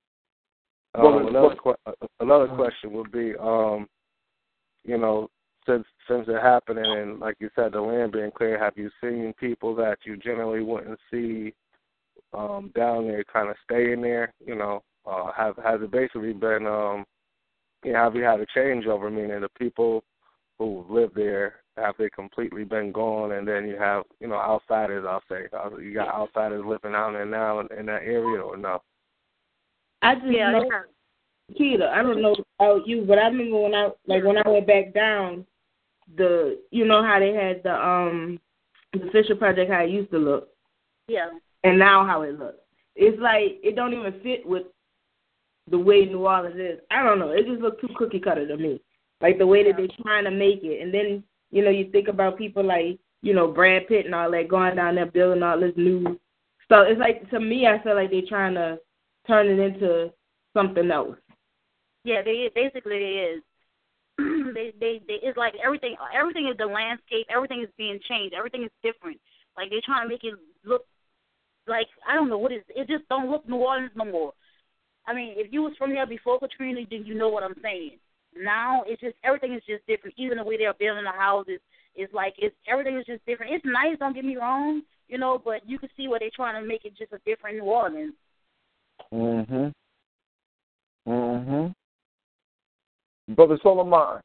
Um, Well, another que- another question would be, um, you know, since since it happening and like you said, the land being clear, have you seen people that you generally wouldn't see um, down there kind of staying there? You know, uh, have has it basically been, um, you know, have you had a changeover? Meaning the people who live there have they completely been gone, and then you have you know outsiders. I'll say Uh, you got outsiders living out there now in, in that area, or no? I just Yeah, know Keita, I don't know about you, but I remember when I like when I went back down, the you know how they had the um the Fischer Project how it used to look, Yeah. and now how it looks. It's like it don't even fit with the way New Orleans is. I don't know. It just looks too cookie cutter to me. Like the way that they're trying to make it, and then you know you think about people like you know Brad Pitt and all that going down there building all this new stuff. It's like to me, I feel like they're trying to turn it into something else. Yeah, they basically it is. they, they they it's like everything everything is the landscape, everything is being changed, everything is different. Like they're trying to make it look like I don't know what is it just don't look New Orleans no more. I mean, if you was from here before Katrina, then you know what I'm saying. Now it's just everything is just different. Even the way they're building the houses is like it's everything is just different. It's nice, don't get me wrong, you know, but you can see where they're trying to make it just a different New Orleans. Mhm. Mhm. Brother Solomon.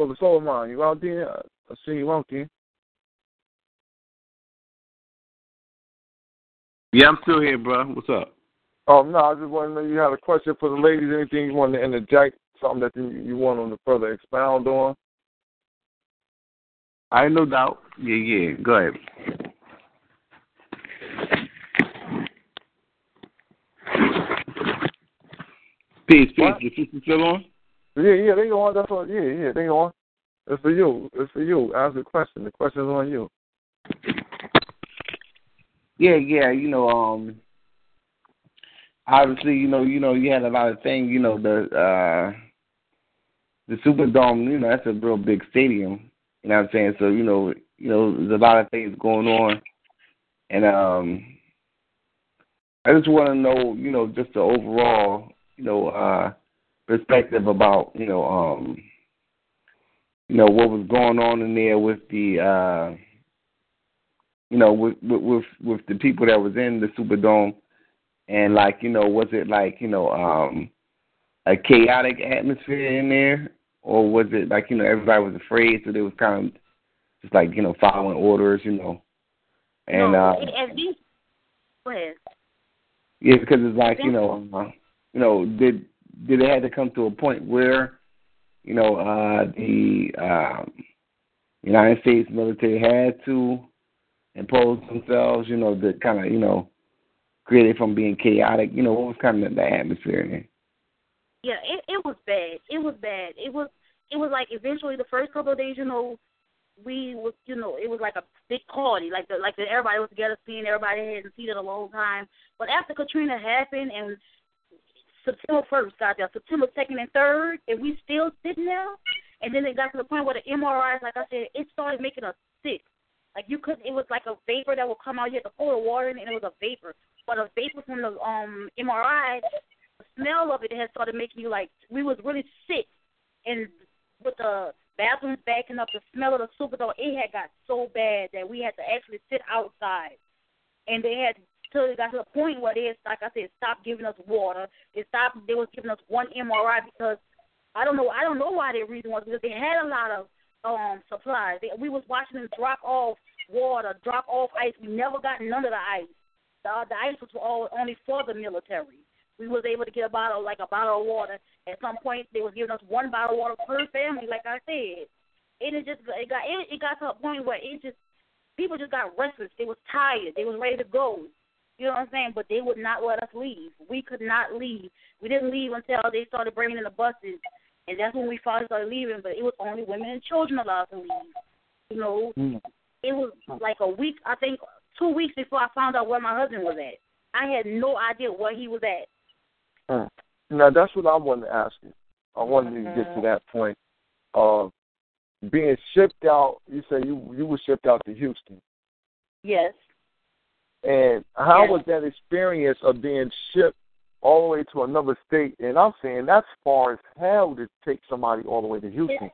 Brother Solomon, you out uh, there? I see you out there. Yeah, I'm still here, bro. What's up? Oh no, I just wanted to know you had a question for the ladies. Anything you want to interject? Something that you, you want them to further expound on? I no doubt. Yeah, yeah. Go ahead. Peace, peace. What? Your sister still on? Yeah, yeah, they on. That's all. Yeah, yeah, they on. It's for you. It's for you. Ask the question. The question's on you. Yeah, yeah. You know, um, obviously, you know, you know, you had a lot of things. You know, the uh, the Superdome. You know, that's a real big stadium. You know what I'm saying? So, you know, you know, there's a lot of things going on, and um, I just want to know, you know, just the overall, you know, uh, perspective about, you know, um, you know, what was going on in there with the, uh, you know, with with with, the people that was in the Superdome, and like, you know, was it like, you know, um, a chaotic atmosphere in there, or was it like, you know, everybody was afraid, so they was kind of just like, you know, following orders, you know, and no, uh, it, as these, go ahead. yeah, because it's like, you know, uh, you know, did did it have to come to a point where, you know, uh, the um, United States military had to impose themselves, you know, to kind of, you know, create it from being chaotic. You know, what was kind of the atmosphere in there? Yeah, it it was bad. It was bad. It was it was like eventually the first couple of days, you know, we was you know it was like a big party, like the like the, everybody was together, seeing everybody hadn't seen it a long time. But after Katrina happened and September first got there, September second and third, and we still sitting there. And then it got to the point where the MREs, like I said, it started making us sick. Like you could, it was like a vapor that would come out. You had to pour the water in, and it was a vapor. But a vapor from the um MRE, the smell of it had started making you like we was really sick. And with the bathrooms backing up, the smell of the Superdome, it had got so bad that we had to actually sit outside. And they had till it got to the point where they, like I said, stopped giving us water. They stopped. They was giving us one MRE because I don't know. I don't know why their reason was because they had a lot of um supplies. They, we was watching them drop off water, drop off ice. We never got none of the ice. The, the ice was all only for the military. We was able to get a bottle, like a bottle of water. At some point, they was giving us one bottle of water per family, like I said. and it just it got it, it got to a point where it just people just got restless. They was tired. They was ready to go. You know what I'm saying? But they would not let us leave. We could not leave. We didn't leave until they started bringing in the buses, and that's when we finally started leaving. But it was only women and children allowed to leave. You know, Mm. it was like a week. I think two weeks before I found out where my husband was at. I had no idea where he was at. Mm. Now that's what I wanted to ask you. I wanted to get to that point of being shipped out. You say you you were shipped out to Houston, Yes. And how Yes. was that experience of being shipped all the way to another state? And I'm saying that's far as hell to take somebody all the way to Houston.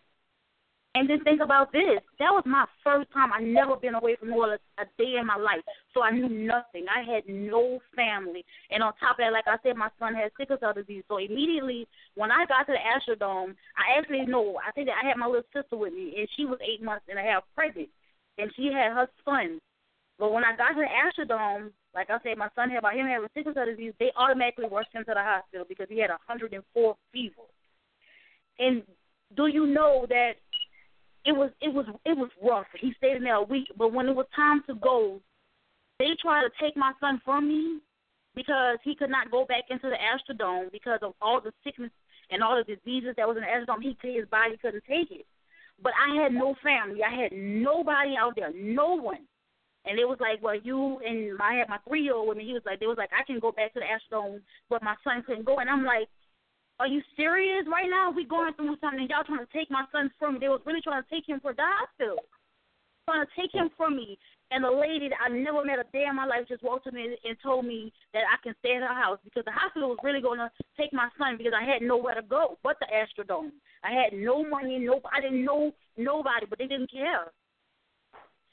And then think about this. That was my first time. I never been away from Orleans a day in my life. So I knew nothing. I had no family. And on top of that, like I said, my son had sickle cell disease. So immediately when I got to the Astrodome, I actually know I think that I had my little sister with me and she was eight months and a half pregnant. And she had her son. But when I got to Astrodome, like I said, my son had about him having sickle cell disease, they automatically rushed him to the hospital because he had a hundred and four fever. And do you know that it was it was it was rough. He stayed in there a week, but when it was time to go, they tried to take my son from me because he could not go back into the Astrodome because of all the sickness and all the diseases that was in the Astrodome. He his body couldn't take it. But I had no family. I had nobody out there, no one. And it was like, well, you and I had my three year old with me. He was like, they was like, I can go back to the Astrodome, but my son couldn't go. And I'm like, are you serious right now? We going through something y'all trying to take my son from me. They was really trying to take him for hospital. Trying to take him from me. And the lady that I never met a day in my life just walked to me and told me that I can stay at her house because the hospital was really going to take my son because I had nowhere to go but the Astrodome. I had no money, no, I didn't know nobody, but they didn't care.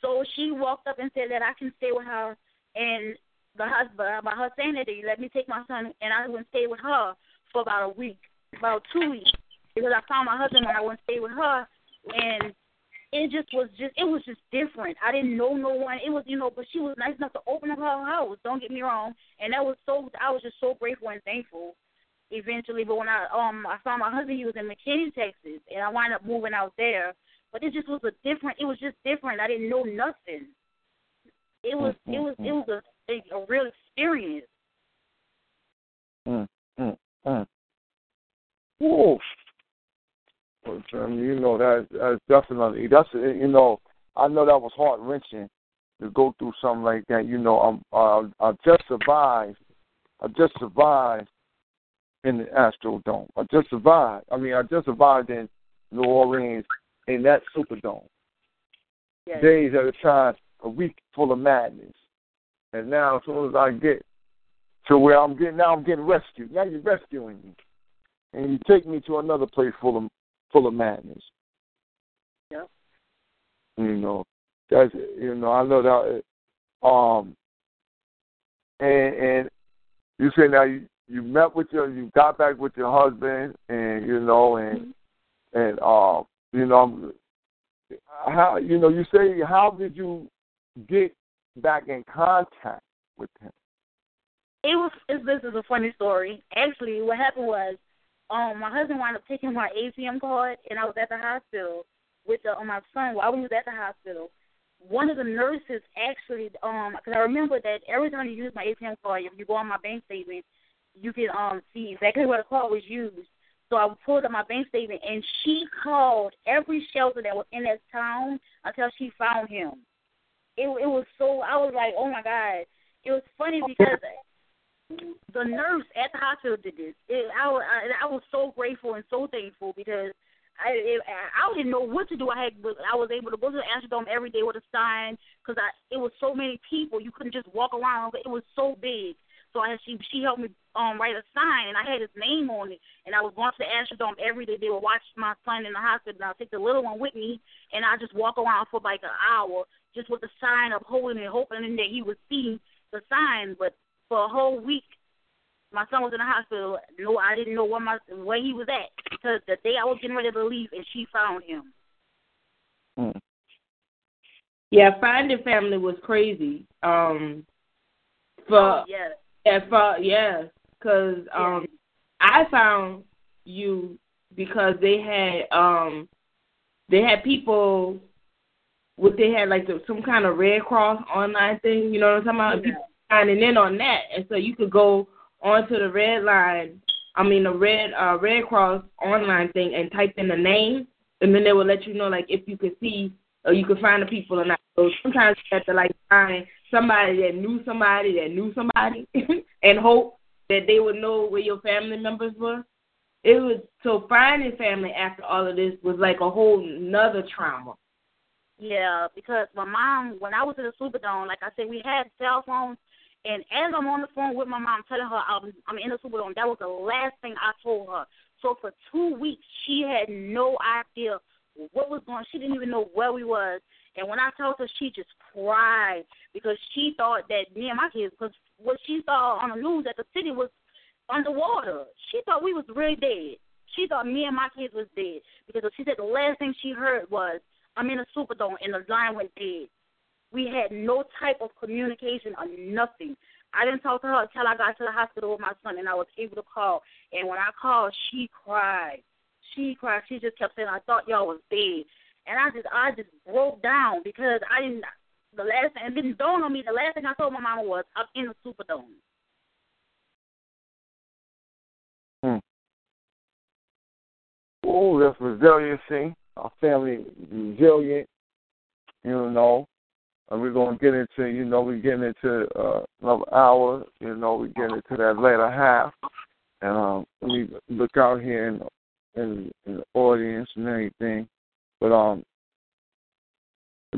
So she walked up and said that I can stay with her, and the husband, about her sanity. let me take my son, and I and stay with her for about a week, about two weeks, because I found my husband and I and stay with her, and it just was just it was just different. I didn't know no one. It was you know, but she was nice enough to open up her house. Don't get me wrong, and that was so I was just so grateful and thankful. Eventually, but when I um I found my husband, he was in McKinney, Texas, and I wound up moving out there. But it just was a different. It was just different. I didn't know nothing. It was it was it was a a, real experience. Mm, mm, mm. Oof. Well, Jeremy, you know that that's definitely that's you know I know that was heart wrenching to go through something like that. You know, I'm uh, I just survived. I just survived in the Astrodome. I just survived. I mean, I just survived in New Orleans in that Superdome. Yes. Days at a time, a week full of madness. And now, as soon as I get to where I'm getting, now I'm getting rescued. Now you're rescuing me, and you take me to another place full of full of madness. Yep. You know, that's you know I know that. Um, and and you say now you you met with your you got back with your husband and you know and and um you know how you know you say how did you get back in contact with him? It was this is a funny story. Actually, what happened was, um, my husband wound up taking my ATM card, and I was at the hospital with the, uh, my son while we was at the hospital. One of the nurses actually, um, because I remember that every time you use my ATM card, if you go on my bank statement, you can um see exactly where the card was used. So I pulled up my bank statement, and she called every shelter that was in that town until she found him. It it was so I was like, oh my god. It was funny because the nurse at the hospital did this. It, I, I I was so grateful and so thankful because I it, I didn't know what to do. I had I was able to go to the Astrodome every day with a sign because I it was so many people you couldn't just walk around. It was so big. So I she she helped me um write a sign and I had his name on it and I was going to the Astrodome every day. They would watch my son in the hospital and I'd take the little one with me and I just walk around for like an hour just with the sign up holding it, hoping that he would see the sign. But for a whole week my son was in the hospital. No, I didn't know where my where he was at because the day I was getting ready to leave, and she found him. Mm. Yeah, finding family was crazy. Um, for oh, yes, yeah, for yeah, because um, I found you because they had um, they had people what they had like the, some kind of Red Cross online thing, you know what I'm talking about? Yeah. People signing in on that, and so you could go onto the red line. I mean the red uh, Red Cross online thing and type in the name, and then they will let you know like if you could see or you could find the people or not. So sometimes you have to like find somebody that knew somebody that knew somebody and hope that they would know where your family members were. It was so finding family after all of this was like a whole nother trauma. Yeah, because my mom, when I was in the Superdome, like I said, we had cell phones, and as I'm on the phone with my mom, telling her I'm I'm in the Superdome, that was the last thing I told her. So for two weeks, she had no idea what was going. She didn't even know where we was. And when I told her, she just cried because she thought that me and my kids, because what she saw on the news that the city was underwater. She thought we was really dead. She thought me and my kids was dead because she said the last thing she heard was, "I'm in a Superdome and the line went dead." We had no type of communication or nothing. I didn't talk to her until I got to the hospital with my son and I was able to call. And when I called, she cried. She cried. She just kept saying, "I thought y'all was dead," and I just, I just broke down because I didn't. The last thing, it didn't dawn on me. The last thing I told my mama was, "I'm in the Superdome." Hmm. Oh, that's resiliency. Our family resilient. You know, and we're gonna get into, you know, we're getting into uh, another hour. You know, we're getting into that later half, and um, we look out here in in, in the audience and everything. But um,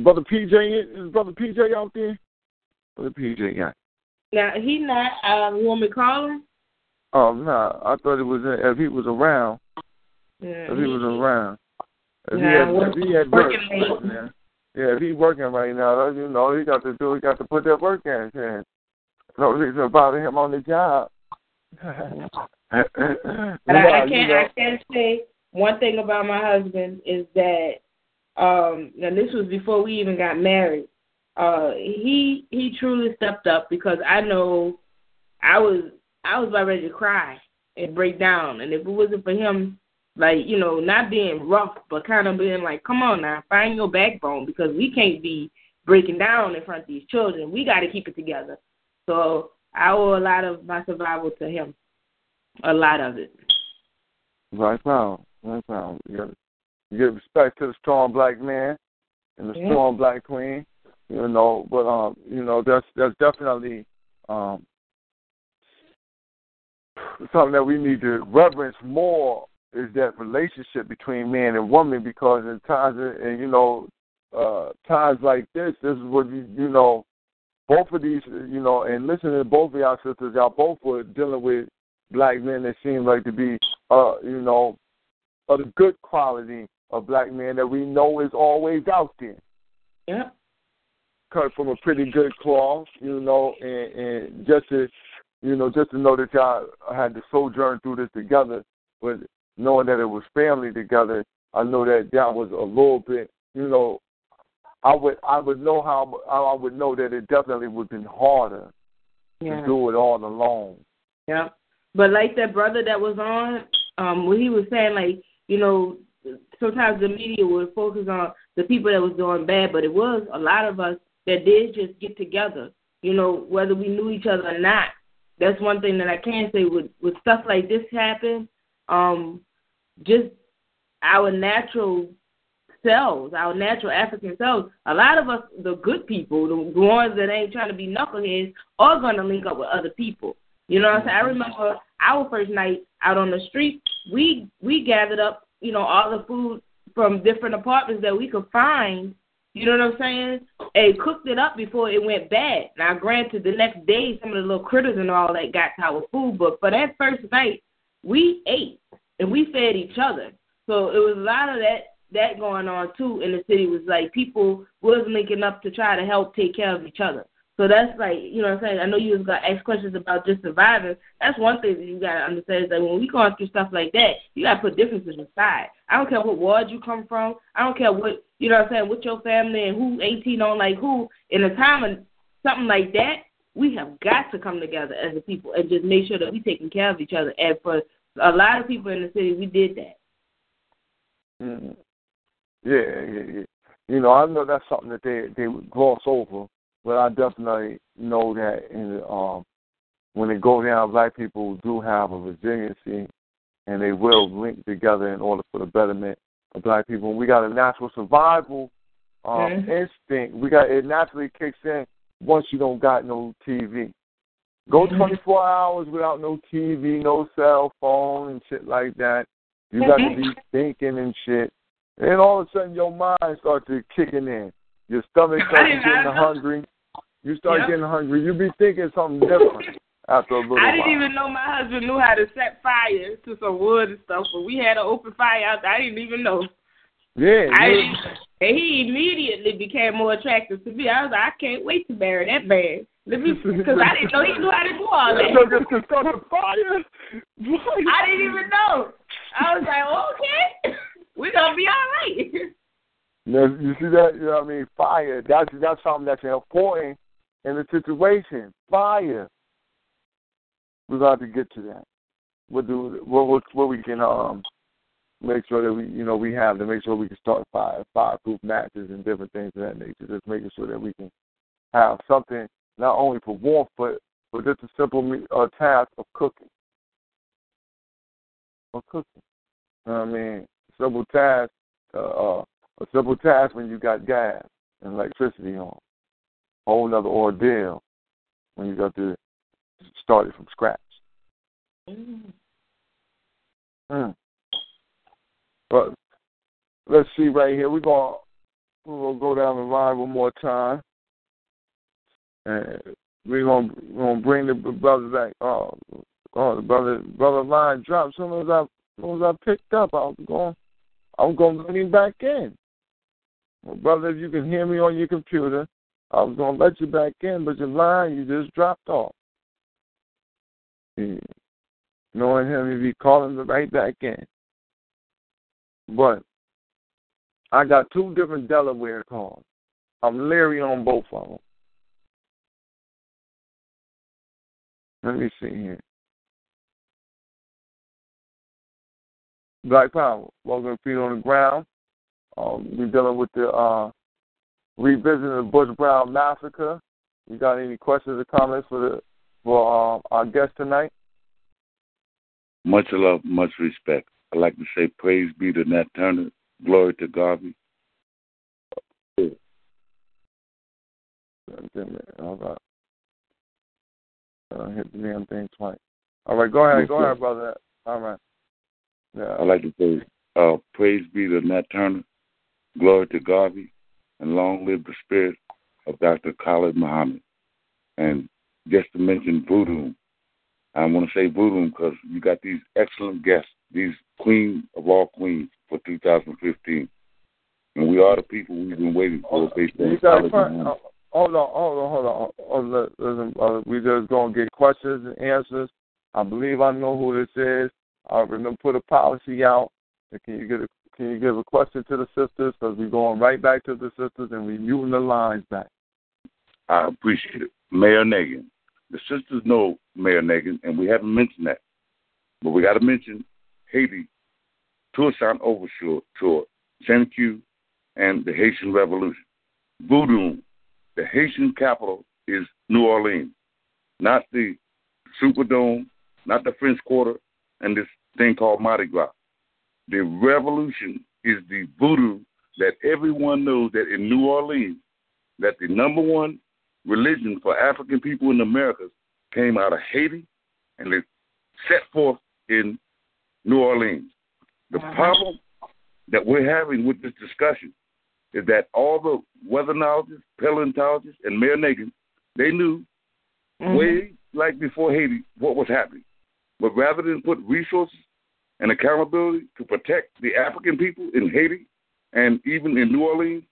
brother PJ, is brother PJ out there? Brother PJ, yeah. Now he not. Um, you want me to call him? Oh no, nah, I thought it was if he was around. Yeah, if he, he was around. If nah, he had, if he had working work, yeah. yeah, if he's working right now, you know, he got to do, he got to put that work in. Yeah. No reason about him on the job. but I, I can't, I can't say one thing about my husband is that, um, and this was before we even got married. Uh, he he truly stepped up because I know I was I was about ready to cry and break down, and if it wasn't for him, like you know, not being rough, but kind of being like, come on now, find your backbone because we can't be breaking down in front of these children. We got to keep it together. So I owe a lot of my survival to him, a lot of it. Right now, right now, you got you give respect to the strong black man and the Yeah. strong black queen. You know, but um, you know, that's that's definitely um something that we need to reverence more is that relationship between man and woman because in times and you know uh times like this this is what you you know both of these you know and listening to both of y'all sisters y'all both were dealing with black men that seem like to be uh you know of the good quality of black men that we know is always out there Yeah. cut from a pretty good cloth, you know, and, and just to, you know, just to know that y'all had to sojourn through this together, but knowing that it was family together, I know that that was a little bit, you know, I would I would know how I would know that it definitely would have been harder Yeah. to do it all alone. Yeah. But like that brother that was on, um, when he was saying like, you know, sometimes the media would focus on the people that was doing bad, but it was a lot of us that did just get together. You know, whether we knew each other or not. That's one thing that I can say with with stuff like this happen. Um, just our natural selves, our natural African selves. A lot of us, the good people, the ones that ain't trying to be knuckleheads, are gonna link up with other people. You know what I'm saying? I remember our first night out on the street, we we gathered up, you know, all the food from different apartments that we could find. You know what I'm saying? And cooked it up before it went bad. Now, granted, the next day some of the little critters and all that got to our food, but for that first night, we ate and we fed each other. So it was a lot of that that going on too in the city. Was like people was linking up to try to help take care of each other. So that's like, you know what I'm saying? I know you was gonna ask questions about just surviving. That's one thing that you gotta understand is that when we going through stuff like that, you gotta put differences aside. I don't care what ward you come from. I don't care what you know what I'm saying, with your family and who eighteen on like who. In a time of something like that, we have got to come together as a people and just make sure that we're taking care of each other. And for a lot of people in the city, we did that. Mm-hmm. Yeah, yeah, yeah. You know, I know that's something that they they gloss over, but I definitely know that in um when they go down, black people do have a resiliency, and they will link together in order for the betterment of black people. And we got a natural survival um, Mhm. instinct. We got it naturally kicks in once you don't got no TV. Go Mhm. 24 hours without no TV, no cell phone, and shit like that. You got to be thinking and shit. And all of a sudden, your mind starts to kicking in. Your stomach starts getting hungry. You start Yep. getting hungry. You be thinking something different after a little I while. didn't even know my husband knew how to set fire to some wood and stuff, but we had an open fire out there. I didn't even know. yeah, I didn't, and he immediately became more attractive to me. I was like, I can't wait to marry that man. Let me, because I didn't know he knew how to do all that. So just to start a fire. I didn't even know. I was like, oh, okay, we're gonna be all right. Now, you see that? You know what I mean? Fire. That's that's something that's important in the situation. Fire. We're going to get to that. We'll do what what what we can um make sure that we you know we have to make sure we can start fire fireproof matches and different things of that nature. Just making sure that we can have something not only for warmth but for just a simple uh, task of cooking. Of cooking. What I mean? Simple task. Uh, uh, a simple task when you got gas and electricity on. Whole another ordeal when you got to start it from scratch. Mm. But let's see right here. We're gonna we're gonna go down the line one more time, and we're gonna we're gonna bring the brother back. Oh, oh, the brother brother line dropped. As soon as I as soon as I picked up, I was going I'm gonna let him back in. Well, brother, if you can hear me on your computer, I was gonna let you back in, but your line you just dropped off. Yeah. Knowing him, he'd be calling right back in. But I got two different Delaware calls. I'm leery on both of them. Let me see here. Black Power, welcome to Feet on the Ground. Um, we're dealing with the uh, revisiting the Bush Brown massacre. You got any questions or comments for the for uh, our guest tonight? Much love, much respect. I'd like to say praise be to Nat Turner, glory to Garvey. All right. Uh, hit the damn thing twice. All right, go ahead, go ahead, brother. All right. Yeah. I'd like to say uh, praise be to Nat Turner, glory to Garvey, and long live the spirit of Dr. Khalid Muhammad. And just to mention Voodoo, I want to say Voodoo because you got these excellent guests, these queen of all queens for 2015. And we are the people we've been waiting for based on got Khalid Muhammad. uh, Hold on, hold on, hold on. Hold on. Listen, uh, we just gonna get questions and answers. I believe I know who this is. I remember put a policy out. Can you get a Can you give a question to the sisters? Because we're going right back to the sisters and we're muting the lines back. I appreciate it. Mayor Nagin. The sisters know Mayor Nagin, and we haven't mentioned that. But we got to mention Haiti, Toussaint Louverture, tour, Saint Q, and the Haitian Revolution. Voodoo, the Haitian capital is New Orleans, not the Superdome, not the French Quarter, and this thing called Mardi Gras. The revolution is the voodoo that everyone knows that in New Orleans, that the number one religion for African people in America came out of Haiti and it set forth in New Orleans. The problem that we're having with this discussion is that all the weathernologists, paleontologists, and Mayor Nagin, they knew mm-hmm. way like before Haiti what was happening. But rather than put resources and accountability to protect the African people in Haiti and even in New Orleans,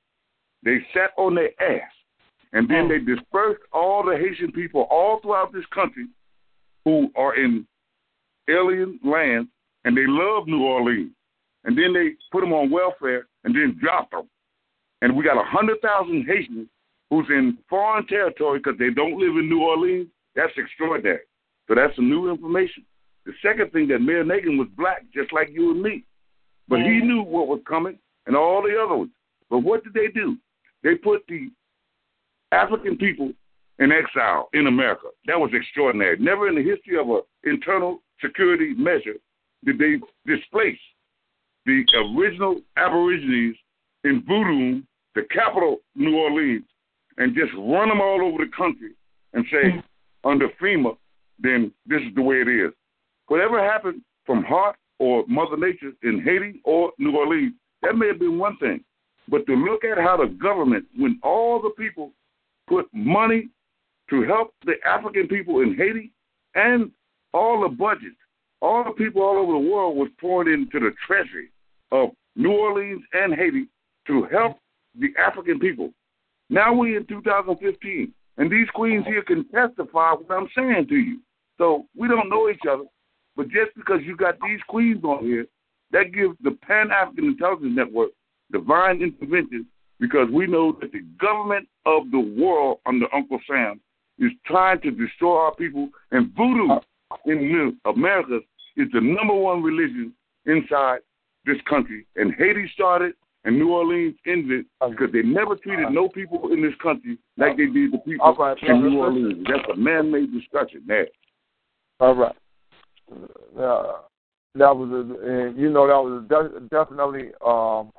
they sat on their ass. And then mm. they dispersed all the Haitian people all throughout this country who are in alien lands and they love New Orleans. And then they put them on welfare and then dropped them. And we got a 100,000 Haitians who's in foreign territory because they don't live in New Orleans. That's extraordinary. So that's some new information. The second thing that Mayor Nagin was black, just like you and me. But he knew what was coming, and all the other ones. But what did they do? They put the African people in exile in America. That was extraordinary. Never in the history of an internal security measure did they displace the original Aborigines in Voodoo, the capital, New Orleans, and just run them all over the country and say, hmm. under FEMA, then this is the way it is. Whatever happened from Hart or Mother Nature in Haiti or New Orleans, that may have been one thing. But to look at how the government, when all the people put money to help the African people in Haiti and all the budgets, all the people all over the world was poured into the treasury of New Orleans and Haiti to help the African people. Now we in 2015, and these queens here can testify what I'm saying to you. So we don't know each other, but just because you got these queens on here, that gives the Pan African Intelligence Network divine intervention because we know that the government of the world under Uncle Sam is trying to destroy our people, and voodoo in America is the number one religion inside this country. And Haiti started, and New Orleans ended because they never treated no people in this country like they did the people right, in New. Orleans. That's a man-made discussion there. All right. That was a, and you know that was a de- definitely um,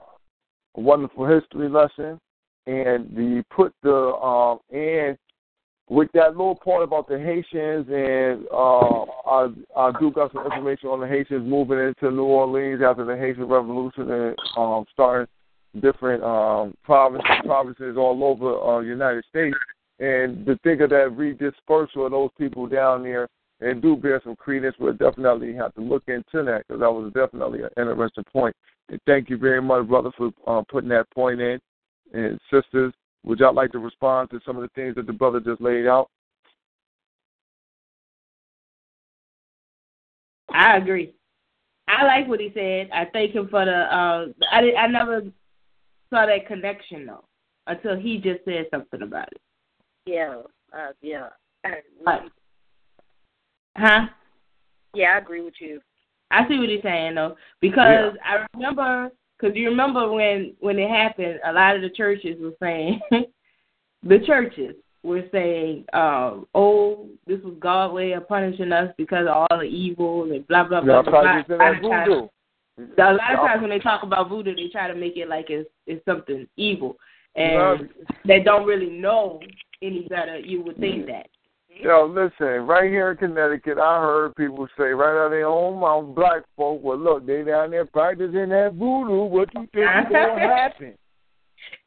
a wonderful history lesson, and the put the um and with that little part about the Haitians and uh, I I do got some information on the Haitians moving into New Orleans after the Haitian Revolution and um, starting different um, provinces provinces all over uh, United States. And to think of that redispersal of those people down there and do bear some credence, we'll definitely have to look into that because that was definitely an interesting point. And thank you very much, brother, for uh, putting that point in. And sisters, would y'all like to respond to some of the things that the brother just laid out? I agree. I like what he said. I thank him for the. Uh, I did, I never saw that connection though until he just said something about it. Yeah, uh, yeah. Right. Huh? Yeah, I agree with you. I see what he's saying though, because I remember, because you remember when when it happened, a lot of the churches were saying, the churches were saying, um, "Oh, this was God's way of punishing us because of all the evil and blah blah blah." Y'all blah, blah. been A lot of times- voodoo. a lot of Y'all- times when they talk about voodoo, they try to make it like it's it's something evil, and they don't really know any better. You would think that. Yo, listen, right here in Connecticut, I heard people say right out of their own mouth, black folk, well, look, they down there practicing that voodoo. What you think is going to happen?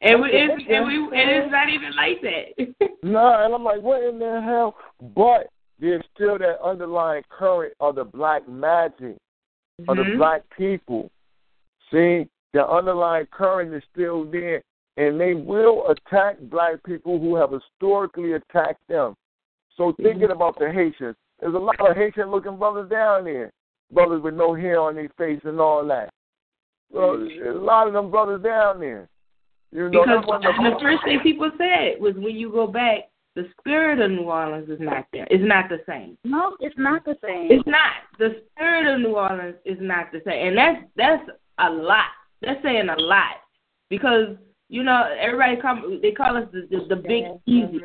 And we, it's, and we and it's not even like that. No, and I'm like, what in the hell? But there's still that underlying current of the black magic of the Mhm. black people. See, the underlying current is still there, and they will attack black people who have historically attacked them. So thinking about the Haitians, there's a lot of Haitian-looking brothers down there, brothers with no hair on their face and all that. So there's a lot of them brothers down there. You know, because that's one of the the first thing people said was when you go back, the spirit of New Orleans is not there. It's not the same. No, it's not the same. It's not. The spirit of New Orleans is not the same, and that's that's a lot. That's saying a lot because you know everybody come. They call us the the, the big easy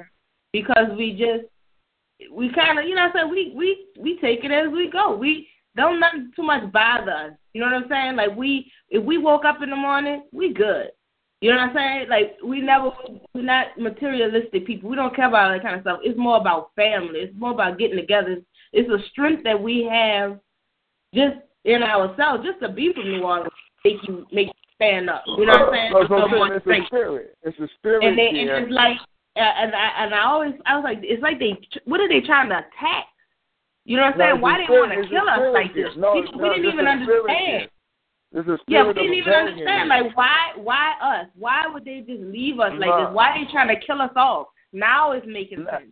because we just we kind of you know what I'm saying we we we take it as we go. We don't nothing too much bother us. You know what I'm saying? Like we if we woke up in the morning, we good. You know what I'm saying? Like we never we're not materialistic people. We don't care about that kind of stuff. It's more about family. It's more about getting together. It's a strength that we have just in ourselves, just to be from New Orleans, make you make you stand up. You know what I'm saying? No, so saying it's a spirit. It's a spirit And they and it's like and I and I always I was like it's like they what are they trying to attack? You know what I'm No, saying? Why they want to kill us like this? No, we, no, we didn't even understand. here. There's a Yeah, we didn't even understand like why why us? Why would they just leave us like this? Why are they trying to kill us off? Now it's making sense.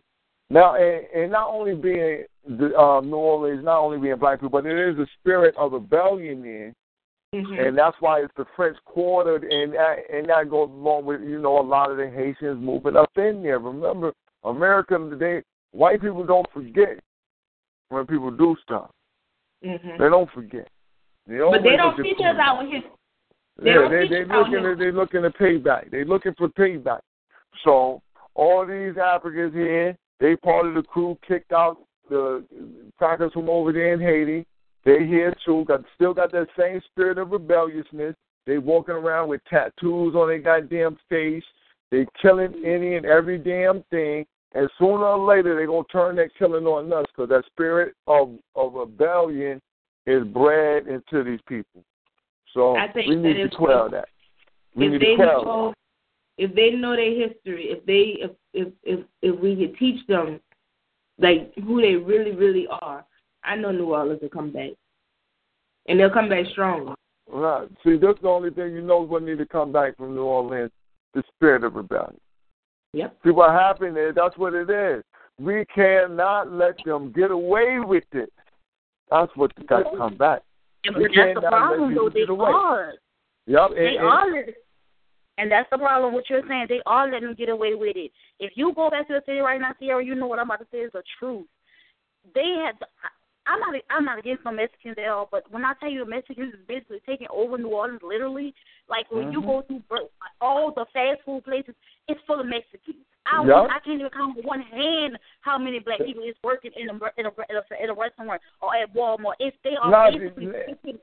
Now, and, and not only being the, uh, New Orleans, not only being black people, but it is a spirit of rebellion there, Mm-hmm. and that's why it's the French quartered, and that, and that goes along with you know a lot of the Haitians moving up in there. Remember, America today, white people don't forget when people do stuff. Mhm. They don't forget. They But they don't at teach us our history. They yeah, they they looking to, they looking to payback. They looking for payback. So all these Africans here, they part of the crew kicked out the crackers from over there in Haiti. They here too, got still got that same spirit of rebelliousness. They walking around with tattoos on their goddamn face. They killing any and every damn thing. And sooner or later, they're going to turn that killing on us because that spirit of, of rebellion is bred into these people. So I think we need to if- quell that. We need they to quell know if they know their history, if they if if if if we could teach them like who they really really are, I know New Orleans will come back, and they'll come back stronger. Right. See, that's the only thing you know what need to come back from New Orleans, the spirit of rebellion. Yep. See what happened is that's what it is. We cannot let them get away with it. That's what got to come back. And We but that's the problem, people though. They are. Yep. They and- and- are. letting- And that's the problem. What you're saying, they are letting them get away with it. If you go back to the city right now, Sierra, you know what I'm about to say is the truth. They had. I'm not. I'm not against no Mexicans at all, but when I tell you Mexicans is basically taking over New Orleans, literally, like when you Mhm. go through all the fast food places, it's full of Mexicans. I Yup. I can't even count with one hand how many black people is working in a in a in a, in a restaurant or at Walmart. If they are Nah, basically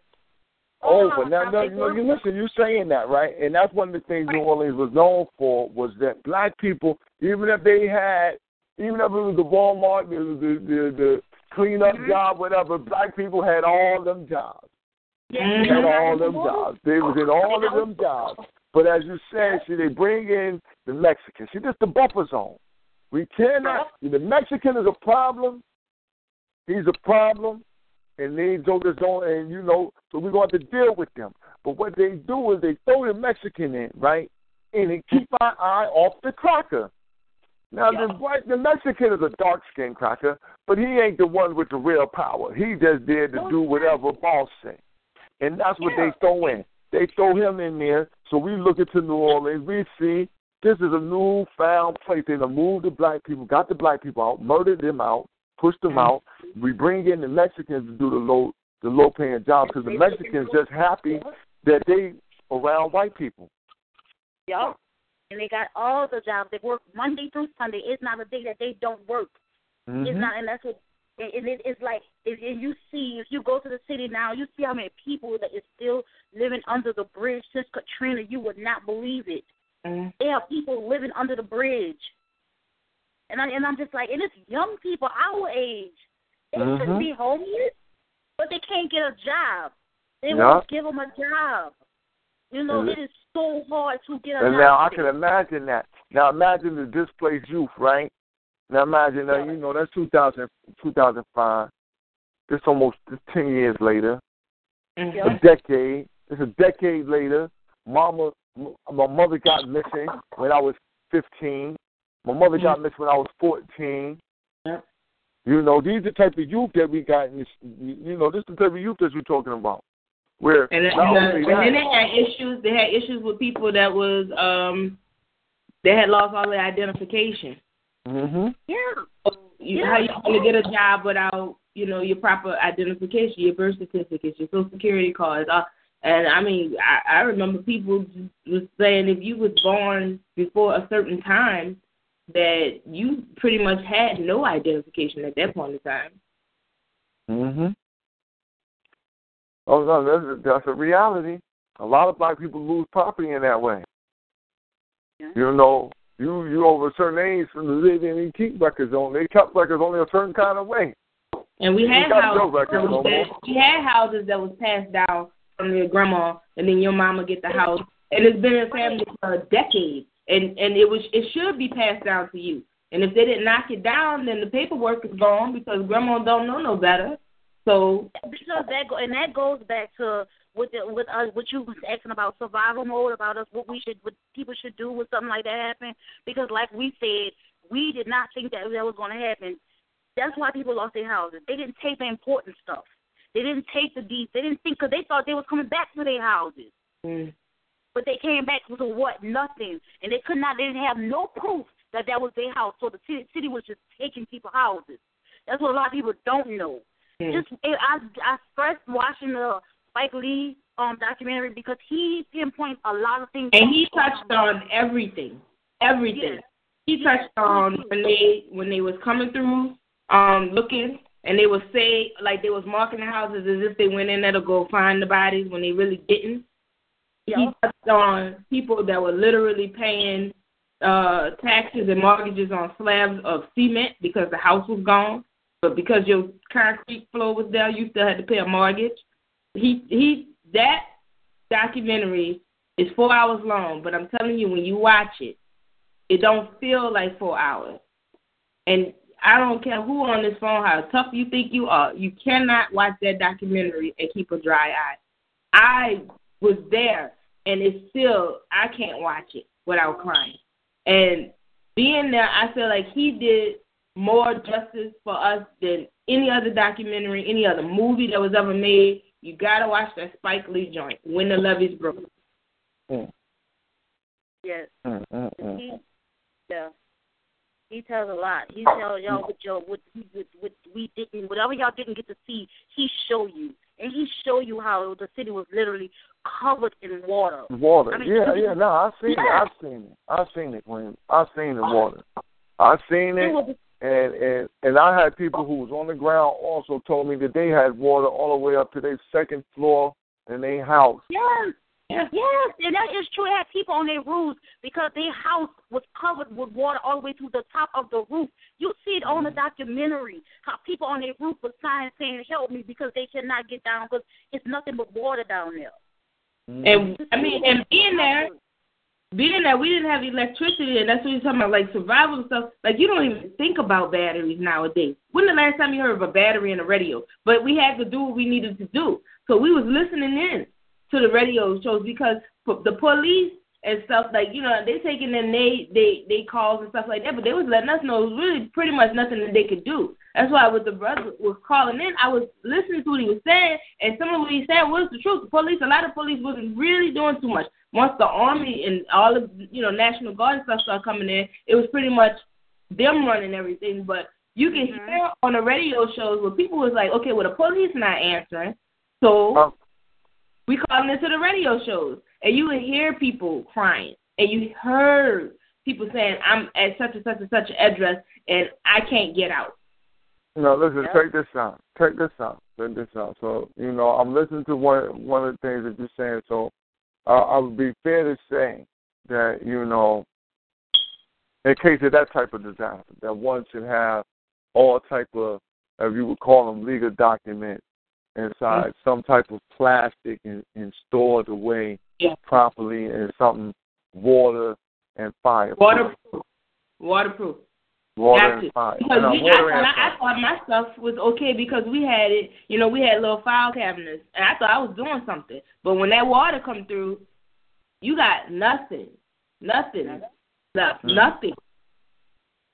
Oh, but now, you, know, you listen. You saying that right, and that's one of the things New Orleans was known for was that black people, even if they had, even if it was the Walmart, the the the, the cleanup Mm-hmm. job, whatever, black people had all them jobs. They Yeah, had all them jobs. They was in all of them jobs. But as you said, see, they bring in the Mexicans. See, this the buffer zone. We cannot. The Mexican is a problem. He's a problem, and they jokers don't. And you know, so we're going to have to deal with them. But what they do is they throw the Mexican in, right, and they keep our eye off the cracker. Now the white, the Mexican is a dark skinned cracker, but he ain't the one with the real power. He just there to do whatever boss say, and that's what they throw in. They throw him in there, so we look into New Orleans. We see this is a new found place. They done moved the black people, got the black people out, murdered them out, pushed them out. We bring in the Mexicans to do the low the low paying jobs because the Mexicans just happy that they around white people. Yup. And they got all the jobs. They work Monday through Sunday. It's not a day that they don't work. It's Mhm. not, and that's what. And and it, it's like if, if you see, if you go to the city now, you see how many people that is still living under the bridge since Katrina. You would not believe it. Mm. There are people living under the bridge, and I and I'm just like, and it's young people our age. They Mhm. shouldn't be homeless, but they can't get a job. They Yeah. won't give them a job. You know, And- it is so hard to get a And now I can imagine that. Now imagine the displaced youth, right? Now imagine that you know that's 2000, 2005. It's almost it's ten years later. A decade. It's a decade later. Mama, my mother got missing when I was fifteen. My mother mm-hmm. got missing when I was fourteen. You know, these are the type of youth that we got. In this, you know, this is the type of youth that we're talking about. Where And, then- not and, only then- and then they had issues. They had issues with people that was um, they had lost all their identification. hmm Yeah. You, How you going to get a job without you know your proper identification, your birth certificate, your social security cards? Uh, and I mean, I, I remember people just was saying if you was born before a certain time, that you pretty much had no identification at that point in time. hmm Oh no, that's a, that's a reality. A lot of black people lose property in that way. You know, you you over a certain age from the they didn't keep records on. They kept records only a certain kind of way. And we had houses. no that no was passed, we had houses that was passed down from your grandma, and then your mama get the house, and it's been in the family for a decade, and and it was it should be passed down to you. And if they didn't knock it down, then the paperwork is gone because grandma don't know no better. So because that go, and that goes back to what the, with us what you was asking about survival mode about us what we should what people should do when something like that happen because like we said we did not think that that was going to happen. That's why people lost their houses. They didn't take the important stuff. They didn't take the deep. They didn't think because they thought they was coming back to their houses. Mm. But they came back with a what? Nothing. And they could not. They didn't have no proof that that was their house. So the city, city was just taking people houses. That's what a lot of people don't know. Mm. Just it, I I first watching the Spike Lee um documentary because he pinpoints a lot of things. And he touched on everything, everything. Yes. He touched on when they when they was coming through, um, looking, and they would say like they was marking the houses as if they went in there to go find the bodies when they really didn't. He touched on people that were literally paying uh taxes and mortgages on slabs of cement because the house was gone, but because your concrete floor was there, you still had to pay a mortgage. He he that documentary is four hours long, but I'm telling you, when you watch it, it don't feel like four hours. And I don't care who on this phone, how tough you think you are, you cannot watch that documentary and keep a dry eye. I was there, and it's still I can't watch it without crying. And being there, I feel like he did more justice for us than any other documentary, any other movie that was ever made. You gotta watch that Spike Lee joint, When the Levees Broke. Mm. Yes. Mm, mm, mm. He, yeah. He tells a lot. He tells y'all what y'all what, what what we didn't whatever y'all didn't get to see, he show you. And he show you how the city was literally covered in water. Water. I mean, yeah, yeah. No, I've seen Yeah. it. I've seen it. I've seen it, Queen. I've seen the water. I've seen It it, was and and and I had people who was on the ground also told me that they had water all the way up to their second floor in their house. Yes. Yeah. Yes, and that is true. They had people on their roofs because their house was covered with water all the way to the top of the roof. You see it on the mm-hmm. documentary how people on their roof were signs saying, "Help me," because they cannot get down because it's nothing but water down there. And I mean, and being there, being that we didn't have electricity, and that's what you're talking about, like survival stuff. Like you don't even think about batteries nowadays. When the last time you heard of a battery in a radio? But we had to do what we needed to do, so we was listening in to the radio shows because the police and stuff like you know they taking in they they they calls and stuff like that, but they was letting us know it was really pretty much nothing that they could do. That's why with the brother was calling in, I was listening to what he was saying, and some of what he said was the truth. The police, a lot of police wasn't really doing too much. Once the army and all of you know National Guard and stuff started coming in, it was pretty much them running everything. But you can mm-hmm. hear on the radio shows where people was like, okay, well the police not answering, so oh. we calling into the radio shows, and you would hear people crying, and you heard people saying, "I'm at such and such and such address, and I can't get out." No, listen, check this out. Check this out. Check this out. So, you know, I'm listening to one one of the things that you're saying. So, uh, I would be fair to say that you know, in case of that type of disaster, that one should have all type of, if you would call them legal documents inside some type of plastic and, and stored away Yeah. properly in something water and fire. Waterproof. Waterproof. Water Got and to. fire. Because No, we, water I, and fire. I thought my stuff was okay because we had it. You know, we had little file cabinets, and I thought I was doing something. But when that water come through, you got nothing, nothing left, Mm. nothing.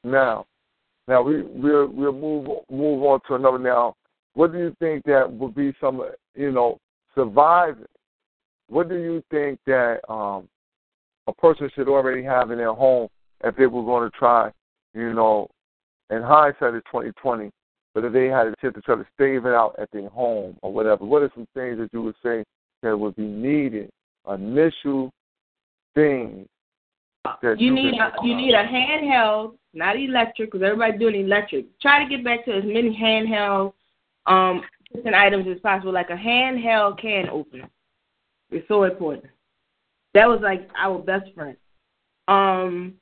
Now, now we we'll we'll move move on to another. Now, what do you think that would be some you know surviving? What do you think that um, a person should already have in their home if they were going to try? You know, in hindsight, it's twenty twenty. But if they had a chance to try to save it out at their home or whatever, what are some things that you would say that would be needed? Initial things that You you need a, you need a handheld, not electric, because everybody's doing electric. Try to get back to as many handheld um items as possible, like a handheld can opener. It's so important. That was like our best friend. Um,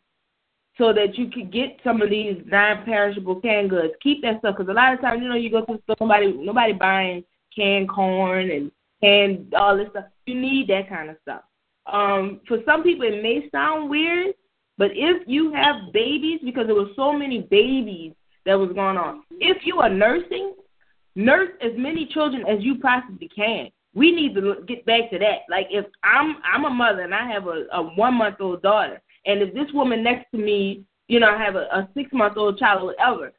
so that you could get some of these non-perishable canned goods. Keep that stuff because a lot of times, you know, you go to the store, nobody nobody buying canned corn and canned all this stuff. You need that kind of stuff. Um, for some people, it may sound weird, but if you have babies, because there were so many babies that was going on, if you are nursing, nurse as many children as you possibly can. We need to get back to that. Like if I'm I'm a mother and I have a, a one month old daughter, and if this woman next to me, you know, I have a, a six month old child or whatever,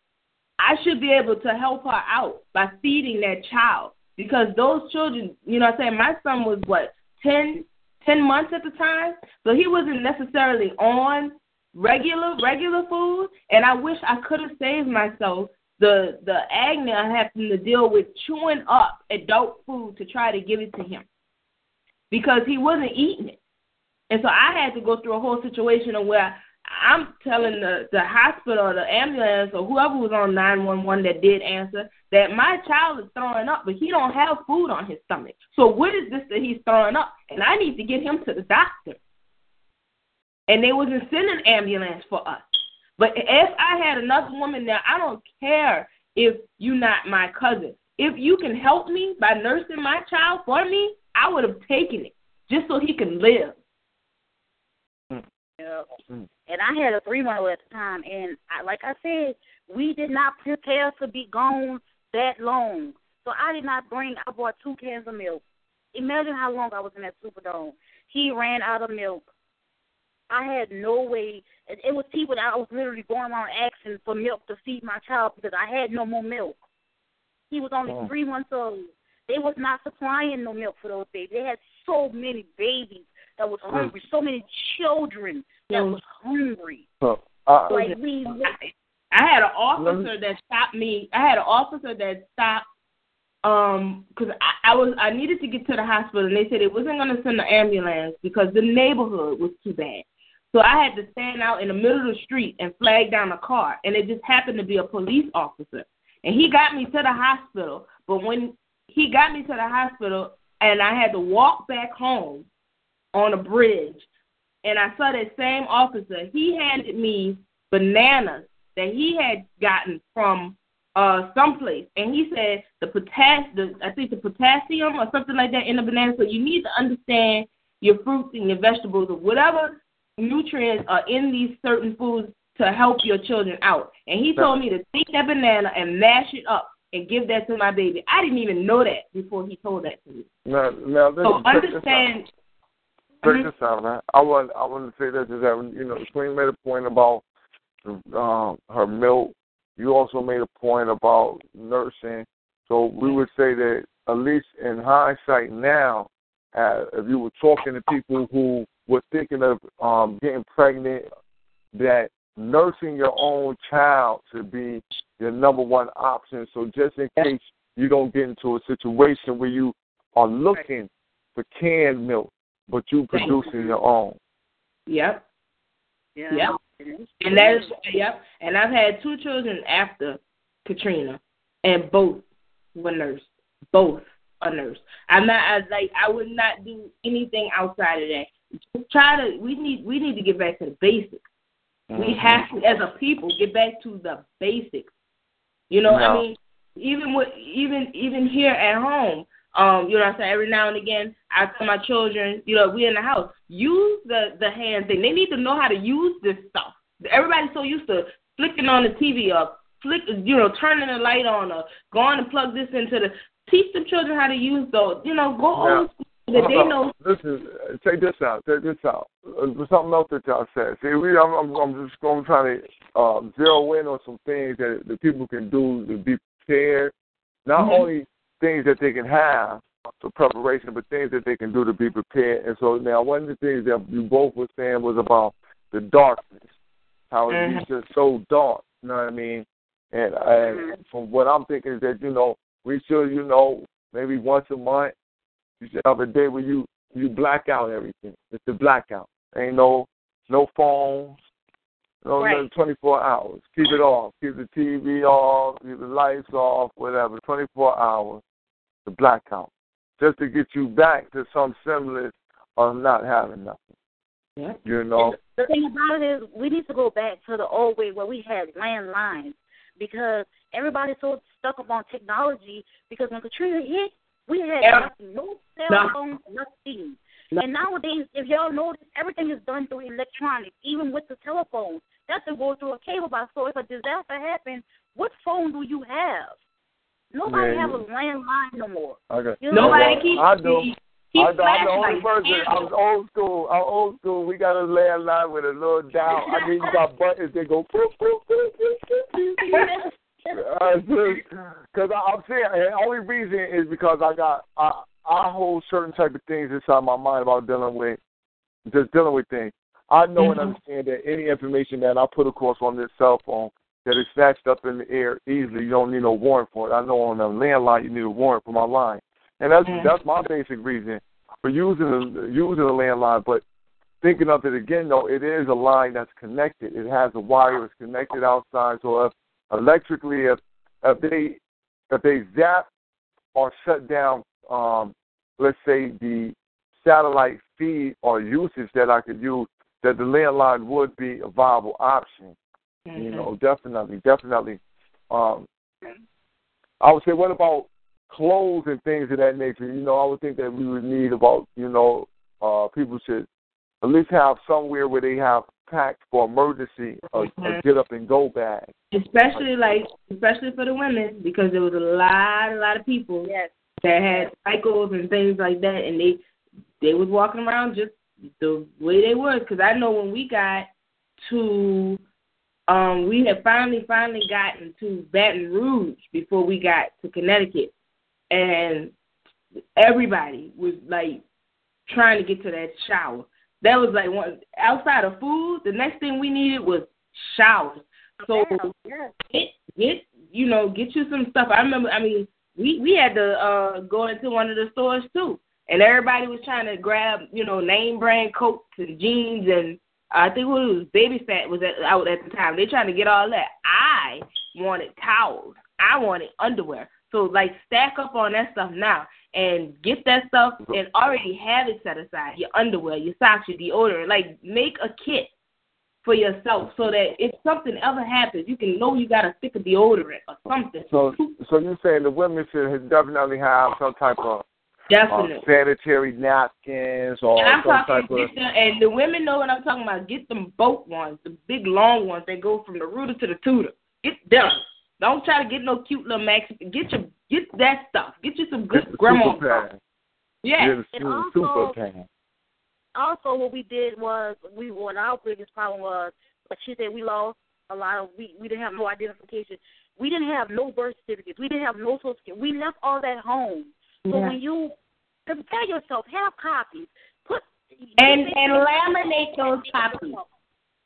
I should be able to help her out by feeding that child because those children, you know, I'm saying my son was what ten ten months at the time, so he wasn't necessarily on regular regular food, and I wish I could have saved myself the the agony I having to deal with chewing up adult food to try to give it to him. because he wasn't eating it. And so I had to go through a whole situation of where I'm telling the the hospital or the ambulance or whoever was on 911 that did answer that my child is throwing up, but he don't have food on his stomach. So what is this that he's throwing up? And I need to get him to the doctor. And they wasn't sending an ambulance for us. But if I had another woman there, I don't care if you're not my cousin. If you can help me by nursing my child for me, I would have taken it just so he can live. Yeah. Mm. And I had a three month old at the time, and I, like I said, we did not prepare to be gone that long. So I did not bring. I bought two cans of milk. Imagine how long I was in that Superdome. He ran out of milk. I had no way. It, it was people that I was literally going around asking for milk to feed my child because I had no more milk. He was only Oh. three months old. They was not supplying no milk for those babies. They had so many babies that was hungry, so many children that was hungry. So, uh, Like we, I had an officer that stopped me. I had an officer that stopped um because I, I was I needed to get to the hospital and they said it wasn't going to send the ambulance because the neighborhood was too bad. So I had to stand out in the middle of the street and flag down a car and it just happened to be a police officer. And he got me to the hospital, but when he got me to the hospital and I had to walk back home on a bridge and I saw that same officer, he handed me bananas that he had gotten from uh someplace and he said the potas the I think the potassium or something like that in the banana. So you need to understand your fruits and your vegetables or whatever nutrients are in these certain foods to help your children out. And he told me to take that banana and mash it up and give that to my baby. I didn't even know that before he told that to me. now, now So understand Check this out, man. I want I want to say this is that you know the Queen made a point about um, her milk. You also made a point about nursing. So we would say that at least in hindsight now, uh, if you were talking to people who were thinking of um, getting pregnant, that nursing your own child should be your number one option. So just in case you don't get into a situation where you are looking for canned milk, but you producing your own. Yep. Yeah. Yep. And that's yep. And I've had two children after Katrina, and both were nursed. Both are nursed. I'm not I, like I would not do anything outside of that. Just try to. We need we need to get back to the basics. We mm-hmm. have to, as a people, get back to the basics. You know, I mean, even with even even here at home, um, you know what I'm saying, every now and again I tell my children, you know, we in the house, use the the hand thing. They need to know how to use this stuff. Everybody's so used to flicking on the TV or flick you know, turning the light on or going and plug this into the teach the children how to use those, you know, go Now, old school so that they uh, know Listen, uh, check this out. Check this out. Uh, there's something else that y'all said. See, we, I'm, I'm, I'm just going to try to um, zero in on some things that the people can do to be prepared. Not Mhm. only things that they can have for preparation, but things that they can do to be prepared. And so now, one of the things that you both were saying was about the darkness, how Mhm. it's just so dark. You know what I mean? And, and from what I'm thinking is that you know we should, you know, maybe once a month you should have a day where you you black out everything. It's the blackout. Ain't no no phones, no, no Right. 24 hours. Keep it off. Keep the TV off. Keep the lights off. Whatever. 24 hours. The blackout, just to get you back to some semblance of not having nothing. Yeah. You know. The thing about it is, we need to go back to the old way where we had landlines because everybody's so stuck up on technology. Because when Katrina hit, we had Yeah. nothing, no cell No. phones, nothing. And nowadays, if y'all notice, everything is done through electronics, even with the telephone. That's to go through a cable box. So if a disaster happens, what phone do you have? Nobody Yeah, have you- a landline no more. Okay. You know, Nobody keeps- I do. keep I do. I'm the only flashlights, person. I was old school. I'm old school. We got a landline with a little dial. I mean, you got buttons that go. Because I'm saying the only reason is because I got I I hold certain type of things inside my mind about dealing with just dealing with things. I know and Mhm. understand that any information that I put across on this cell phone that is snatched up in the air easily, you don't need no warrant for it. I know on a landline you need a warrant for my line, and that's Mhm. that's my basic reason for using the, using the landline, but thinking of it again, though, it is a line that's connected. It has a wire. It's connected outside. So if electrically, if if they if they zap or shut down, um, let's say the satellite feed or usage that I could use, that the landline would be a viable option. Mm-hmm. You know, definitely, definitely. Um, I would say, what about clothes and things of that nature? You know, I would think that we would need about, you know, uh, people should at least have somewhere where they have packed for emergency or, Mm-hmm. or get up and go bag. especially like especially for the women because there was a lot a lot of people yes. that had cycles and things like that and they they was walking around just the way they was because I know when we got to um we had finally finally gotten to Baton Rouge before we got to Connecticut and everybody was like trying to get to that shower. That was like one outside of food, the next thing we needed was showers. So get get you know, get you some stuff. I remember I mean, we we had to uh go into one of the stores too. And everybody was trying to grab, you know, name brand coats and jeans and I think it was baby fat was at, out at the time. They trying to get all that. I wanted towels. I wanted underwear. So like stack up on that stuff now and get that stuff and already have it set aside. Your underwear, your socks, your deodorant. Like make a kit for yourself so that if something ever happens, you can know you got a stick of deodorant or something. So, so you're saying the women should definitely have some type of Definitely. uh, sanitary napkins or And I'm some talking, type of. get them, and the women know what I'm talking about. Get them boat ones, the big long ones that go from the rooter to the tutor. Get them. Don't try to get no cute little max. Get your get that stuff. Get you some good grandma super stuff. Yeah. And also- also what we did was we what our biggest problem was like she said we lost a lot of we we didn't have no identification. We didn't have no birth certificates. We didn't have no social security. We left all that home. So Yeah. when you prepare yourself, have copies. Put And and laminate those copies.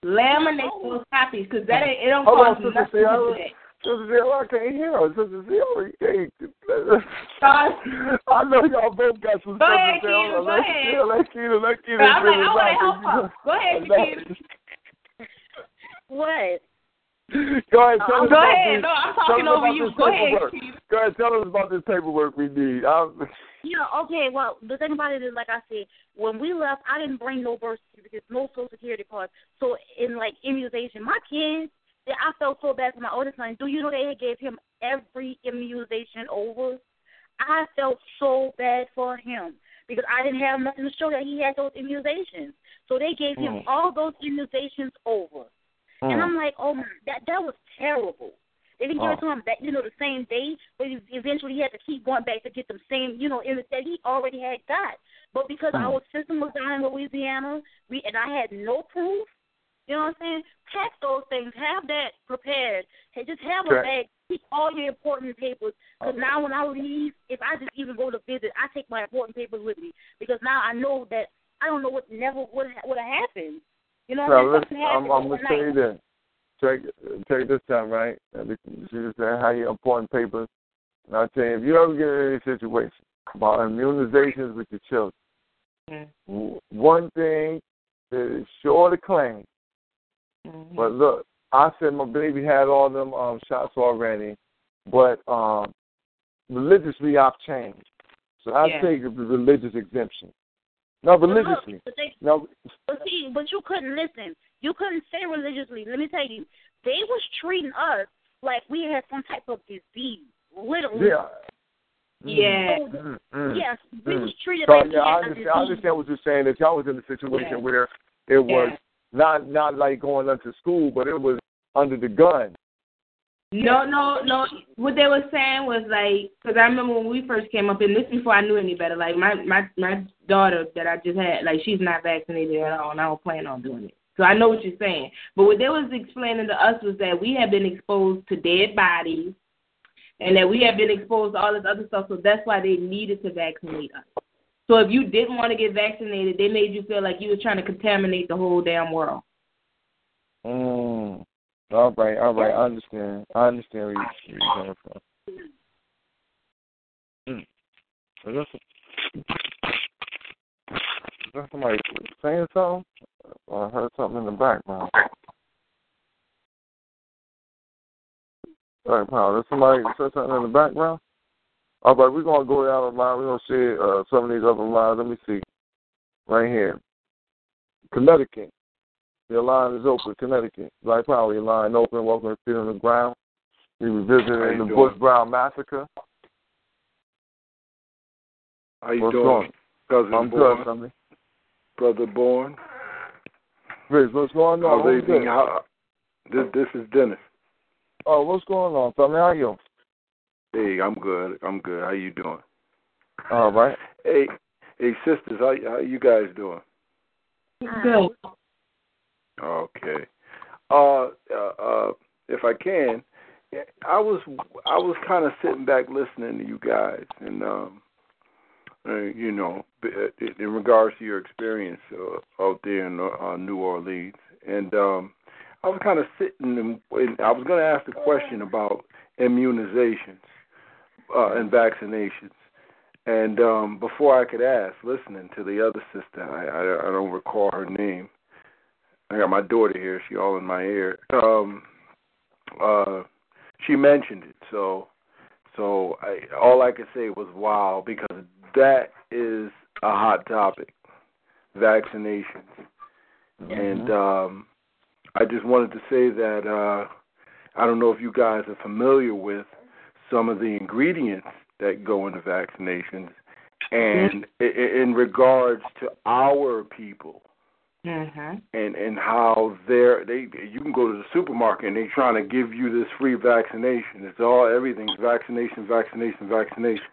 Laminate those copies because that ain't, it don't Hold on, cost Sister nothing to Sierra. do that. Sister Zero, I can't hear her. Sister Zero, you can't. I know y'all both got some Go stuff ahead, to say. Keita, go on, ahead. Let Keita, let Keita, let Keita I'm like, I it want to help her. Go ahead, Shakita. What? Go ahead, tell us Go about ahead. this. No, I'm talking over you. this Go ahead, paperwork. Keita. Go ahead, tell us about this paperwork we need. I'm, Yeah, okay, well, the thing about it is, like I said, when we left, I didn't bring no birth certificates, no social security cards. So, in like immunization, my kids, yeah, I felt so bad for my oldest son. Do you know they gave him every immunization over? I felt so bad for him because I didn't have nothing to show that he had those immunizations. So they gave him Mm. all those immunizations over. And Mm. I'm like, oh my, that that was terrible. They didn't give Oh. it to him that you know the same day, but he, eventually he had to keep going back to get them same you know in that he already had got. But because Mm. our system was down in Louisiana, we and I had no proof. You know what I'm saying? Pack those things. Have that prepared. and just have a Correct. bag. Keep all your important papers. Because now when I leave, if I just even go to visit, I take my important papers with me. Because now I know that I don't know what never would would have happened. You know what Now, I'm I'm, to tell you this. Take, take this time, right? She just said how you important papers. And I tell you, if you ever get in any situation about immunizations with your children, w- one thing is sure to claim. But look, I said my baby had all them um shots already, but um religiously I've changed. So I Yeah. take the religious exemption. No, But look, religiously. but they- No, But see, but you couldn't listen. You couldn't say religiously. Let me tell you, they was treating us like we had some type of disease, literally. yeah. Yeah. Mm, mm, Yes, we mm. was treated So, like we yeah, I had a understand, disease. I understand what you're saying. That y'all was in a situation Yeah. where it was Yeah. not not like going up to school, but it was under the gun. No, no, no. What they were saying was like, because I remember when we first came up, and this before I knew any better. Like my my my daughter that I just had, like she's not vaccinated at all, and I don't plan on doing it. So I know what you're saying. But what they was explaining to us was that we have been exposed to dead bodies, and that we have been exposed to all this other stuff. So that's why they needed to vaccinate us. So if you didn't want to get vaccinated, they made you feel like you were trying to contaminate the whole damn world. Mm. All right, all right. I understand. I understand where you- where you're coming from. Mm. So that's- Is that somebody saying something? I heard something in the background. All right, pal. There's somebody said something in the background? All right, we're going to go down the line. We're to see uh, some of these other lines. Let me see. Right here. Connecticut. Your line is open. Connecticut. Black Power, your line open. Welcome to Feet on the Ground. We revisiting the doing? Bush Brown Massacre. How you What's doing, going? cousin I'm Born? good, something. Brother Born. Riz, what's going on? Oh, How's Who's everything? this? How, this this is Dennis. Oh, what's going on, family? How are you? Hey, I'm good. I'm good. How you doing? All right. Hey, hey, sisters, how how you guys doing? Good. Okay. Uh, uh, uh, if I can, I was I was kind of sitting back listening to you guys, and um, uh, you know, uh, in regards to your experience uh, out there in New Orleans, and um, I was kind of sitting, and, I was going to ask the question about immunizations uh, and vaccinations. And um, before I could ask, listening to the other sister, I, I I don't recall her name. I got my daughter here; she all in my ear. Um, uh, she mentioned it, so so I, all I could say was wow because that is a hot topic, vaccinations, and um, I just wanted to say that uh, I don't know if you guys are familiar with some of the ingredients that go into vaccinations, and i i in regards to our people Mhm. and and how they're they you can go to the supermarket and they're trying to give you this free vaccination. It's all everything's vaccination, vaccination, vaccination.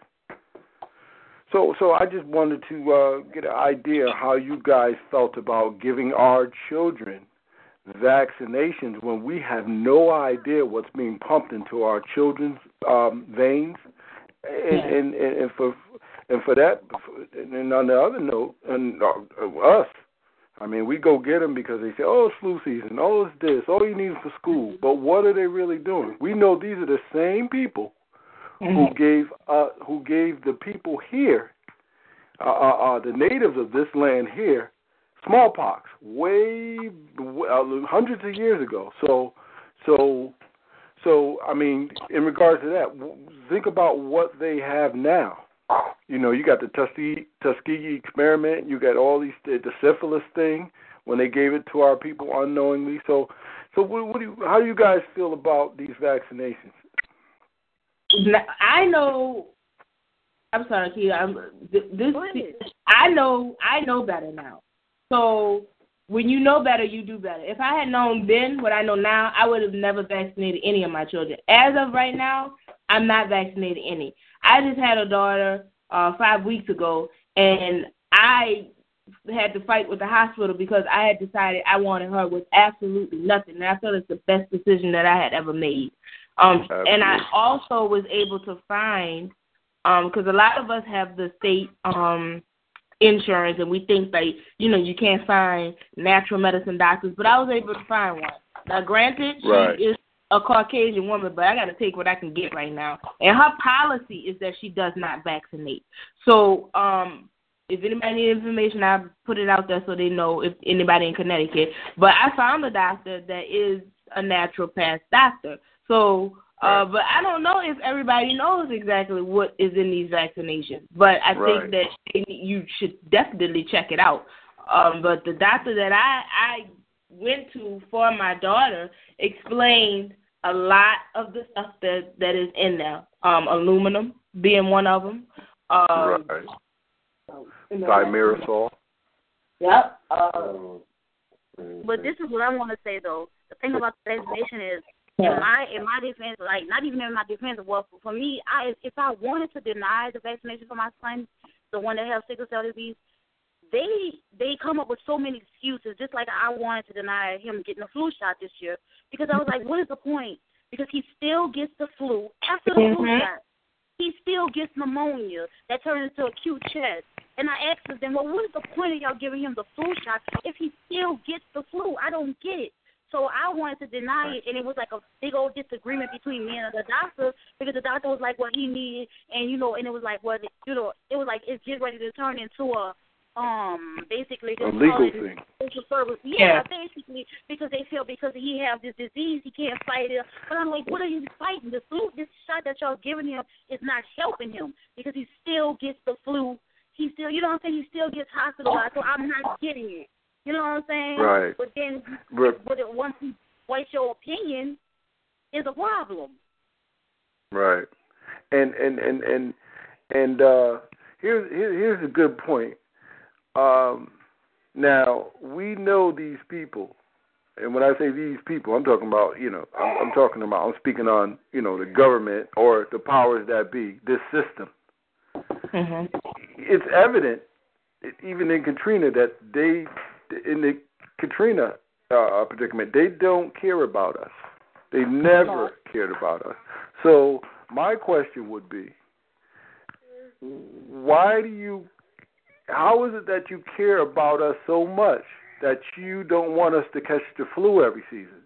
So so I just wanted to uh, get an idea how you guys felt about giving our children vaccinations when we have no idea what's being pumped into our children's um, veins, and, and and and for and for that, and on the other note, and uh, us, I mean, we go get them because they say, "Oh, it's flu season. Oh, it's this. Oh, you need it for school." But what are they really doing? We know these are the same people who gave uh, who gave the people here, uh, uh, uh, the natives of this land here, smallpox way uh, hundreds of years ago. So, so, so I mean, in regards to that, think about what they have now. You know, you got the Tuskegee, Tuskegee experiment. You got all these the, the syphilis thing when they gave it to our people unknowingly. So, so what, what do you, how do you guys feel about these vaccinations? Now, I know. I'm sorry, Kia. I'm th- this. I know. I know better now. So when you know better, you do better. If I had known then what I know now, I would have never vaccinated any of my children. As of right now, I'm not vaccinating any. I just had a daughter uh five weeks ago, and I had to fight with the hospital because I had decided I wanted her with absolutely nothing, and I felt it's the best decision that I had ever made. Um, and I also was able to find, um, because a lot of us have the state um insurance, and we think that you know you can't find natural medicine doctors, but I was able to find one. Now, granted, she Right. is a Caucasian woman, but I got to take what I can get right now. And her policy is that she does not vaccinate. So, um, if anybody needs information, I put it out there so they know if anybody in Connecticut. But I found a doctor that is a naturopath doctor. So, uh, but I don't know if everybody knows exactly what is in these vaccinations. But I Right. think that you should definitely check it out. Um, but the doctor that I I went to for my daughter explained a lot of the stuff that that is in there. Um, aluminum being one of them. Um, right. you Thimerosal. Yep. Uh, But this is what I want to say though. The thing about the vaccination is, in my in my defense, like not even in my defense, well, for me, I if I wanted to deny the vaccination for my son, the one that has sickle cell disease, they they come up with so many excuses. Just like I wanted to deny him getting a flu shot this year because I was like, what is the point? Because he still gets the flu after the flu Mhm. shot. He still gets pneumonia that turns into a acute chest. And I asked them, well, what is the point of y'all giving him the flu shot if he still gets the flu? I don't get it. So I wanted to deny it, and it was like a big old disagreement between me and the doctor because the doctor was like what he needed, and you know, and it was like what you know, it was like it's getting ready to turn into a um basically just A legal thing. social service. Yeah, Yeah. basically because they feel because he have this disease he can't fight it. But I'm like, what are you fighting? The flu, this shot that y'all giving him is not helping him because he still gets the flu. He still, you know what I'm saying? He still gets hospitalized. So I'm not getting it. You know what I'm saying? Right. But then, Right. but it, once you voice your opinion, is a problem. Right. And and and and and uh here's here's a good point. Um now we know these people. And when I say these people, I'm talking about, you know, I'm, I'm talking about, I'm speaking on, you know, the government or the powers that be, this system. Mhm. It's evident, even in Katrina, that they, in the Katrina uh, predicament, they don't care about us. They never cared about us. So my question would be, why do you? How is it that you care about us so much that you don't want us to catch the flu every season,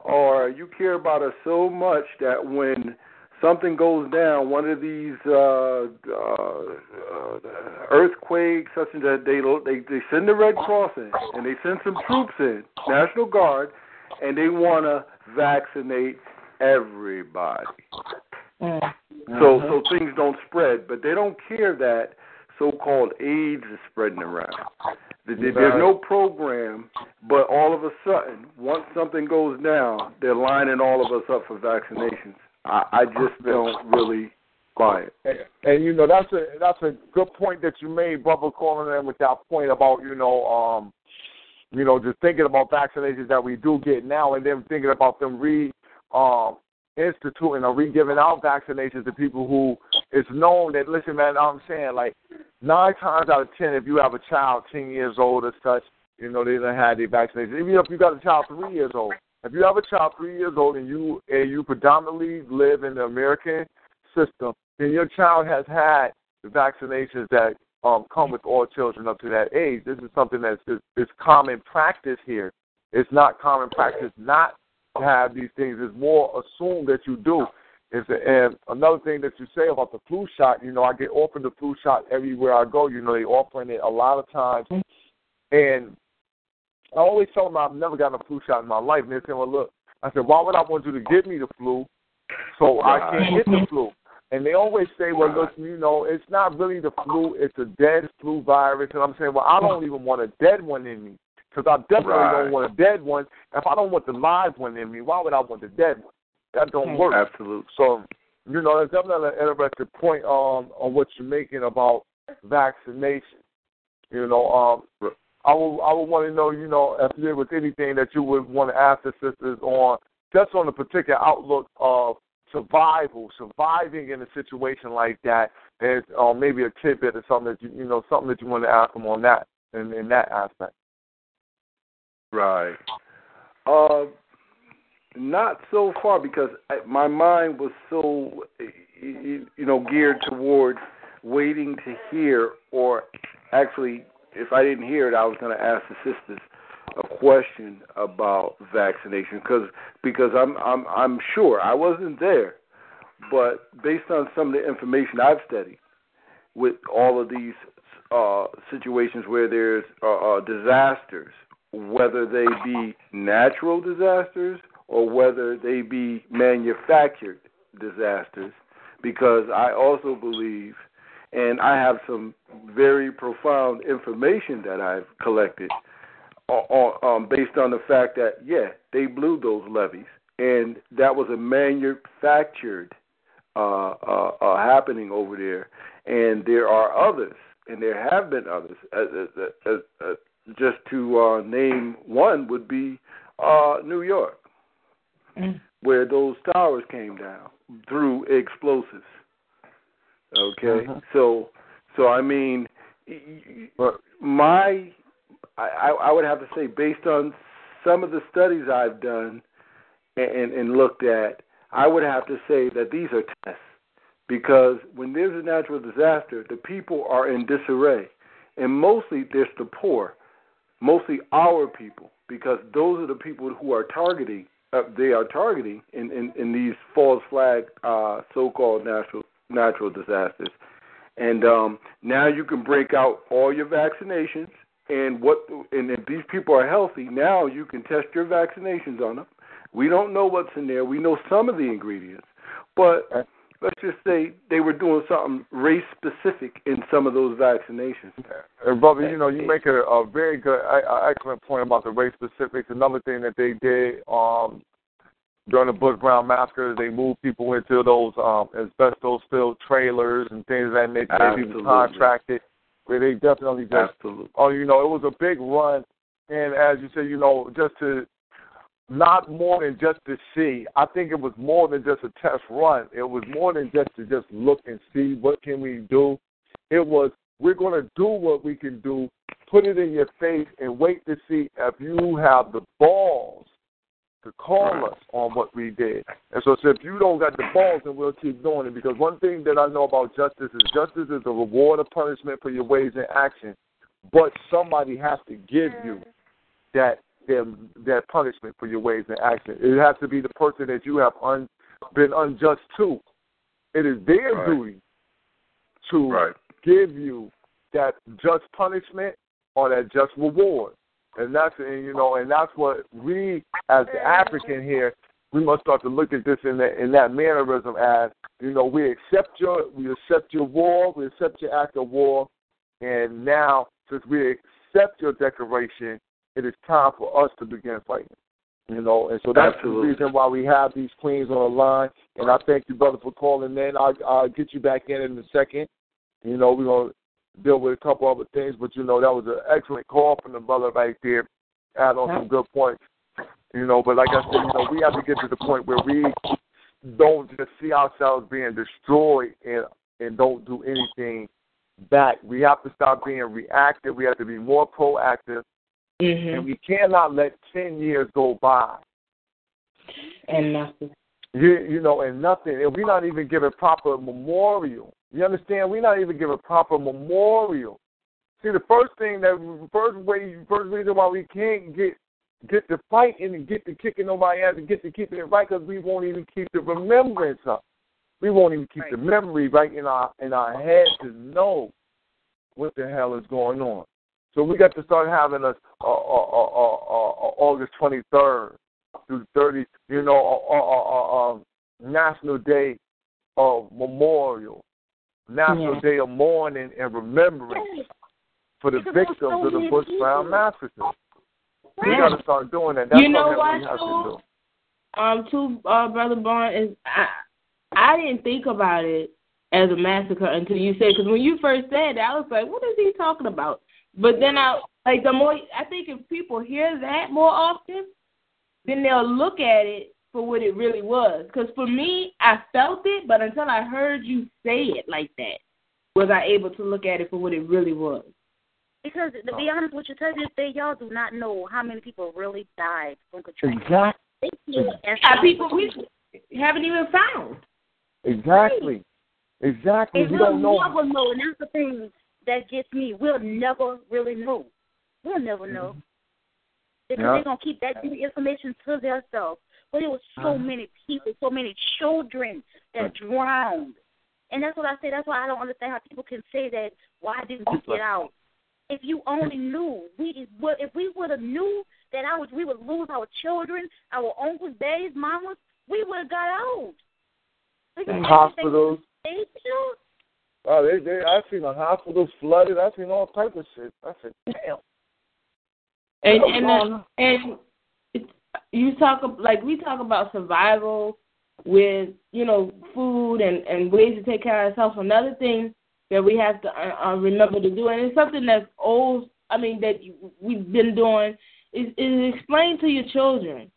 or you care about us so much that when something goes down, one of these uh, uh, uh, earthquakes, such and that, they they they send the Red Cross in and they send some troops in, National Guard, and they want to vaccinate everybody. So so things don't spread, but they don't care that so-called AIDS is spreading around. There- there- There's no program, but all of a sudden, once something goes down, they're lining all of us up for vaccinations. I, I just don't really buy it. And, and you know that's a that's a good point that you made, brother, calling in with that point about you know um you know just thinking about vaccinations that we do get now, and then thinking about them re um instituting or re-giving out vaccinations to people who it's known that listen, man, I'm saying like nine times out of ten, if you have a child ten years old or such, you know they don't have their vaccination. Even if you got a child three years old, if you have a child three years old and you and you predominantly live in the American system, then your child has had the vaccinations that um, come with all children up to that age. This is something that's is, is common practice here. It's not common practice not have these things. It's more assumed that you do. Is and another thing that you say about the flu shot, you know, I get offered the flu shot everywhere I go. You know, they offering it a lot of times, and I always tell them I've never gotten a flu shot in my life. And they say, "Well, look," I said, "Why would I want you to give me the flu so I can't get the flu?" And they always say, "Well, look, you know, it's not really the flu; it's a dead flu virus." And I'm saying, "Well, I don't even want a dead one in me because I definitely Right. don't want a dead one. If I don't want the live one in me, why would I want the dead one? That don't work." Absolutely. So, you know, that's definitely an interesting point um, on what you're making about vaccination. You know, um, I would I would want to know, you know, if there was anything that you would want to ask the sisters on, just on the particular outlook of survival, surviving in a situation like that, and uh, maybe a tidbit or something that you you know something that you want to ask them on that in, in that aspect. Right. Uh, not so far because my mind was so, you you know, geared toward waiting to hear, or actually, if I didn't hear it, I was going to ask the sisters a question about vaccination because because I'm I'm I'm sure I wasn't there, but based on some of the information I've studied with all of these uh, situations where there's uh, uh, disasters, whether they be natural disasters or whether they be manufactured disasters, because I also believe, and I have some very profound information that I've collected on, um, based on the fact that yeah, they blew those levees, and that was a manufactured uh, uh, uh, happening over there, and there are others, and there have been others. Just to uh, name one would be uh, New York, where those towers came down through explosives. Okay, so so I mean, my I, I would have to say based on some of the studies I've done and, and looked at, I would have to say that these are tests. Because when there's a natural disaster, the people are in disarray, and mostly there's the poor, mostly our people, because those are the people who are targeting. Uh, they are targeting in, in, in these false flag uh, so-called natural natural disasters, And um, now you can break out all your vaccinations and what and if these people are healthy, now you can test your vaccinations on them. We don't know what's in there. We know some of the ingredients, but let's just say they were doing something race specific in some of those vaccinations. And brother, you know, you make a, a very good, a, excellent point about the race specifics. Another thing that they did um, during the Bush Brown massacre, they moved people into those um, asbestos-filled trailers and things of that nature. They contracted where they definitely just, Absolutely. oh, you know, it was a big run. And as you said, you know, just to not more than just to see. I think it was more than just a test run. It was more than just to just look and see what can we do. It was we're going to do what we can do, put it in your face, and wait to see if you have the balls to call us on what we did. And so, so if you don't got the balls, then we'll keep doing it. Because one thing that I know about justice is justice is a reward or punishment for your ways and action. But somebody has to give you that them that punishment for your ways and actions. It has to be the person that you have un, been unjust to. It is their Right. duty to Right. give you that just punishment or that just reward. And that's and, you know, and that's what we as the African here, we must start to look at this in that in that mannerism as, you know, we accept your we accept your war, we accept your act of war, and now since we accept your declaration, it is time for us to begin fighting. You know, and so that's Absolutely. the reason why we have these queens on the line. And I thank you, brother, for calling in. I'll, I'll get you back in in a second. You know, we're going to deal with a couple other things, but, you know, that was an excellent call from the brother right there. Add on some good points. You know, but like I said, you know, we have to get to the point where we don't just see ourselves being destroyed and and don't do anything back. We have to stop being reactive. We have to be more proactive. Mm-hmm. And we cannot let 10 years go by. And nothing. You, you know, and nothing. And we're not even giving proper memorial. You understand? We're not even giving proper memorial. See, the first thing that first way, first reason why we can't get get the fighting and get the kicking nobody ass and get to keeping it right because we won't even keep the remembrance up. We won't even keep the memory right in our in our head to know what the hell is going on. So we got to start having a, a, a, a, a, August 23rd through 30, you know, a, a, a, a National Day of Memorial, National Yeah. Day of Mourning and Remembrance for the Because victims so of the Bush Brown massacre. We Yeah. got to start doing that. That's You know what, we have to do. um to uh brother Barn is I I didn't think about it as a massacre until you said because when you first said that I was like what is he talking about but then I like the more I think if people hear that more often then they'll look at it for what it really was because for me I felt it but until I heard you say it like that was I able to look at it for what it really was Because to be honest with you, tell you this day, y'all do not know how many people really died from Katrina. Exactly. They feel as Uh, people we haven't even found Exactly. Exactly. And We don't know. never know. And that's the thing that gets me. We'll never really know. We'll never know. Because Yeah. they're going to keep that information to themselves. But it was so Uh-huh. many people, so many children that drowned. And that's what I say. That's why I don't understand how people can say that, why didn't we get out? If you only knew, we if we would have knew that I was, we would lose our children, our uncles, daddies, mamas, we would have got out. We could In hospitals. they. Oh, they, they, I've seen the hospitals flooded. I've seen all type of shit. I said, damn. And and uh, and it's, you talk ab- like we talk about survival with you know food and and ways to take care of ourselves. Another thing that we have to uh, uh, remember to do, and it's something that's old. I mean that we've been doing is is explain to your children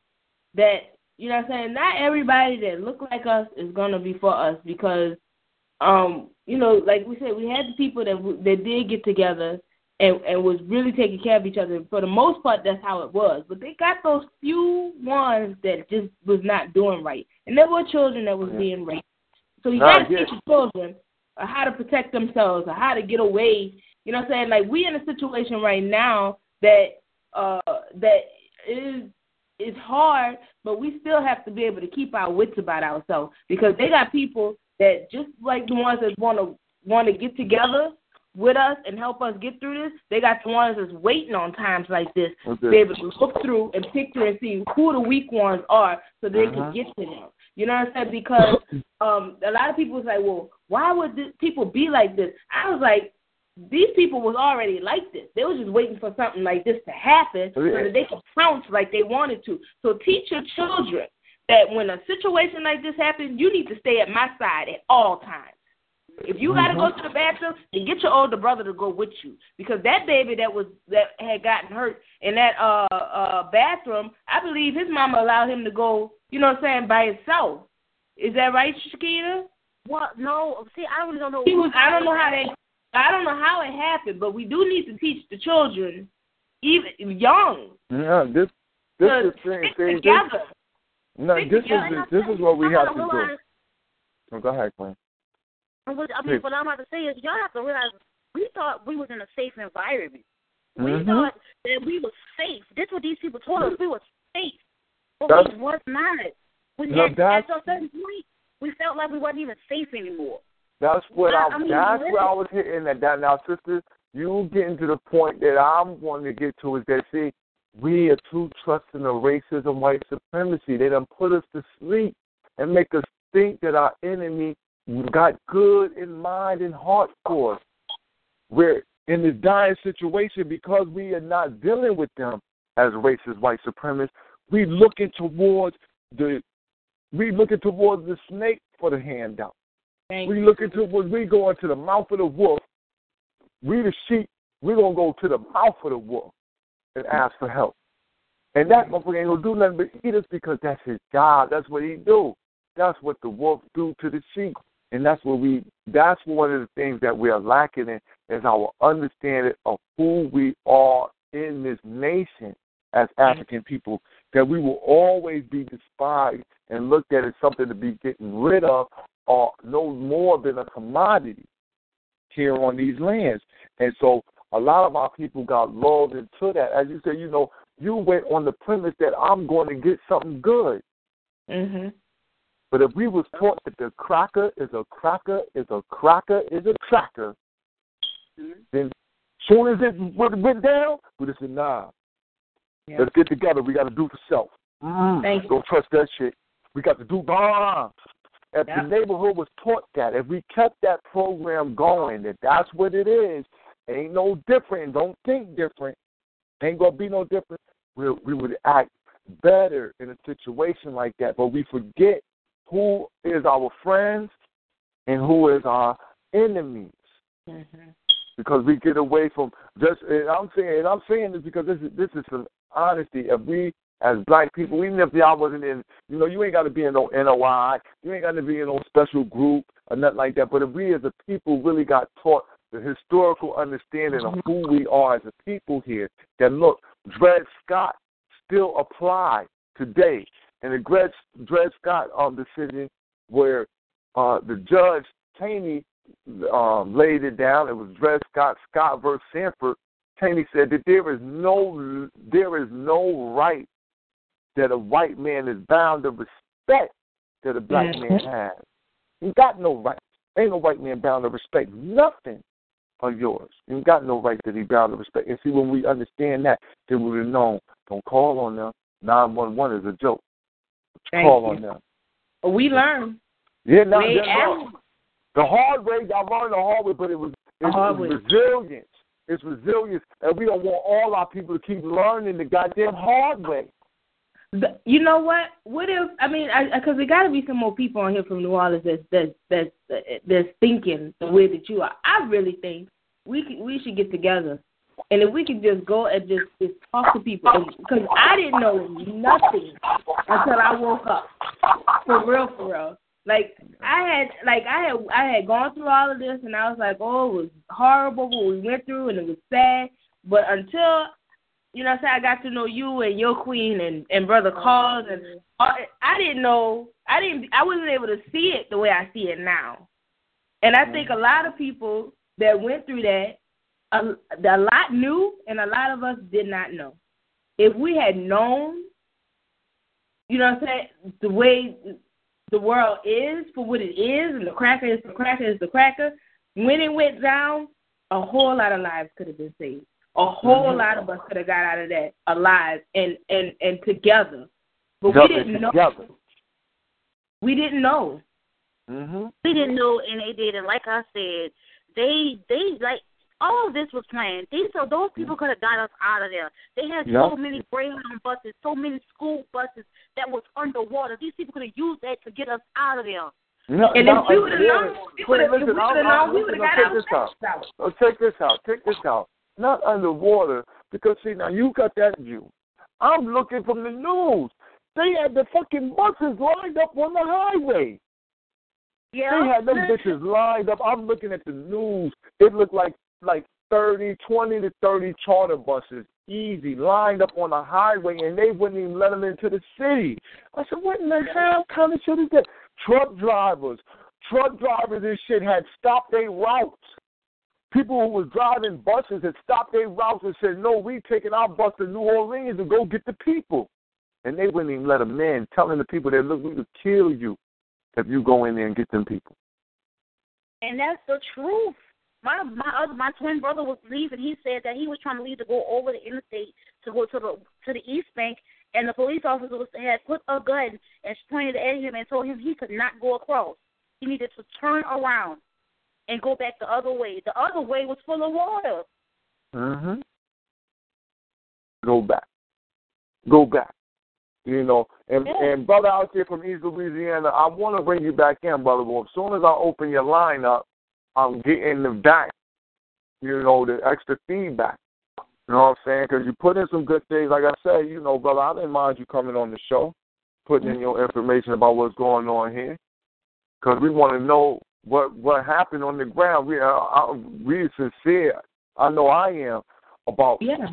that you know what I'm saying. Not everybody that look like us is gonna be for us because um you know like we said we had the people that w- that did get together and and was really taking care of each other. For the most part, that's how it was. But they got those few ones that just was not doing right, and there were children that was being raped. So you got to teach your children how to protect themselves, or how to get away. You know what I'm saying? Like we in a situation right now that uh that is is hard, but we still have to be able to keep our wits about ourselves because they got people that just like the ones that want to want to get together with us and help us get through this, they got the ones that's waiting on times like this Okay. to be able to look through and pick through and see who the weak ones are so they Uh-huh. can get to them. You know what I'm saying? Because um, a lot of people was like, well, why would this, people be like this? I was like, these people was already like this. They was just waiting for something like this to happen so that they could pounce like they wanted to. So teach your children that when a situation like this happens, you need to stay at my side at all times. If you got to go to the bathroom, then get your older brother to go with you because that baby that was that had gotten hurt in that uh uh bathroom, I believe his mama allowed him to go. You know what I'm saying by himself. Is that right, Shakita? What? No. See, I really don't know. He was. I don't know how they. I don't know how it happened, but we do need to teach the children, even young, Yeah, this this to is thing. stick See, this, together. No, this is this is what we have to gotta do. Oh, go ahead, Quinn. What, I mean, what I'm about to say is, y'all have to realize we thought we was in a safe environment. We Mhm. thought that we was safe. That's what these people told us. We were safe, but That's- we was not. We No, had, at a certain point, we felt like we wasn't even safe anymore. That's what I- I, I mean, that's where I was hitting at that now, sisters. You getting to the point that I'm wanting to get to is that see, we are too trusting of racism, white supremacy. They done put us to sleep and make us think that our enemy got good in mind and heart for us. We're in this dying situation because we are not dealing with them as racist white supremacists. We looking towards the we looking towards the snake for the handout. Thank we looking towards we going to the mouth of the wolf. We the sheep. We're gonna go to the mouth of the wolf and ask for help. And that mm-hmm. motherfucker ain't gonna do nothing but eat us because that's his job. That's what he do. That's what the wolf do to the sheep. And that's what we that's one of the things that we are lacking in is our understanding of who we are in this nation as mm-hmm. African people. That we will always be despised and looked at as something to be getting rid of or no more than a commodity here on these lands. And so a lot of our people got lulled into that. As you said, you know, you went on the premise that I'm going to get something good. Mhm. But if we was taught that the cracker is a cracker is a cracker is a cracker, then soon as it went down, we just said, nah, Yeah. let's get together. We got to do for self. Mm, Thank. Don't trust that shit. We got to do blah. If Yeah. the neighborhood was taught that, if we kept that program going, that that's what it is, ain't no different. Don't think different. Ain't gonna be no different. We we would act better in a situation like that. But we forget who is our friends and who is our enemies Mhm. because we get away from just. And I'm saying, and I'm saying this because this is this is some honesty. If we as black people, even if y'all wasn't in, you know, you ain't got to be in no NOI, you ain't got to be in no special group or nothing like that. But if we as a people really got taught the historical understanding of who we are as a people here, then look, Dred Scott still apply today. And the Dred, Dred Scott um, decision where uh, the judge Taney um, laid it down. It was Dred Scott, Scott versus Sandford. Taney said that there is no there is no right that a white man is bound to respect that a black man has. You got no right. Ain't no white man bound to respect nothing of yours. You got no right that he bound to respect. And see, when we understand that, then we would know. Don't call on them. Nine one one is a joke. Thank call you. on them. We learn. Yeah, no, We that's ask- The hard way, y'all learned the hard way, but it was it was way. resilience. It's resilience, and we don't want all our people to keep learning the goddamn hard way. You know what? What if I mean, because there got to be some more people on here from New Orleans that's that's that's that's thinking the way that you are. I really think we could, we should get together, and if we could just go and just just talk to people, because I didn't know nothing until I woke up. For real, for real. Like I had, like I had, I had gone through all of this, and I was like, oh, it was horrible what we went through, and it was sad. But until you know, what I'm saying I got to know you and your queen and and brother Carl, and I, I didn't know, I didn't, I wasn't able to see it the way I see it now. And I think a mm-hmm. lot of people that went through that, a, a lot knew, and a lot of us did not know. If we had known, you know, what I'm saying the way the world is for what it is, and the cracker is the cracker is the cracker, when it went down, a whole lot of lives could have been saved. A whole Mhm. lot of us could have got out of that alive and and and together. But we didn't know. together. We didn't know. Mhm. We didn't know, and they did. And like I said, they they like all of this was planned. These so those people could have got us out of there. They had Yeah. so many Greyhound buses, so many school buses that was underwater. These people could have used that to get us out of there. No, And no, if we would have known, we would have Listen, if we I'm- would have I'm- known, we would have now got check this out. out. Oh, check this out. Check this out. Not underwater, because see now you got that view. I'm looking from the news. They had the fucking buses lined up on the highway. Yeah. They had them bitches lined up. I'm looking at the news. It looked like like thirty, twenty to 30 charter buses, easy, lined up on the highway, and they wouldn't even let them into the city. I said, what in the hell kind of shit is that? Truck drivers, truck drivers and shit had stopped their routes. People who was driving buses had stopped their routes and said, no, we taking our bus to New Orleans to go get the people. And they wouldn't even let them in, telling the people that, look, we could kill you if you go in there and get them people. And that's the truth. My my other my twin brother was leaving. He said that he was trying to leave to go over the interstate to go to the to the East Bank, and the police officer was, had put a gun and pointed at him and told him he could not go across. He needed to turn around and go back the other way. The other way was full of water. Mm-hmm. Go back. Go back. You know, and Yeah. and brother out there from East Louisiana, I want to bring you back in, brother. Well, as soon as I open your line up, I'm getting the back. You know, the extra feedback. You know what I'm saying? Because you put in some good things. Like I said, you know, brother, I didn't mind you coming on the show, putting in your information about what's going on here, because we want to know what what happened on the ground. We are I, we sincere. I know I am about Yeah.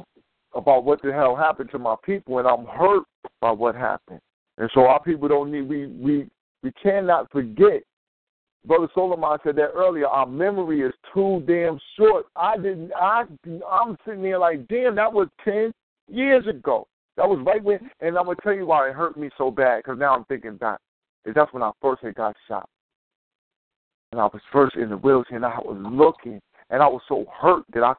about what the hell happened to my people, and I'm hurt by what happened. And so our people don't need we we we cannot forget. Brother Solomon said that earlier. Our memory is too damn short. I didn't. I I'm sitting there like, damn, that was ten years ago. That was right when. And I'm gonna tell you why it hurt me so bad. Because now I'm thinking back. Is that's when I first had got shot. And I was first in the wheelchair, and I was looking, and I was so hurt that I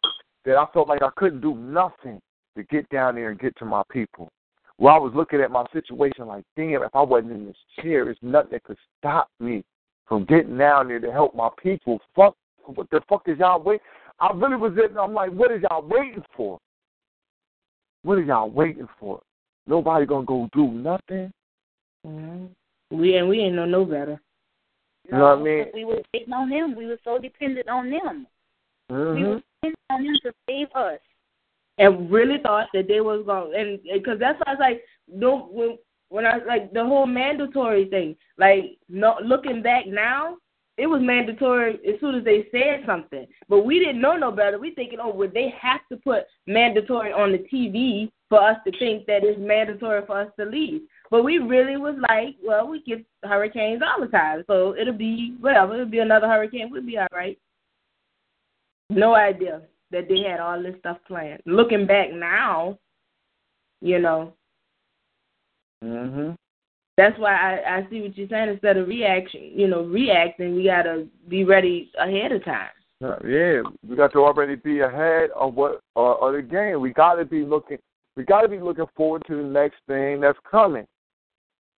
that I felt like I couldn't do nothing to get down there and get to my people. Well, I was looking at my situation like, damn, if I wasn't in this chair, there's nothing that could stop me from getting down there to help my people. Fuck, what the fuck is y'all waiting? I really was in, I'm like, what is y'all waiting for? What are y'all waiting for? Nobody gonna go do nothing. Mhm. We and we ain't know no better. You know what I mean? We were waiting on them. We were so dependent on them. We Mm-hmm. were dependent on them to save us. and really thought that they was going and because that's why I was like no when when I like the whole mandatory thing like no looking back now it was mandatory as soon as they said something but we didn't know no better we thinking oh would they have to put mandatory on the TV for us to think that it's mandatory for us to leave but we really was like well we get hurricanes all the time so it'll be whatever it'll be another hurricane we'll be all right no idea that they had all this stuff planned. Looking back now, you know, Mm-hmm. that's why I, I see what you're saying. Instead of reaction, you know, reacting, we gotta be ready ahead of time. Yeah, we got to already be ahead of what uh, of the game. We got to be looking. We got to be looking forward to the next thing that's coming.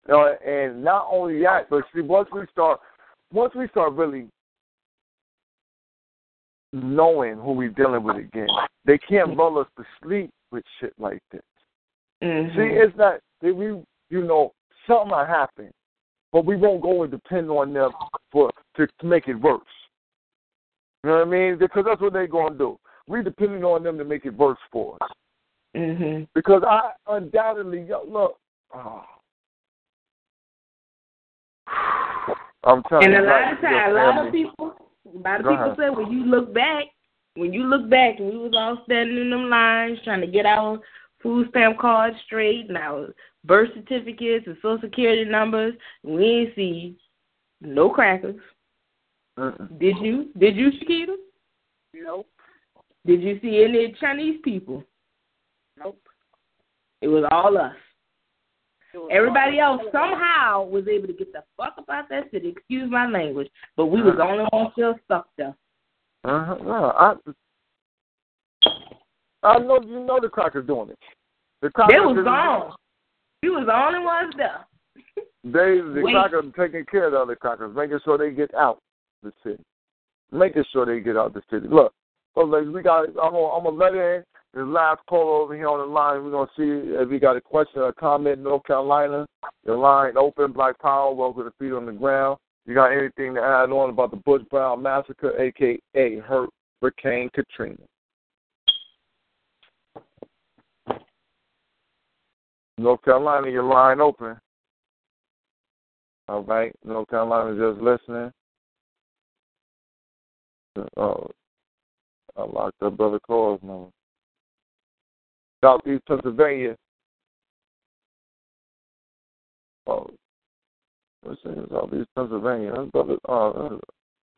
You know, and not only that, but see, once we start, once we start really knowing who we're dealing with again, they can't lull us to sleep with shit like this. Mm-hmm. See, it's not that we, you know, something might happen, but we won't go and depend on them for to, to make it worse. You know what I mean? Because that's what they're gonna do. We depending on them to make it worse for us. hmm Because I undoubtedly yo, look. Oh. I'm telling And you, a lot of time, a lot of people, a lot of Go people ahead. say when you look back, when you look back, we was all standing in them lines trying to get our food stamp cards straight and our birth certificates and social security numbers, we ain't see no crackers. Mm-mm. Did you? Did you, Shakita? Nope. Did you see any Chinese people? Nope. It was all us. Everybody else somehow was able to get the fuck up out that city. Excuse my language, but we was the only ones still stuck there. Uh-huh. No, I, I know you know the crackers doing it. The crackers They was gone. You was the only ones there. They the Wait. crackers taking care of the other crackers, making sure they get out the city, making sure they get out the city. Look, so ladies, we got. I'm gonna, I'm gonna let in the last call over here on the line. We're gonna see if we got a question or a comment. North Carolina, the line open. Black Power, welcome to Feet on the Ground. You got anything to add on about the Bush Brown massacre, aka Hurricane Katrina? North Carolina, your line open. All right, North Carolina just listening. Oh, I locked up Brother Cole's number. Southeast Pennsylvania. Oh, let's see, Southeast Pennsylvania. That's brother. Oh,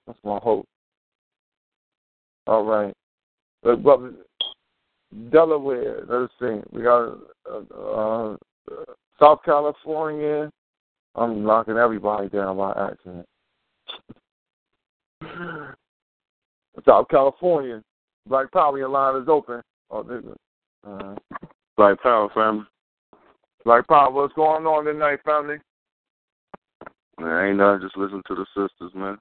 that's- my hope. All right, But brother. Delaware. Let's see. We got uh, uh, South California. I'm knocking everybody down by accident. South California. Black Power, your line is open. Oh, uh, Black Power family. Black Power, what's going on tonight, family? Man, ain't nothing. Just listen to the sisters, man.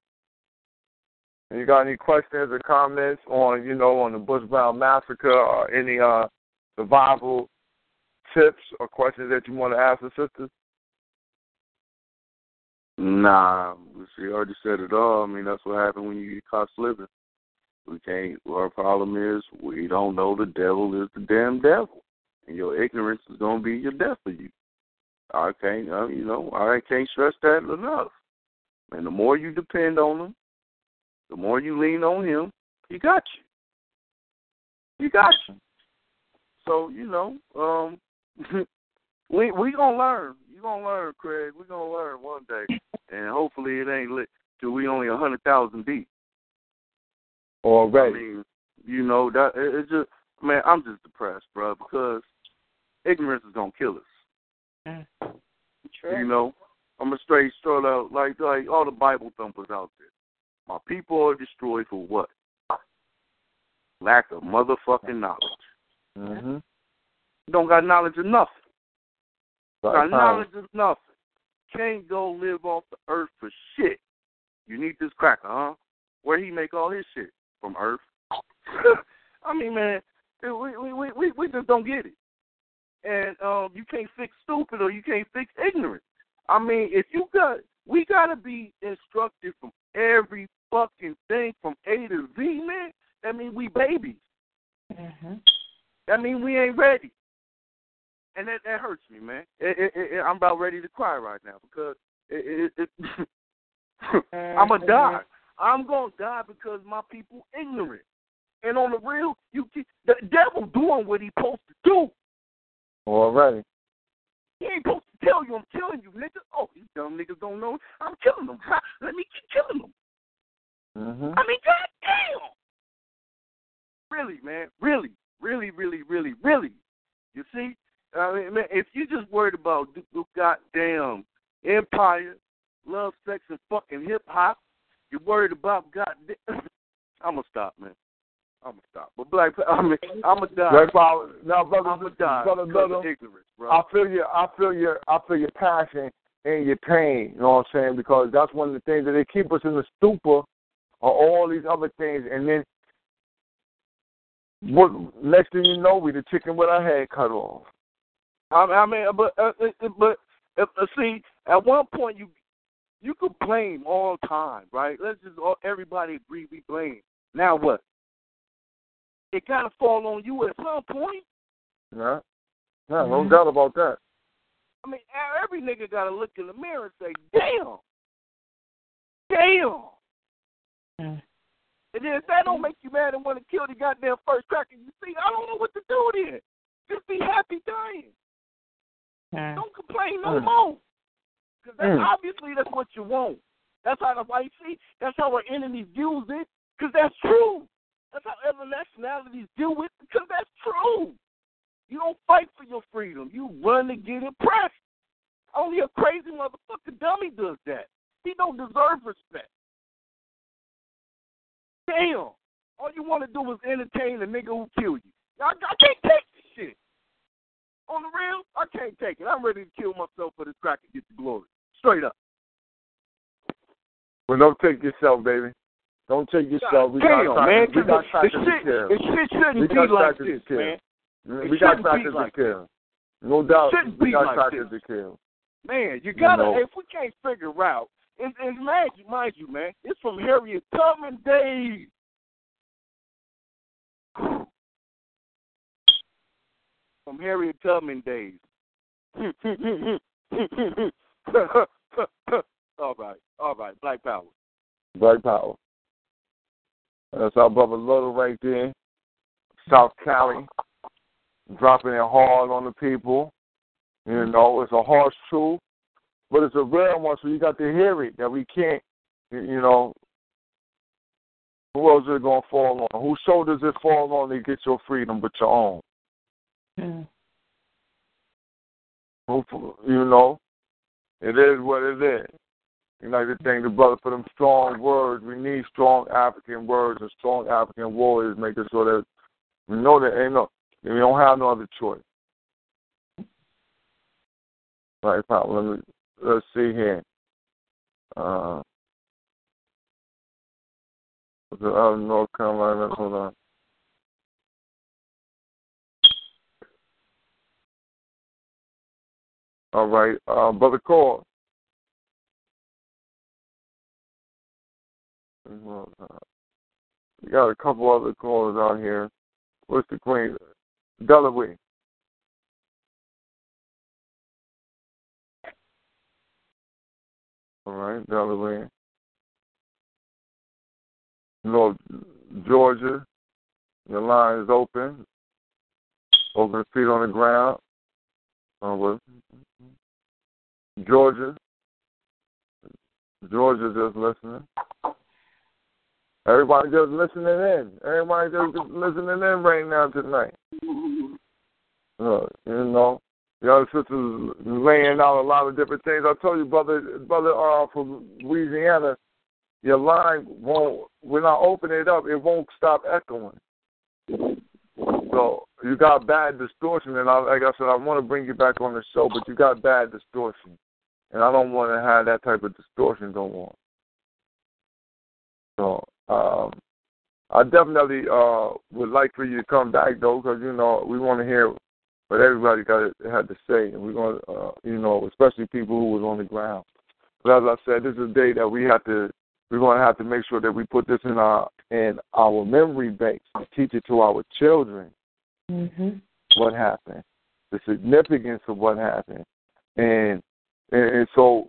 And you got any questions or comments on, you know, on the Bush Brown massacre or any uh survival tips or questions that you want to ask the sisters? Nah, she already said it all. I mean, that's what happened when you get caught slipping. We can't. Our problem is we don't know the devil is the damn devil, and your ignorance is gonna be your death for you. I can't, uh, you know, I can't stress that enough. And the more you depend on him, the more you lean on him, he got you. He got you. So you know, um, we we gonna learn. You gonna learn, Craig. We gonna learn one day, and hopefully it ain't lit till we only a hundred thousand deep. Already. I mean, you know that it, it's just man, I'm just depressed, bro, because ignorance is gonna kill us. True. You know, I'm a straight straight out like like all the Bible thumpers out there. My people are destroyed for what? Lack of motherfucking knowledge. Mm-hmm. You don't got knowledge of nothing. Got Black knowledge of nothing. Can't go live off the earth for shit. You need this cracker, huh? Where he make all his shit from Earth? I mean, man, we we we we we just don't get it. And um, you can't fix stupid or you can't fix ignorant. I mean, if you got, we gotta be instructed from every fucking thing from A to Z, man. That mean we babies. Mm-hmm. That mean we ain't ready. And that that hurts me, man. It, it, it, I'm about ready to cry right now because it, it, it I'm gonna die. I'm gonna die because my people ignorant. And on the real, you keep- the devil doing what he supposed to do. Already. He ain't supposed to tell you I'm killing you, nigga. Oh, these dumb niggas don't know. I'm killing them. Let me keep killing them. Mm-hmm. I mean, goddamn. Really, man. Really, really, really, really, really. You see, I mean, man, if you just worried about the goddamn empire, love, sex, and fucking hip hop, you're worried about goddamn. I'm gonna stop, man. I'm gonna stop. But black, I mean, I'm gonna die. Black Power. Now, brother, I'm gonna die brother, brother, ignorance, bro. I feel your, I feel your, I feel your passion and your pain. You know what I'm saying? Because that's one of the things that they keep us in the stupor of all these other things, and then what? Next thing you know, we the chicken with our head cut off. I, I mean, but uh, uh, but uh, uh, see, at one point you you could blame all the time, right? Let's just all, everybody agree we blame. Now what? It gotta fall on you at some point. Yeah, yeah, no mm-hmm. doubt about that. I mean, every nigga gotta look in the mirror and say, "Damn, damn." Mm. And then if that don't make you mad and want to kill the goddamn first cracker you see, I don't know what to do then. Just be happy dying. Mm. Don't complain no Mm. more. Because that's Mm. obviously that's what you want. That's how the white see. That's how our enemies use it. Because that's true. That's how other nationalities do it. Because that's true. You don't fight for your freedom. You run to get impressed. Only a crazy motherfucker dummy does that. He don't deserve respect. Damn. All you want to do is entertain the nigga who kill you. I, I can't take this shit. On the real, I can't take it. I'm ready to kill myself for this crack and get the glory. Straight up. Well, don't take yourself, baby. Don't take yourself. We Damn, got man. We got the, shit, the shit shouldn't be like this, man. It We got shouldn't be like to kill. No doubt. shouldn't We be got like to kill. Man, you gotta. know. If we can't figure out, and, and mind you, mind you, man, it's from Harriet Tubman days. From Harriet Tubman days. all right, all right, Black Power. Black power. That's our brother Little right there. South Cali. Dropping it hard on the people. You mm-hmm. know, it's a harsh truth, but it's a real one, so you got to hear it that we can't, you know, who else is it going to fall on? Whose shoulders it fall on to get your freedom but your own? Mm. Who, you know, it is what it is. You know, to thank the brother for them strong words. We need strong African words and strong African warriors, making sure that we know that ain't no, we don't have no other choice. Right, Pop, let me let's see here. Uh, out of North Carolina, hold on. All right, uh, brother Cole. We got a couple other callers out here. What's the queen? Delaware. All right, Delaware. North Georgia. Your line is open. Open feet on the ground. Uh, what? Georgia. Georgia just listening. Everybody just listening in. Everybody just listening in right now tonight. Uh, you know, the other sisters laying out a lot of different things. I told you, brother, brother, uh, from Louisiana, your line won't. When I open it up, it won't stop echoing. So you got bad distortion, and I, like I said, I want to bring you back on the show, but you got bad distortion, and I don't want to have that type of distortion go on. So um, I definitely uh, would like for you to come back though, because you know we want to hear what everybody got had to say, and we're going to, uh, you know, especially people who was on the ground. But as I said, this is a day that we have to. We're going to have to make sure that we put this in our in our memory banks and teach it to our children. Mm-hmm. What happened, the significance of what happened, and and, and so,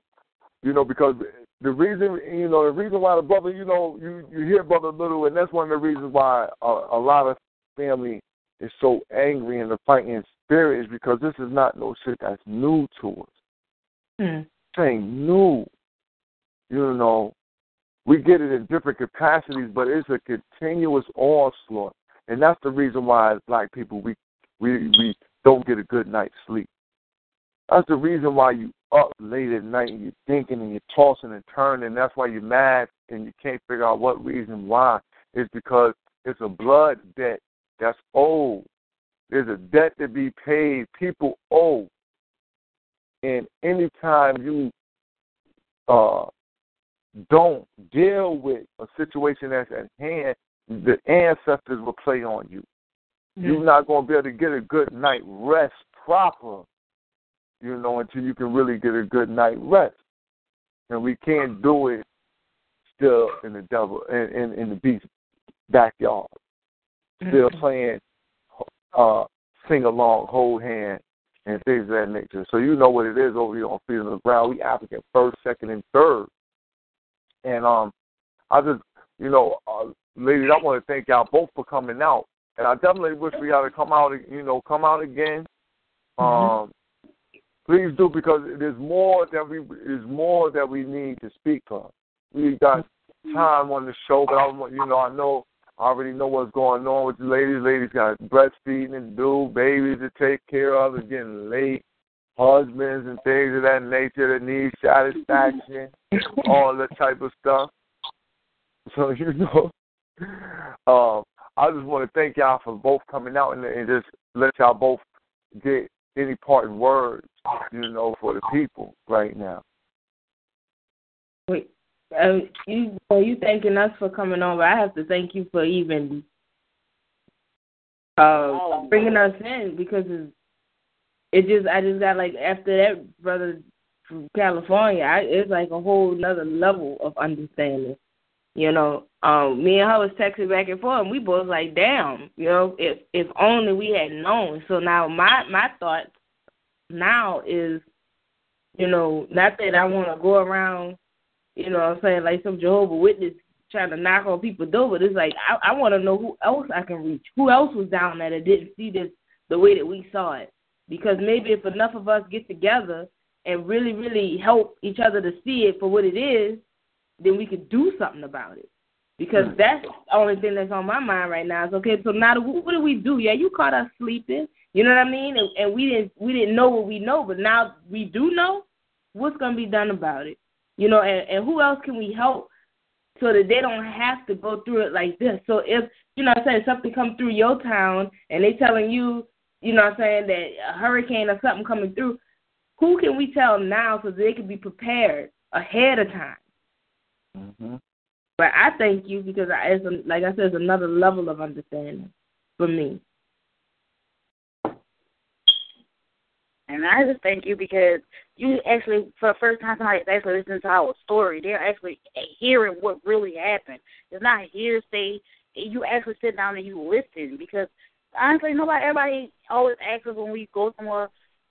you know, because the reason, you know, the reason why the brother, you know, you you hear brother Little, and that's one of the reasons why a, a lot of family is so angry and the fighting spirit is because this is not no shit that's new to us. Mm. Ain't new. You know, we get it in different capacities, but it's a continuous onslaught, and that's the reason why black people we we we don't get a good night's sleep. That's the reason why you up late at night and you're thinking and you're tossing and turning. That's why you're mad and you can't figure out what reason why. It's because it's a blood debt that's owed. There's a debt to be paid. People owe. And anytime you uh, don't deal with a situation that's at hand, the ancestors will play on you. You're not going to be able to get a good night rest proper, you know, until you can really get a good night rest. And we can't do it still in the devil in in, in the beast backyard, still playing uh, sing along, hold hand, and things of that nature. So you know what it is over here on Feet on the Ground. We African first, second, and third. And um, I just, you know, uh, ladies, I want to thank y'all both for coming out. And I definitely wish we got to come out, you know, come out again. Um, please do because there's more that we there's more that we need to speak of. We got time on the show, but I want you know I know I already know what's going on with the ladies. Ladies got breastfeeding to do, babies to take care of, it's getting late, husbands and things of that nature that need satisfaction, all that type of stuff. So you know, Um, I just want to thank y'all for both coming out and, and just let y'all both get any parting words, you know, for the people right now. Wait, uh, you well, you thanking us for coming on, but I have to thank you for even uh bringing us in because it's, it just I just got like after that brother from California, I, it's like a whole another level of understanding. You know, um, me and her was texting back and forth, and we both like, damn, you know, if if only we had known. So now my my thought now is, you know, not that I want to go around, you know, what I'm saying like some Jehovah Witness trying to knock on people's door, but it's like I, I want to know who else I can reach, who else was down there that didn't see this the way that we saw it, because maybe if enough of us get together and really, really help each other to see it for what it is, then we could do something about it. Because that's the only thing that's on my mind right now. Is okay. So now, what do we do? Yeah, you caught us sleeping. You know what I mean? And, and we didn't we didn't know what we know, but now we do know. What's gonna be done about it? You know, and, and who else can we help so that they don't have to go through it like this? So if you know, what I'm saying something come through your town and they telling you, you know, what I'm saying that a hurricane or something coming through, who can we tell now so they can be prepared ahead of time? Mm-hmm. But I thank you because I, it's a, like I said, it's another level of understanding for me. And I just thank you because you actually, for the first time, somebody's actually listening to our story. They're actually hearing what really happened. It's not hearsay. You actually sit down and you listen because honestly, nobody, everybody always asks us when we go somewhere,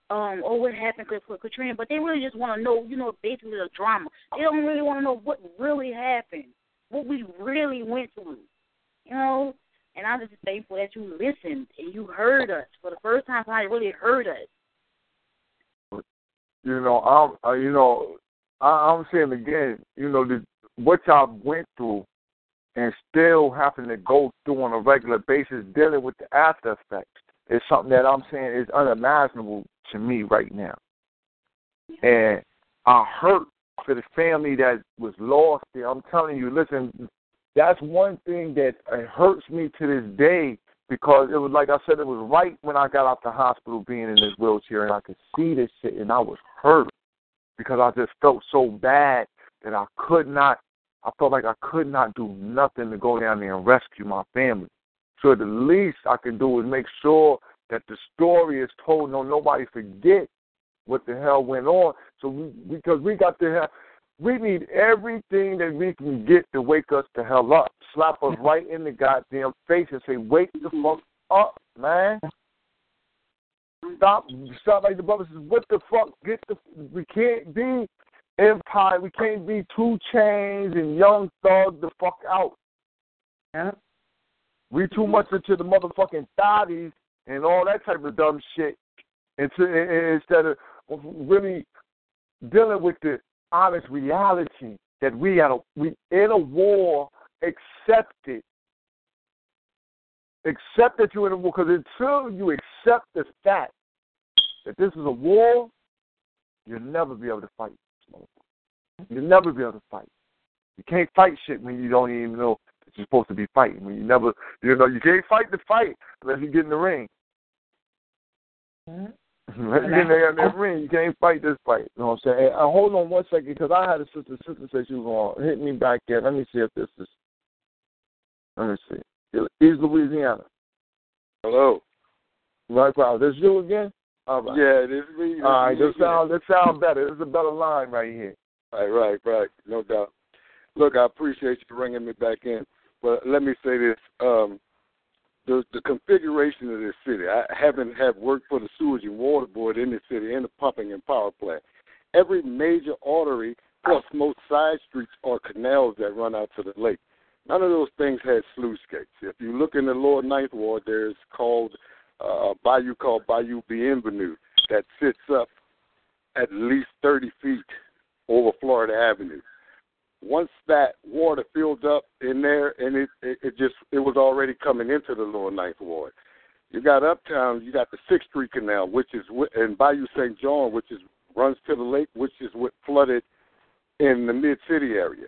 um, oh, what happened with Katrina, but they really just want to know, you know, basically the drama. They don't really want to know what really happened, what we really went through, you know. And I'm just thankful that you listened and you heard us for the first time. Somebody really heard us. You know, I'm, uh, you know, I, I'm saying again, you know, the, what y'all went through, and still having to go through on a regular basis, dealing with the after effects, is something that I'm saying is unimaginable to me right now. And I hurt for the family that was lost there. I'm telling you, listen, that's one thing that uh, hurts me to this day because it was like I said, it was right when I got out the hospital being in this wheelchair and I could see this shit and I was hurt because I just felt so bad that I could not I felt like I could not do nothing to go down there and rescue my family. So the least I can do is make sure that the story is told, no nobody forget what the hell went on. So we because we got to have we need everything that we can get to wake us the hell up. Slap us right in the goddamn face and say, Wake the mm-hmm. fuck up, man. Stop stop like the brother says, what the fuck? Get the we can't be empire, we can't be 2 Chainz and young thug the fuck out. Yeah. We too mm-hmm. much into the motherfucking thotties and all that type of dumb shit instead of really dealing with the honest reality that we are we in a war. Accept it. Accept that you're in a war because until you accept the fact that this is a war, you'll never be able to fight. You'll never be able to fight. You can't fight shit when you don't even know that you're supposed to be fighting. When you never, you know, you can't fight the fight unless you get in the ring. Mm-hmm. Unless you get in the, ring, you can't fight this fight. You know what I'm saying? Uh, hold on one second, because I had a sister. Sister said she was going to hit me back in. Let me see if this is. Let me see. East Louisiana. Hello. Right, wow. This you again? All right. Yeah, this is me. All right, this sounds this sound better. This is a better line right here. Right, right, right. No doubt. Look, I appreciate you bringing me back in, but let me say this: um, the the configuration of this city. I haven't have worked for the sewage and water board in the city and the pumping and power plant. Every major artery plus most side streets are canals that run out to the lake. None of those things had sluice gates. If you look in the lower ninth ward, there's called uh, a bayou called Bayou Bienvenue that sits up at least 30 feet over Florida Avenue. Once that water filled up in there, and it, it, it just it was already coming into the lower ninth ward. You got uptown, you got the Sixth Street Canal, which is and Bayou St. John, which is runs to the lake, which is what flooded in the mid city area.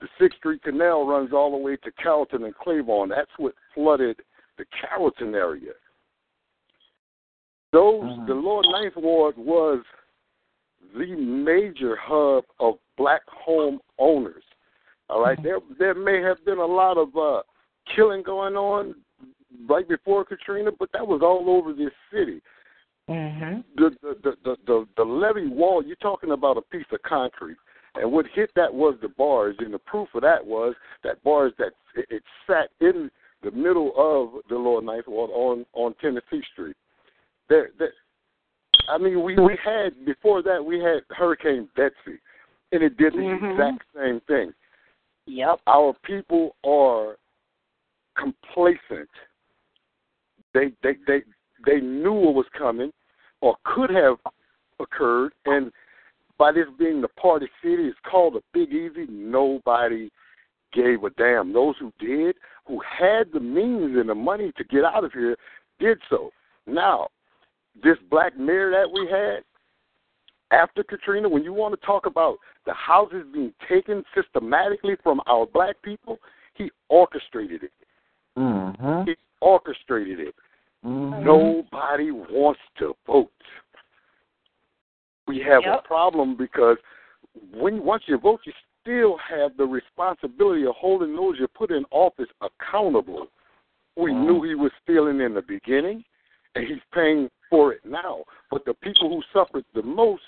The Sixth Street Canal runs all the way to Carrollton and Claiborne. That's what flooded the Carrollton area. Those Mhm. the Lower Ninth Ward was the major hub of black home owners. All right, there there may have been a lot of uh, killing going on right before Katrina, but that was all over this city. Mm-hmm. The the the the, the, the levee wall. You're talking about a piece of concrete, and what hit that was the bars, and the proof of that was that bars that it, it sat in the middle of the Lower Ninth Ward on on Tennessee Street. There, there I mean, we we had before that we had Hurricane Betsy, and it did the Mhm. exact same thing. Yep. Our people are complacent. They they they they knew what was coming, or could have occurred, and by this being the party city, it's called a Big Easy. Nobody gave a damn. Those who did, who had the means and the money to get out of here, did so. Now, this black mayor that we had after Katrina, when you want to talk about the houses being taken systematically from our black people, he orchestrated it. Mm-hmm. He orchestrated it. Mhm. Nobody wants to vote. We have Yep. a problem because when once you vote, you still have the responsibility of holding those you put in office accountable. We knew he was stealing in the beginning, and he's paying for it now. But the people who suffered the most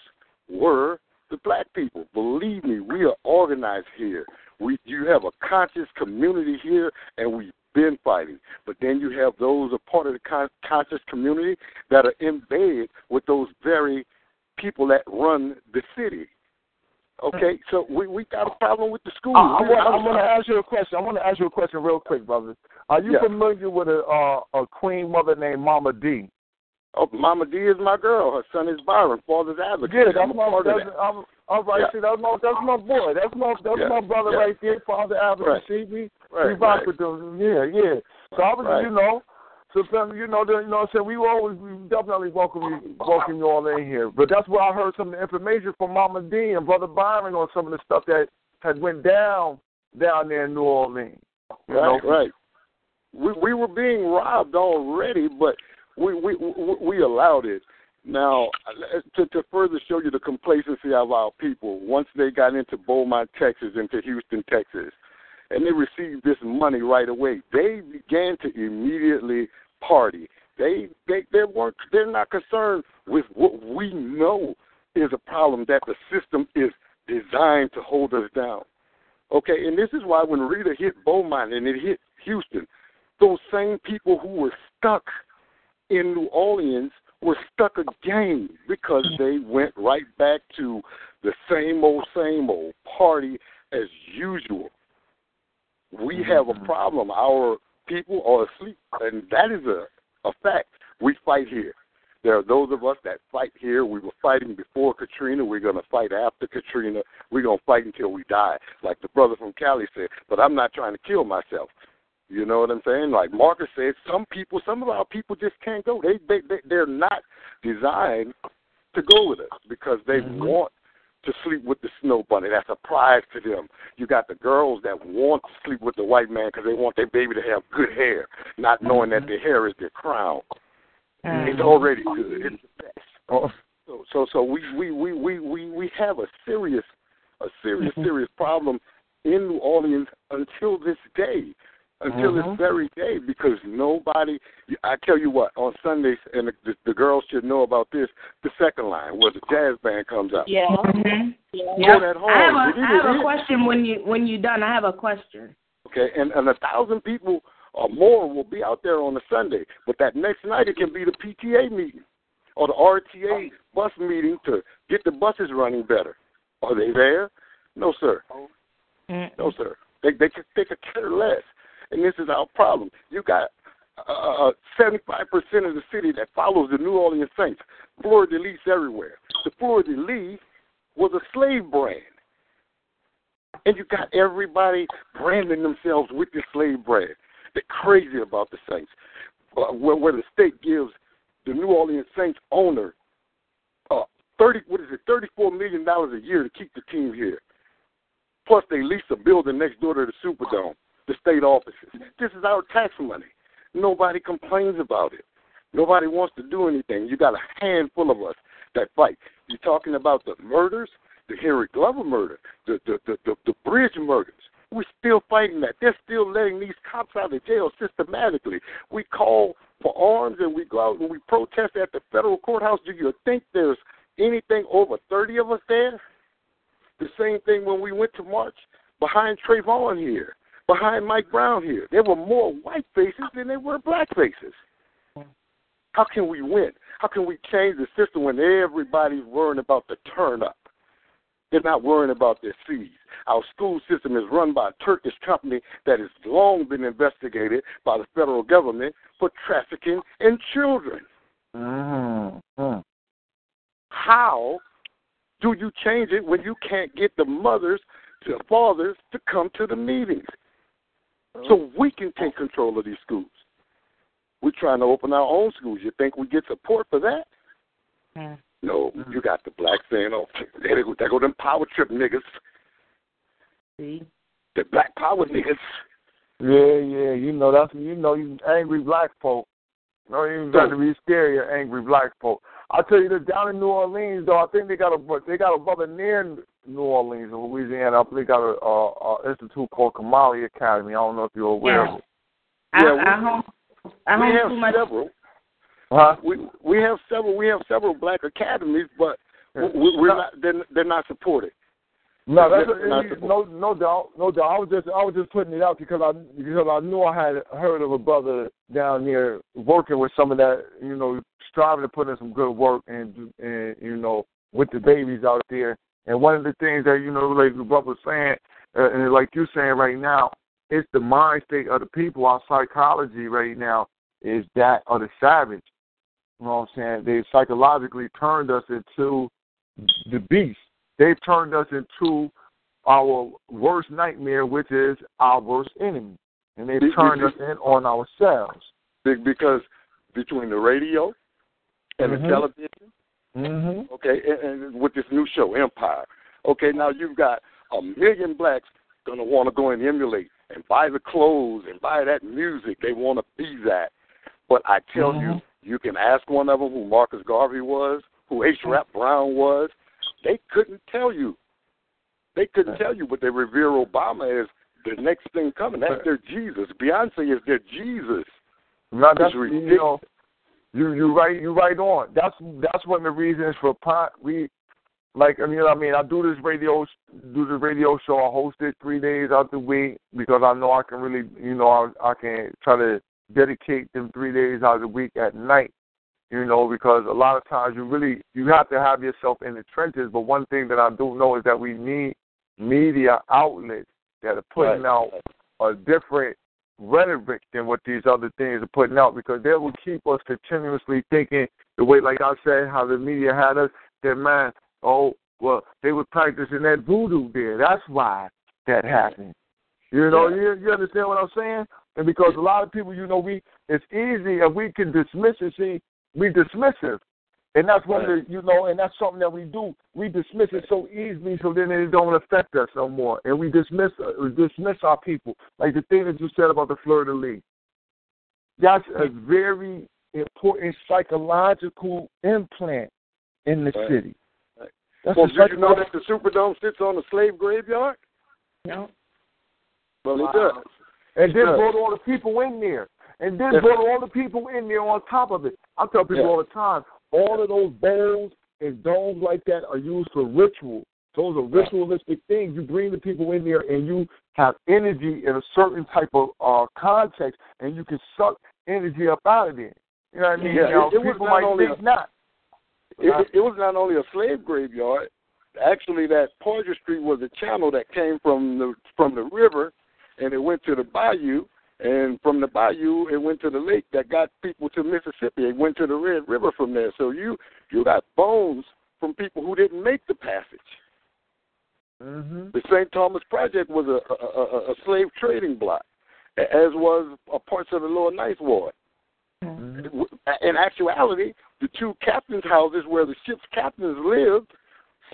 were the black people. Believe me, we are organized here. We you have a conscious community here, and we've been fighting. But then you have those a part of the con- conscious community that are in bed with those very people that run the city. Okay, so we we got a problem with the schools. I, I, want, I'm- I want to ask you a question. I want to ask you a question real quick, brother. Are you Yeah. familiar with a uh, a queen mother named Mama D? Oh, Mama D is my girl. Her son is Byron, father's advocate. Yeah, I'm that's my that's, that. I'm, all right. Yeah. See, that's my that's my boy. That's my that's Yeah. my brother Yeah. right there, father advocate. Right. See, we Right, we rock right. with them. Yeah, yeah. So I was, Right. you know, so you know, the, you know, what I'm saying we always we definitely welcome you welcome you all in here. But that's where I heard some of the information from Mama D and Brother Byron on some of the stuff that had went down down there in New Orleans. You Right, know? right. We we were being robbed already, but we we we, we allowed it. Now, to, to further show you the complacency of our people, once they got into Beaumont, Texas, into Houston, Texas, and they received this money right away, they began to immediately party. They they they weren't they're not concerned with what we know is a problem that the system is designed to hold us down. Okay, and this is why when Rita hit Beaumont and it hit Houston, those same people who were stuck in New Orleans were stuck again because mm. they went right back to the same old, same old party as usual. We have a mm-hmm. problem. Our people are asleep, and that is a, a fact. We fight here. There are those of us that fight here. We were fighting before Katrina. We're going to fight after Katrina. We're going to fight until we die, like the brother from Cali said. But I'm not trying to kill myself. You know what I'm saying? Like Marcus said, some people, some of our people just can't go. They they, they they're not designed to go with us because they mm-hmm. want to sleep with the snow bunny. That's a prize to them. You got the girls that want to sleep with the white man because they want their baby to have good hair, not knowing that mm-hmm. their hair is their crown. Mm-hmm. It's already good. It's the best. Oh. So so so we we we we we we have a serious a serious serious problem in New Orleans until this day. Until Mhm. this very day, because nobody. I tell you what, on Sundays, and the, the, the girls should know about this. The second line, where the jazz band comes out. Yeah. Go Yeah. that hard. I have It a, have a question when you when you're done. I have a question. Okay, and, and a thousand people or more will be out there on a Sunday. But that next night it can be the PTA meeting or the RTA bus meeting to get the buses running better. Are they there? No, sir. No, sir. They they could they could care less. And this is our problem. You got uh, 75% of the city that follows the New Orleans Saints. Fleur de Lis everywhere. The Fleur de Lis was a slave brand. And you got everybody branding themselves with the slave brand. They're crazy about the Saints. Uh, where, where the state gives the New Orleans Saints owner uh, thirty what is it, thirty four million dollars a year to keep the team here. Plus, they lease a building next door to the Superdome, the state offices. This is our tax money. Nobody complains about it. Nobody wants to do anything. You got a handful of us that fight. You're talking about the murders, the Henry Glover murder, the the the, the, the bridge murders. We're still fighting that. They're still letting these cops out of jail systematically. We call for arms and we go out and we protest at the federal courthouse. Do you think there's anything over 30 of us there? The same thing when we went to march behind Trayvon here, behind Mike Brown here. There were more white faces than there were black faces. How can we win? How can we change the system when everybody's worrying about the turn up? They're not worrying about their seeds. Our school system is run by a Turkish company that has long been investigated by the federal government for trafficking in children. Mm-hmm. How do you change it when you can't get the mothers to the fathers to come to the meetings so we can take control of these schools? We're trying to open our own schools. You think we get support for that? Yeah. No, hmm. you got the black saying, "Oh, there go, there go them power trip niggas." See? The black power niggas. Yeah, yeah, you know that's you know you angry black folk. No, you got to be scary of angry black folk. I'll tell you this down in New Orleans though, I think they got a they got a brother near New Orleans in Louisiana. I think they got a, a, a institute called Kamali Academy. I don't know if you're aware Yeah. of it. I, Yeah, we- I home, I we have my several. Huh? We we have several. We have several black academies, but we, we're not. They're, they're not supported. No, that's a, no, no doubt, no doubt. I was just, I was just putting it out because I, because I knew I had heard of a brother down there working with some of that, you know, striving to put in some good work and, and you know, with the babies out there. And one of the things that you know, like the brother was saying, uh, and like you're saying right now, it's the mind state of the people. Our psychology right now is that of the savage. You know what I'm saying? They psychologically turned us into the beast. They've turned us into our worst nightmare, which is our worst enemy. And they've turned us in on ourselves. Because between the radio and Mhm. the television, Mm-hmm. okay, and, and with this new show, Empire, okay, now you've got a million blacks gonna want to go and emulate and buy the clothes and buy that music. They want to be that. But I tell you, Mhm. you can ask one of them who Marcus Garvey was, who H. Rap Brown was. They couldn't tell you. They couldn't tell you, but they revere Obama as the next thing coming. That's their Jesus. Beyonce is their Jesus. It's that's you know, you you right you right on. That's that's one of the reasons for pot we like I mean I mean I do this radio do the radio show. I host it three days out the week because I know I can really you know I I can try to dedicate them three days out of the week at night. You know because a lot of times you really you have to have yourself in the trenches. But one thing that I do know is that we need media outlets that are putting Right. out a different rhetoric than what these other things are putting out because they will keep us continuously thinking the way, like I said, how the media had us. That man, oh well, they were practicing that voodoo there. That's why that happened. You know, you you understand what I'm saying? And because a lot of people, you know, we it's easy and we can dismiss it. See, we dismissive, and that's one of the you know, and that's something that we do. We dismiss it so easily, so then it don't affect us no more, and we dismiss uh, we dismiss our people. Like the thing that you said about the Fleur de Lis. That's a mm. very important psychological implant in the Right. city. Right. Well, did you know that the Superdome sits on a slave graveyard? No. Well, Wow. it does. And then brought all the people in there. And then put all the people in there on top of it. I tell people Yeah. all the time, all of those bowls and domes like that are used for ritual. Those are ritualistic things. You bring the people in there and you have energy in a certain type of uh, context and you can suck energy up out of there. You know what I mean? Yeah, now, it- it was people not might only think a- not. It, it was not only a slave graveyard. Actually, that Poydras Street was a channel that came from the from the river, and it went to the bayou, and from the bayou it went to the lake that got people to Mississippi. It went to the Red River from there. So you you got bones from people who didn't make the passage. Mm-hmm. The St. Thomas Project was a, a, a, a slave trading block, as was a parts of the Lower Ninth Ward. In actuality, the two captains' houses where the ship's captains lived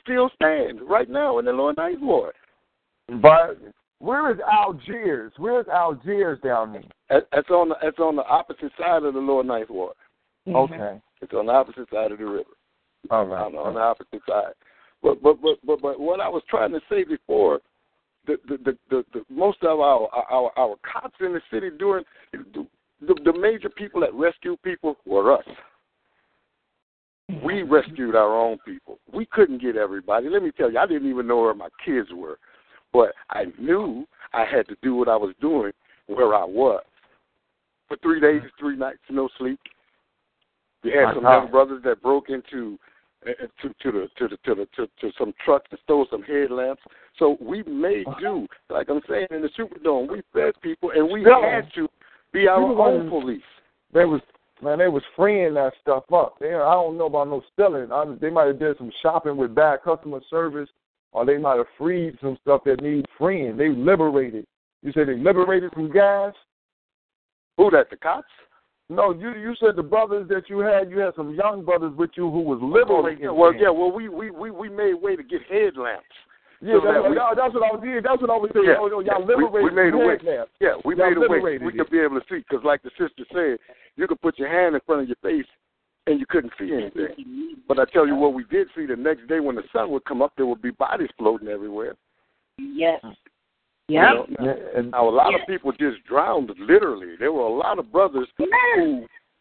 still stand right now in the Lower Ninth Ward. But where is Algiers? Where is Algiers down there? It- It's on the it's on the opposite side of the Lower Ninth Ward. Mm-hmm. Okay. It's on the opposite side of the river. All right. On, on the opposite side. But but but but but what I was trying to say before, the the the, the, the most of our, our our cops in the city doing the, the the major people that rescue people were us. We mm-hmm. rescued our own people. We couldn't get everybody. Let me tell you, I didn't even know where my kids were, but I knew I had to do what I was doing where I was. For three days, three nights, no sleep. We had My some young brothers that broke into uh, to to the to the to the to, to some trucks and stole some headlamps. So we made do. Like I'm saying in the Superdome, we fed people and we Yeah. had to be our own was- police. They was man, they was freeing that stuff up. They, I don't know about no stealing. I, they might have did some shopping with bad customer service, or they might have freed some stuff that needs freeing. They liberated. You said they liberated some guys. Who that? The cops? No, you you said the brothers that you had. You had some young brothers with you who was liberating. Oh, well, yeah. Well, we we we we made way to get headlamps. Yeah, So that, that we- that's what I was. Yeah, that's what I was saying. Yeah. Oh, oh y'all We- we- liberated. we made a way. headlamps. Yeah, we Y'all made a way. We could be able to see because, like the sister said, you could put your hand in front of your face and you couldn't see anything. But I tell you what, we did see the next day when the sun would come up, there would be bodies floating everywhere. Yes. Mm. You Yep. know, now, now, a lot of people just drowned literally. There were a lot of brothers who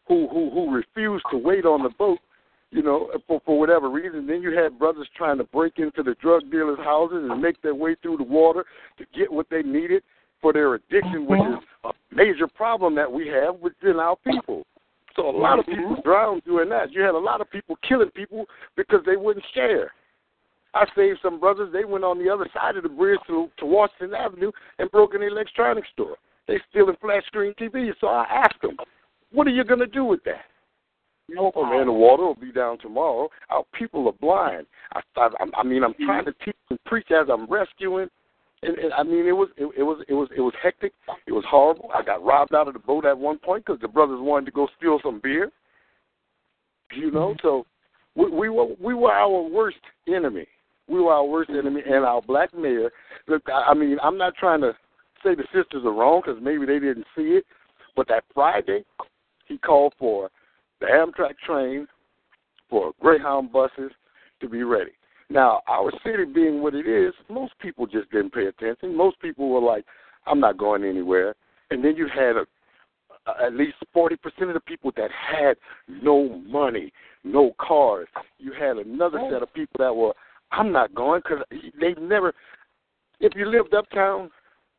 who who who refused to wait on the boat, you know, for for whatever reason. Then you had brothers trying to break into the drug dealers' houses and make their way through the water to get what they needed for their addiction, which uh-huh. is a major problem that we have within our people. So a lot of mm-hmm. people drowned doing that. You had a lot of people killing people because they wouldn't share. I saved some brothers. They went on the other side of the bridge to, to Washington Avenue and broke an electronics store. They stealing flat screen TVs. So I asked them, "What are you going to do with that?" No, oh, man, the water will be down tomorrow. Our people are blind. I, I, I mean, I'm mm-hmm. trying to teach and preach as I'm rescuing, and, and I mean, it was it, it was it was it was hectic. It was horrible. I got robbed out of the boat at one point because the brothers wanted to go steal some beer. You know, mm-hmm. so we, we were we were our worst enemy. We were our worst mm-hmm. enemy, and our black mayor. Look, I I mean, I'm not trying to say the sisters are wrong because maybe they didn't see it, but that Friday, he called for the Amtrak train, for Greyhound buses to be ready. Now, our city being what it is, most people just didn't pay attention. Most people were like, "I'm not going anywhere." And then you had a, at least forty percent of the people that had no money, no cars. You had another oh. set of people that were, "I'm not going" because they never. If you lived uptown,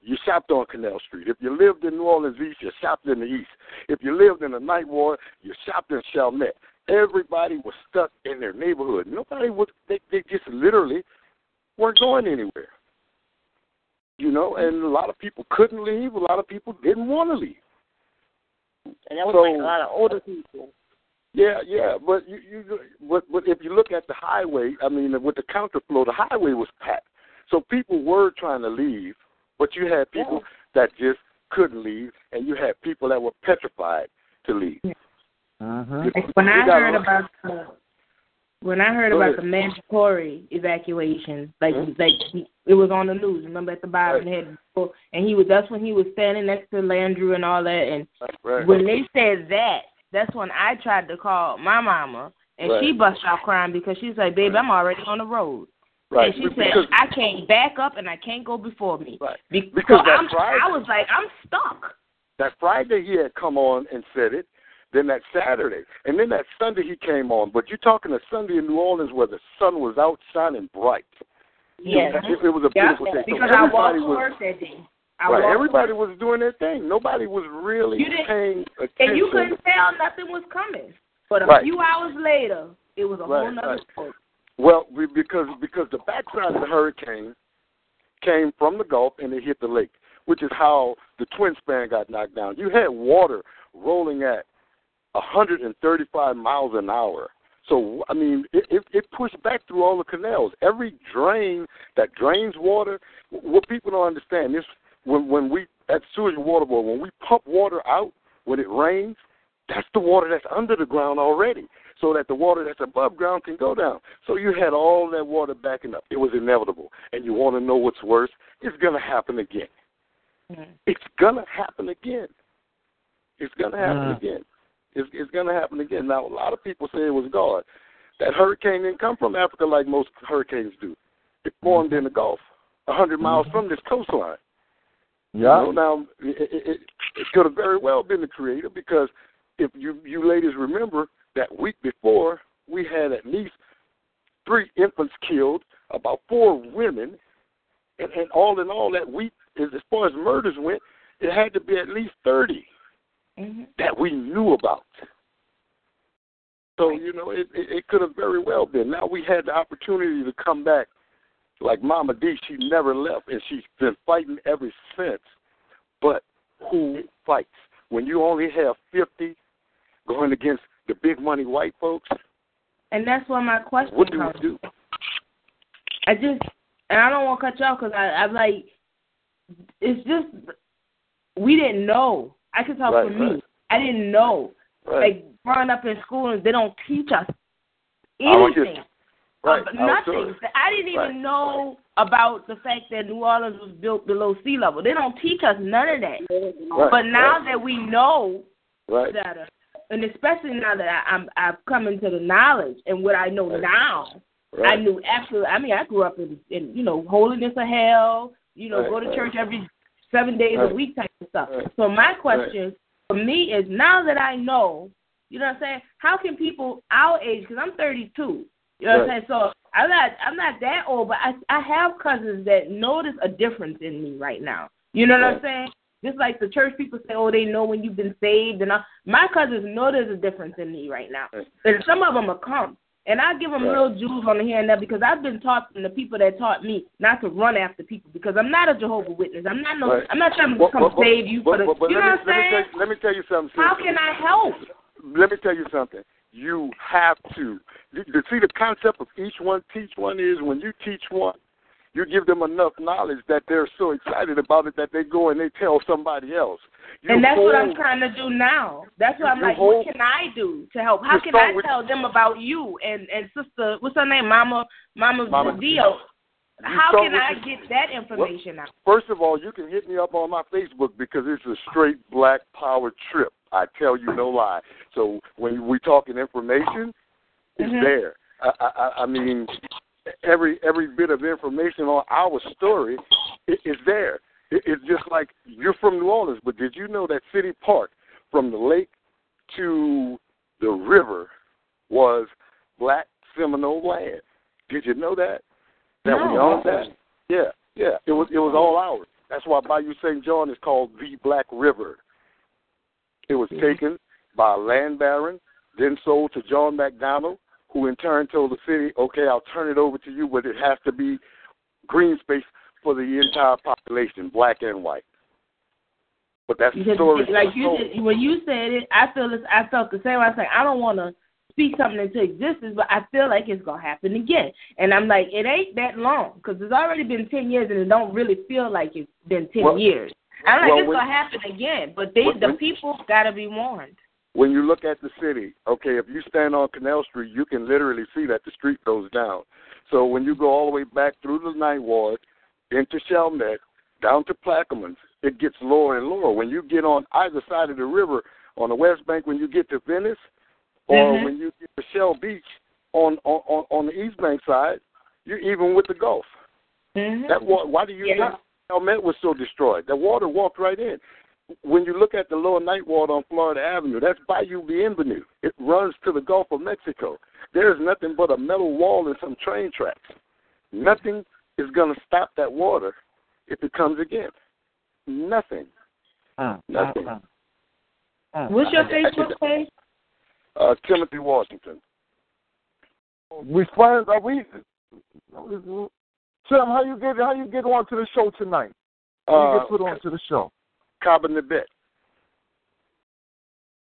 you shopped on Canal Street. If you lived in New Orleans East, you shopped in the East. If you lived in the Ninth Ward, you shopped in Chalmette. Everybody was stuck in their neighborhood. Nobody was. They, they just literally weren't going anywhere. You know, and a lot of people couldn't leave. A lot of people didn't want to leave. And that was So- like a lot of older people. Yeah, yeah, but you, you, but, but if you look at the highway, I mean, with the counterflow, the highway was packed. So people were trying to leave, but you had people that just couldn't leave, and you had people that were petrified to leave. Mm-hmm. Like when I heard a- about the when I heard Go about ahead. the mandatory evacuation, like mm-hmm. like he, it was on the news. Remember at the bottom Right. head, and he was that's when he was standing next to Landrieu and all that. And Right. when they said that, that's when I tried to call my mama, and she Right. bust out crying because she's like, "Baby, I'm already on the road." Right. And she said, "I can't back up and I can't go before me." Right. Be- Because that I'm, Friday- I was like, I'm stuck. that Friday he had come on and said it, then that Saturday, and then that Sunday he came on. But you're talking a Sunday in New Orleans where the sun was out shining bright. Yes. It, it was a Yeah, beautiful day. So because I walked to was work that day. I right. Everybody work. was doing their thing. Nobody was really You didn't- paying attention. And you couldn't tell nothing was coming. But a Right. few hours later, it was a whole Right, nother right. story. Well, we, because because the backside of the hurricane came from the Gulf and it hit the lake, which is how the twin span got knocked down. You had water rolling at 135 miles an hour. So I mean, it, it, it pushed back through all the canals. Every drain that drains water. What people don't understand is when when we at sewage water board when we pump water out when it rains, that's the water that's under the ground already. so that the water that's above ground can go down. So you had all that water backing up. It was inevitable. And you want to know what's worse? It's going to happen again. Mm-hmm. It's going to happen again. It's going to happen. Uh. again. It's, it's going to happen again. Now, a lot of people say it was God. That hurricane didn't come from Africa like most hurricanes do. It formed mm-hmm. in the Gulf, a 100 mm-hmm. miles from this coastline. Yeah. You know, now, it, it, it, it could have very well been the creator because if you, you ladies remember, that week before, we had at least three infants killed, about four women, and, and all in all, that week, as, as far as murders went, it had to be at least 30 Mm-hmm. that we knew about. So, you know, it, it, it could have very well been. Now we had the opportunity to come back. Like Mama D, she never left, and she's been fighting ever since. But who fights? When you only have 50 going against the big money white folks, And that's where my question what do comes. we do? I just, and I don't want to cut you off because I'm like, it's just we didn't know. I can talk Right, for me. I didn't know. Right. Like growing up in school, they don't teach us I want you- anything. Right. Uh, nothing. I didn't even Right. know about the fact that New Orleans was built below sea level. They don't teach us none of that. Right, But now right. that we know Right. better, and especially now that I, I'm I've come into the knowledge and what I know Right. now, Right. I knew absolutely. I mean, I grew up in, in you know holiness of hell. You know, Right, go to right. church every seven days Right. a week type of stuff. Right. So my question for me is now that I know, you know what I'm saying? How can people our age? Because I'm 32. You know what I'm saying? So I'm not I'm not that old, but I I have cousins that notice a difference in me right now. You know what I'm saying? Just like the church people say, oh, they know when you've been saved, and all. my cousins know there's a difference in me right now. And some of them are come, and I give them Right. little jewels on the here and there because I've been taught from the people that taught me not to run after people because I'm not a Jehovah Witness. I'm not no. Right. I'm not trying to But- come but- save you but- for the. but- but you know let what me- I'm let me saying? tell you- Let me tell you something. How can I help? let me tell you something. You have to. You, you see, the concept of each one teach one is when you teach one, you give them enough knowledge that they're so excited about it that they go and they tell somebody else. You and that's what I'm trying to do now. That's what I'm like. what can I do to help? How can I tell them about you and and sister? What's her name? Mama Mama, Mama Dio. How can I the- get that information out? First of all, you can hit me up on my Facebook because it's a straight black power trip. I tell you no lie. So when we talking information, it's Mhm. there. I, I, I mean, every every bit of information on our story is there. It, it's just like you're from New Orleans, but did you know that City Park, from the lake to the river, was black Seminole land? Did you know that? That we owned that? Yeah, yeah. It was it was all ours. That's why Bayou St. John is called the Black River. It was mm-hmm. taken by a land baron, then sold to John McDonogh, who in turn told the city, "Okay, I'll turn it over to you, but it has to be green space for the entire population, black and white." But that's the story. like you did, when you said it, I feel this, I felt the same. I was like, I don't want to speak something into existence, but I feel like it's gonna happen again. And I'm like, it ain't that long because it's already been ten years, and it don't really feel like it's been ten Well- years. I'm like, well, it's when- gonna happen again, but they, when- the people, gotta be warned. when you look at the city, okay, if you stand on Canal Street, you can literally see that the street goes down. So when you go all the way back through the Ninth Ward, into Chalmette, down to Plaquemines, it gets lower and lower. When you get on either side of the river, on the west bank, when you get to Venice, or Mhm. when you get to Shell Beach on on on, the east bank side, you're even with the Gulf. Mm-hmm. That why do you Yeah. think Chalmette was so destroyed? The water walked right in. When you look at the lower Ninth Ward on Florida Avenue, that's Bayou Bienvenu. It runs to the Gulf of Mexico. There is nothing but a metal wall and some train tracks. Nothing is going to stop that water if it comes again. Nothing. Mm, Nothing. mm, mm. What's your I- I- Facebook page? Uh, Timothy Washington. We friends are we? Tim, how you get how you get on to the show tonight? How you Uh, get put on to the show? Cabanabet.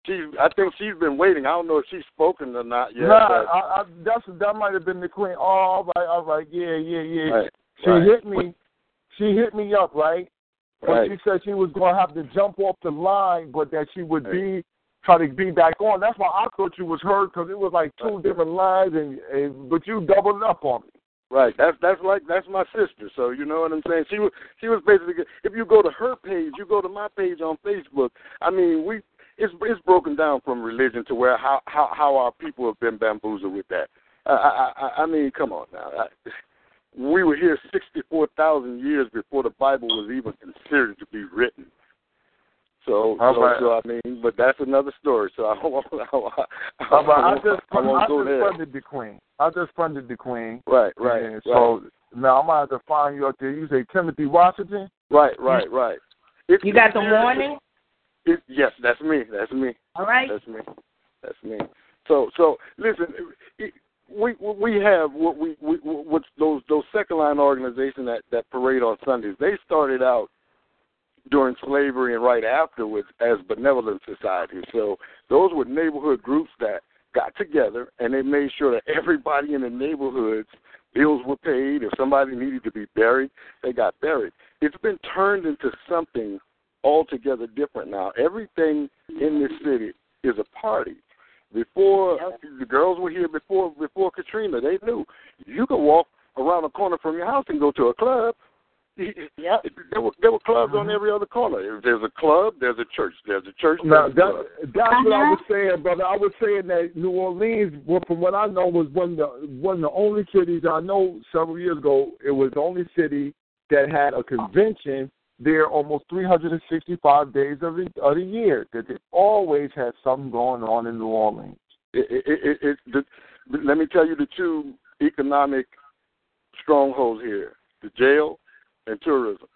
She, I think she's been waiting. I don't know if she's spoken or not yet. nah, I, I, that's that might have been the queen. Oh, all right, all right, yeah, yeah, yeah. Right, She right. hit me. She hit me up, right? But Right. she said she was going to have to jump off the line, but that she would be try to be back on. That's why I thought you was hurt because it was like two different lines, and, and but you doubled up on me. Right. That's that's like that's my sister. So you know what I'm saying. She was she was basically. If you go to her page, you go to my page on Facebook. I mean, we it's it's broken down from religion to where how how how our people have been bamboozled with that. I I I, I mean, come on now. I, we were here 64,000 years before the Bible was even considered to be written. So, How so, about- so I mean, but that's another story. So I won't, I won't, I How about I won't, just I won't I go just there. funded the queen. I just funded the queen. Right, right, And right. So now I'm gonna have to find you out there. You say Timothy Washington. Right, right, right. It's, You got the warning? It, yes, that's me. That's me. All right. That's me. That's me. So, so listen, it, we we have what we, we what's those those second line organizations that that parade on Sundays. They started out during slavery and right afterwards as benevolent societies. So those were neighborhood groups that got together and they made sure that everybody in the neighborhoods bills were paid. If somebody needed to be buried, they got buried. It's been turned into something altogether different now. Everything in this city is a party. Before the girls were here before before Katrina, they knew you could walk around the corner from your house and go to a club. Yep. There were there were clubs on every other corner. If there's a club, there's a church. There's a church. Now There's a that, club. that's what I Uh-huh. was saying, brother. I was saying that New Orleans, from what I know, was one of the one of the only cities I know several years ago. It was the only city that had a convention there are almost 365 days of the of the year. That they always had something going on in New Orleans. It, it, it, it, the, let me tell you the two economic strongholds here: the jail and tourism.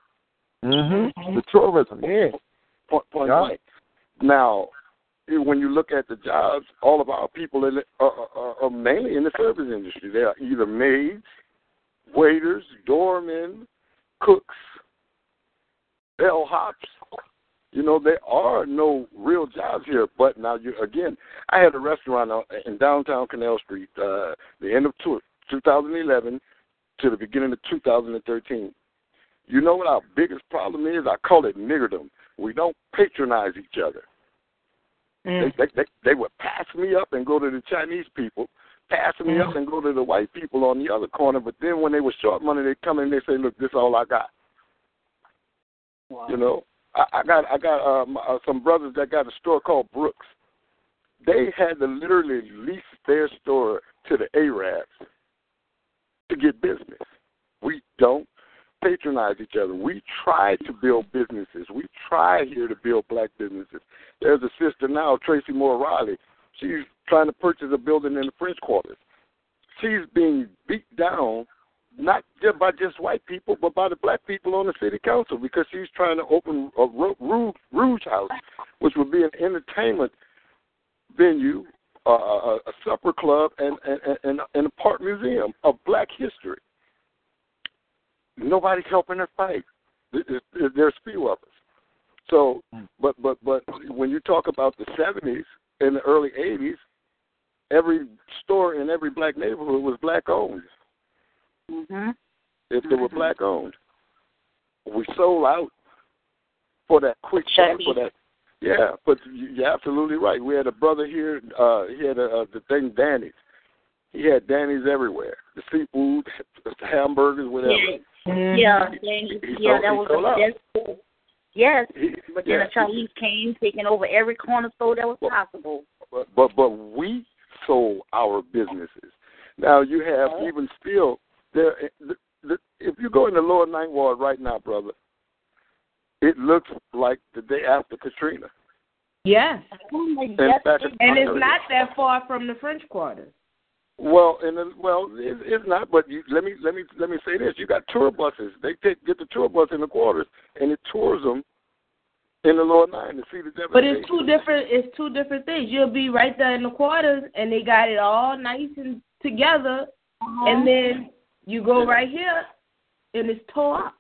Mm-hmm. mm-hmm. The tourism, yeah. Point, point Yeah. blank. Now, when you look at the jobs, all of our people in it are, are, are mainly in the service industry. They are either maids, waiters, doormen, cooks, bellhops. You know, there are no real jobs here. But now, you again, I had a restaurant in downtown Canal Street, uh, the end of two, 2011 to the beginning of 2013. You know what our biggest problem is? I call it niggerdom. We don't patronize each other. Mm. They, they, they, they would pass me up and go to the Chinese people, pass me up and go to the white people on the other corner. But then when they were short money, they come in and they say, "Look, this is all I got." You know, I, I got I got um, uh, some brothers that got a store called Brooks. They had to literally lease their store to the Arabs to get business. We don't patronize each other. We try to build businesses. We try here to build black businesses. There's a sister now, Tracy Moore Riley. She's trying to purchase a building in the French Quarters. She's being beat down not just by just white people, but by the black people on the city council because she's trying to open a Ru- Rouge House, which would be an entertainment venue, uh, a, a supper club, and, and, and, and a park museum of black history. Nobody's helping her fight. There- there- There's few of us. So, hmm. but but but when you talk about the '70s and the early '80s, every store in every black neighborhood was black owned. Mhm. If they were black owned, we sold out for that quick Sure. for that. Yeah, but you- you're absolutely right. We had a brother here. Uh, he had a, uh, the thing Danny's. He had Danny's everywhere. The seafood, the hamburgers, whatever. Yeah. Mm-hmm. Yeah, He- and- he yeah, sold- that he was sold out. a that's, yes. But then yeah. the Chinese came, taking over every corner store that was possible. but but but we sold our businesses. Now you have Oh. even still there. The, the, if you go in the lower ninth ward right now, brother, it looks like the day after Katrina. Yes. In fact, And it's not that far from the French Quarter. Well, and the, well, it, it's not. But you, let me let me let me say this: you got tour buses. They take get the tour bus in the quarters, and it tours them in the lower nine to see the devastation. But it's two different. It's two different things. You'll be right there in the quarters, and they got it all nice and together, and uh-huh. then you go right here, and it's tore up.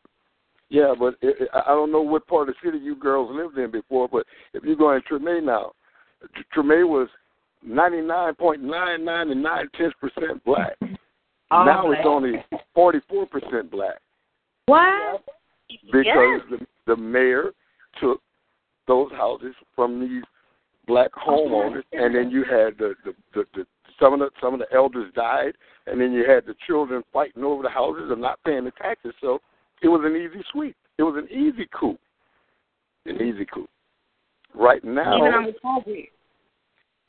Yeah, but it, I don't know what part of the city you girls lived in before, but if you go in Treme now, Tr- Treme was ninety nine point nine nine and nine tenths percent black. All now black. it's only forty four percent black What? because the, the mayor took those houses from these black homeowners, and then you had the the, the, the some of the some of the elders died, and then you had the children fighting over the houses and not paying the taxes. So it was an easy sweep. It was an easy coup. An easy coup. Right now, Even on the.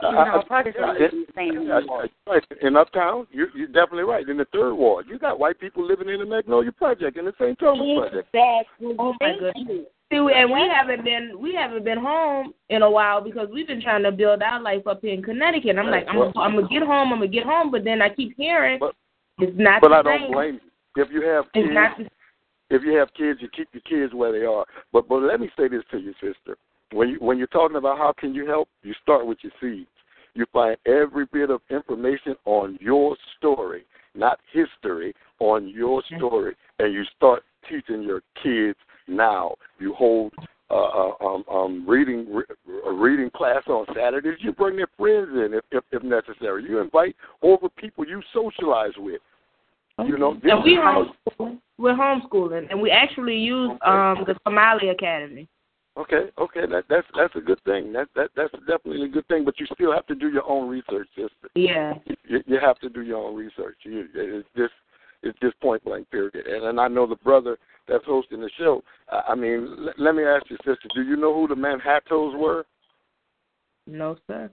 Even I- on the I- project, I- it was the same. I- I- In Uptown, you're, you're definitely right. In the third ward, you got white people living in the Magnolia Project, in the St. Thomas Project. Oh my goodness. See, and we haven't been we haven't been home in a while because we've been trying to build our life up here in Connecticut. I'm like, I'm Well- I'm gonna get home, I'm gonna get home, but then I keep hearing it's not But the I don't same. blame you. If you have It's kids, not the if you have kids, you keep your kids where they are. But but let me say this to you, sister. When you when you're talking about how can you help, you start with your seeds. You find every bit of information on your story, not history, on your story, and you start teaching your kids now. You hold uh, uh, um, um, reading re- a reading class on Saturdays. You bring their friends in if, if if necessary. You invite over people you socialize with. You know, this and we homeschooling. We're homeschooling, and we actually use um the Somali Academy. Okay, okay, that that's that's a good thing. That that that's definitely a good thing. But you still have to do your own research, sister. Yeah. You, you have to do your own research. You, it's just it's just point blank period. And, and I know the brother that's hosting the show. I, I mean, let, let me ask you, sister. Do you know who the Manhattoes were? No, sir.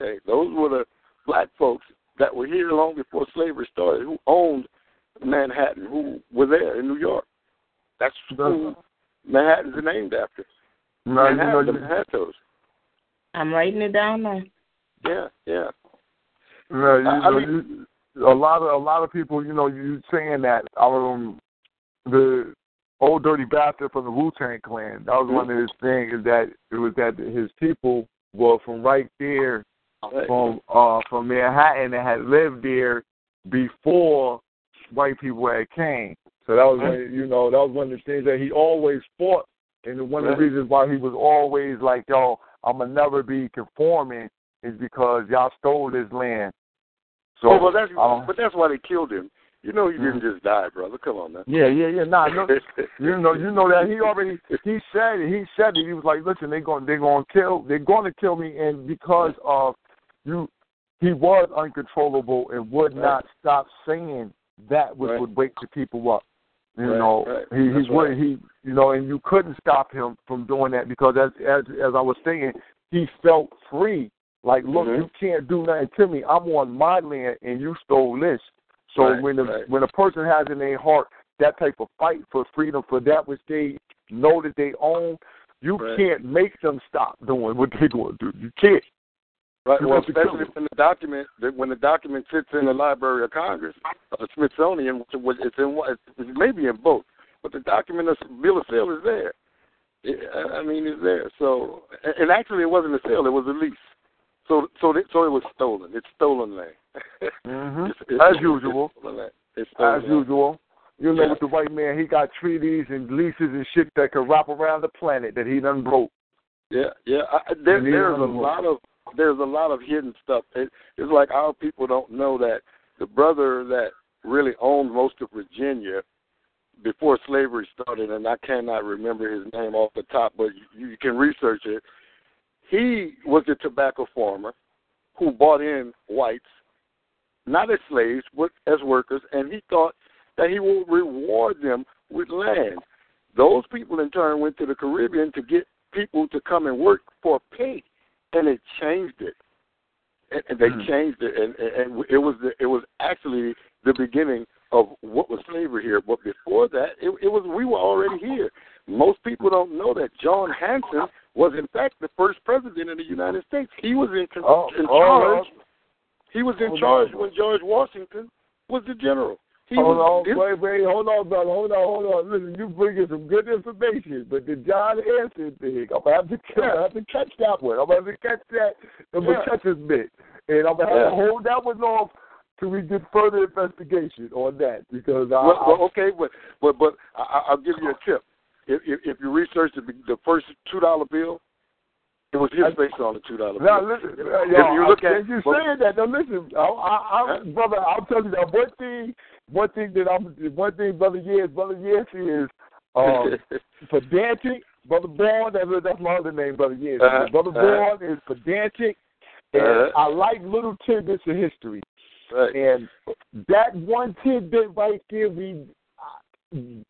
Okay, those were the black folks that were here long before slavery started, who owned Manhattan, who were there in New York. That's who Manhattan's named after. No, you know, Manhattan, the you- Manhattoes. I'm writing it down now. Yeah, yeah. No, you I- I know, mean- you, a lot of a lot of people, you know, you saying that um the old dirty bastard from the Wu Tang Clan. That was one of his things is that it was that his people were from right there, from uh from Manhattan that had lived there before white people had came. So that was one, you know that was one of the things that he always fought, and one of the reasons why he was always like, "Yo, I'm gonna never be conforming," is because y'all stole this land. So, oh, well, that's um, but that's why they killed him. You know, he didn't just die, brother. Come on, man. yeah, yeah, yeah. Nah, no, you know, you know that he already he said it. He said it. He was like, "Listen, they're going, they're going to kill, they're going to kill me," and because of you, he was uncontrollable and would Right. not stop saying that which Right. would wake the people up. You Right, know, right. he That's he would right. he you know, and you couldn't stop him from doing that because as as as I was saying, he felt free. Like, look, Mhm. you can't do nothing to me. I'm on my land and you stole this. So Right, when the, right. when a person has in their heart that type of fight for freedom for that which they know that they own, you Right. can't make them stop doing what they're going to do. You can't. Right. Well, have to kill especially when the document when the document sits in the Library of Congress, or the Smithsonian, it's in it's maybe in both, but the document of bill of sale is there. It, I mean, it's there. So, and actually, it wasn't a sale; it was a lease. So, so, it- so it was stolen. It's stolen land. hmm It's- it's- As usual. stolen land. It's stolen As land. usual. You know, Yeah. with the white man, he got treaties and leases and shit that could wrap around the planet that he done broke. Yeah, yeah. I- there, there's a lot of there's a lot of hidden stuff. It, it's like our people don't know that the brother that really owned most of Virginia before slavery started, and I cannot remember his name off the top, but you, you can research it. He was a tobacco farmer who bought in whites, not as slaves, but as workers, and he thought that he would reward them with land. Those people, in turn, went to the Caribbean to get people to come and work for pay, and it changed it. And, and they Hmm. changed it, and, and, and it was the, it was actually the beginning of what was slavery here. But before that, it, it was we were already here. Most people don't know that John Hanson was in fact the first president of the United States. He was in, con- Oh, in oh, charge. He was in Hold charge when George Washington was the general. He hold was, on, wait, wait, hold on, brother, hold on, hold on. Listen, you bringing some good information, but the John Hanson thing, I'm gonna have to, I'm gonna have to catch that one. I'm gonna have to catch that. I'm gonna Yeah. catch this bit, and I'm gonna have Yeah. to hold that one off till we get further investigation on that because I, Well, well, okay, but but but I, I'll give you a tip. If if, if you research the, the first two dollar bill, it was his based on the two dollar. Now listen, if, uh, if you look I- at you well, saying that. Now listen, I, I, I, brother, I'll tell you that one thing. One thing that I'm, one thing, brother, yes, brother, yes, is um, pedantic Brother Bourne, that's, that's my other name, Brother. Yes, Uh-huh, Brother. Bourne is pedantic, and Uh-huh. I like little tidbits of history. Right. And that one tidbit right there, we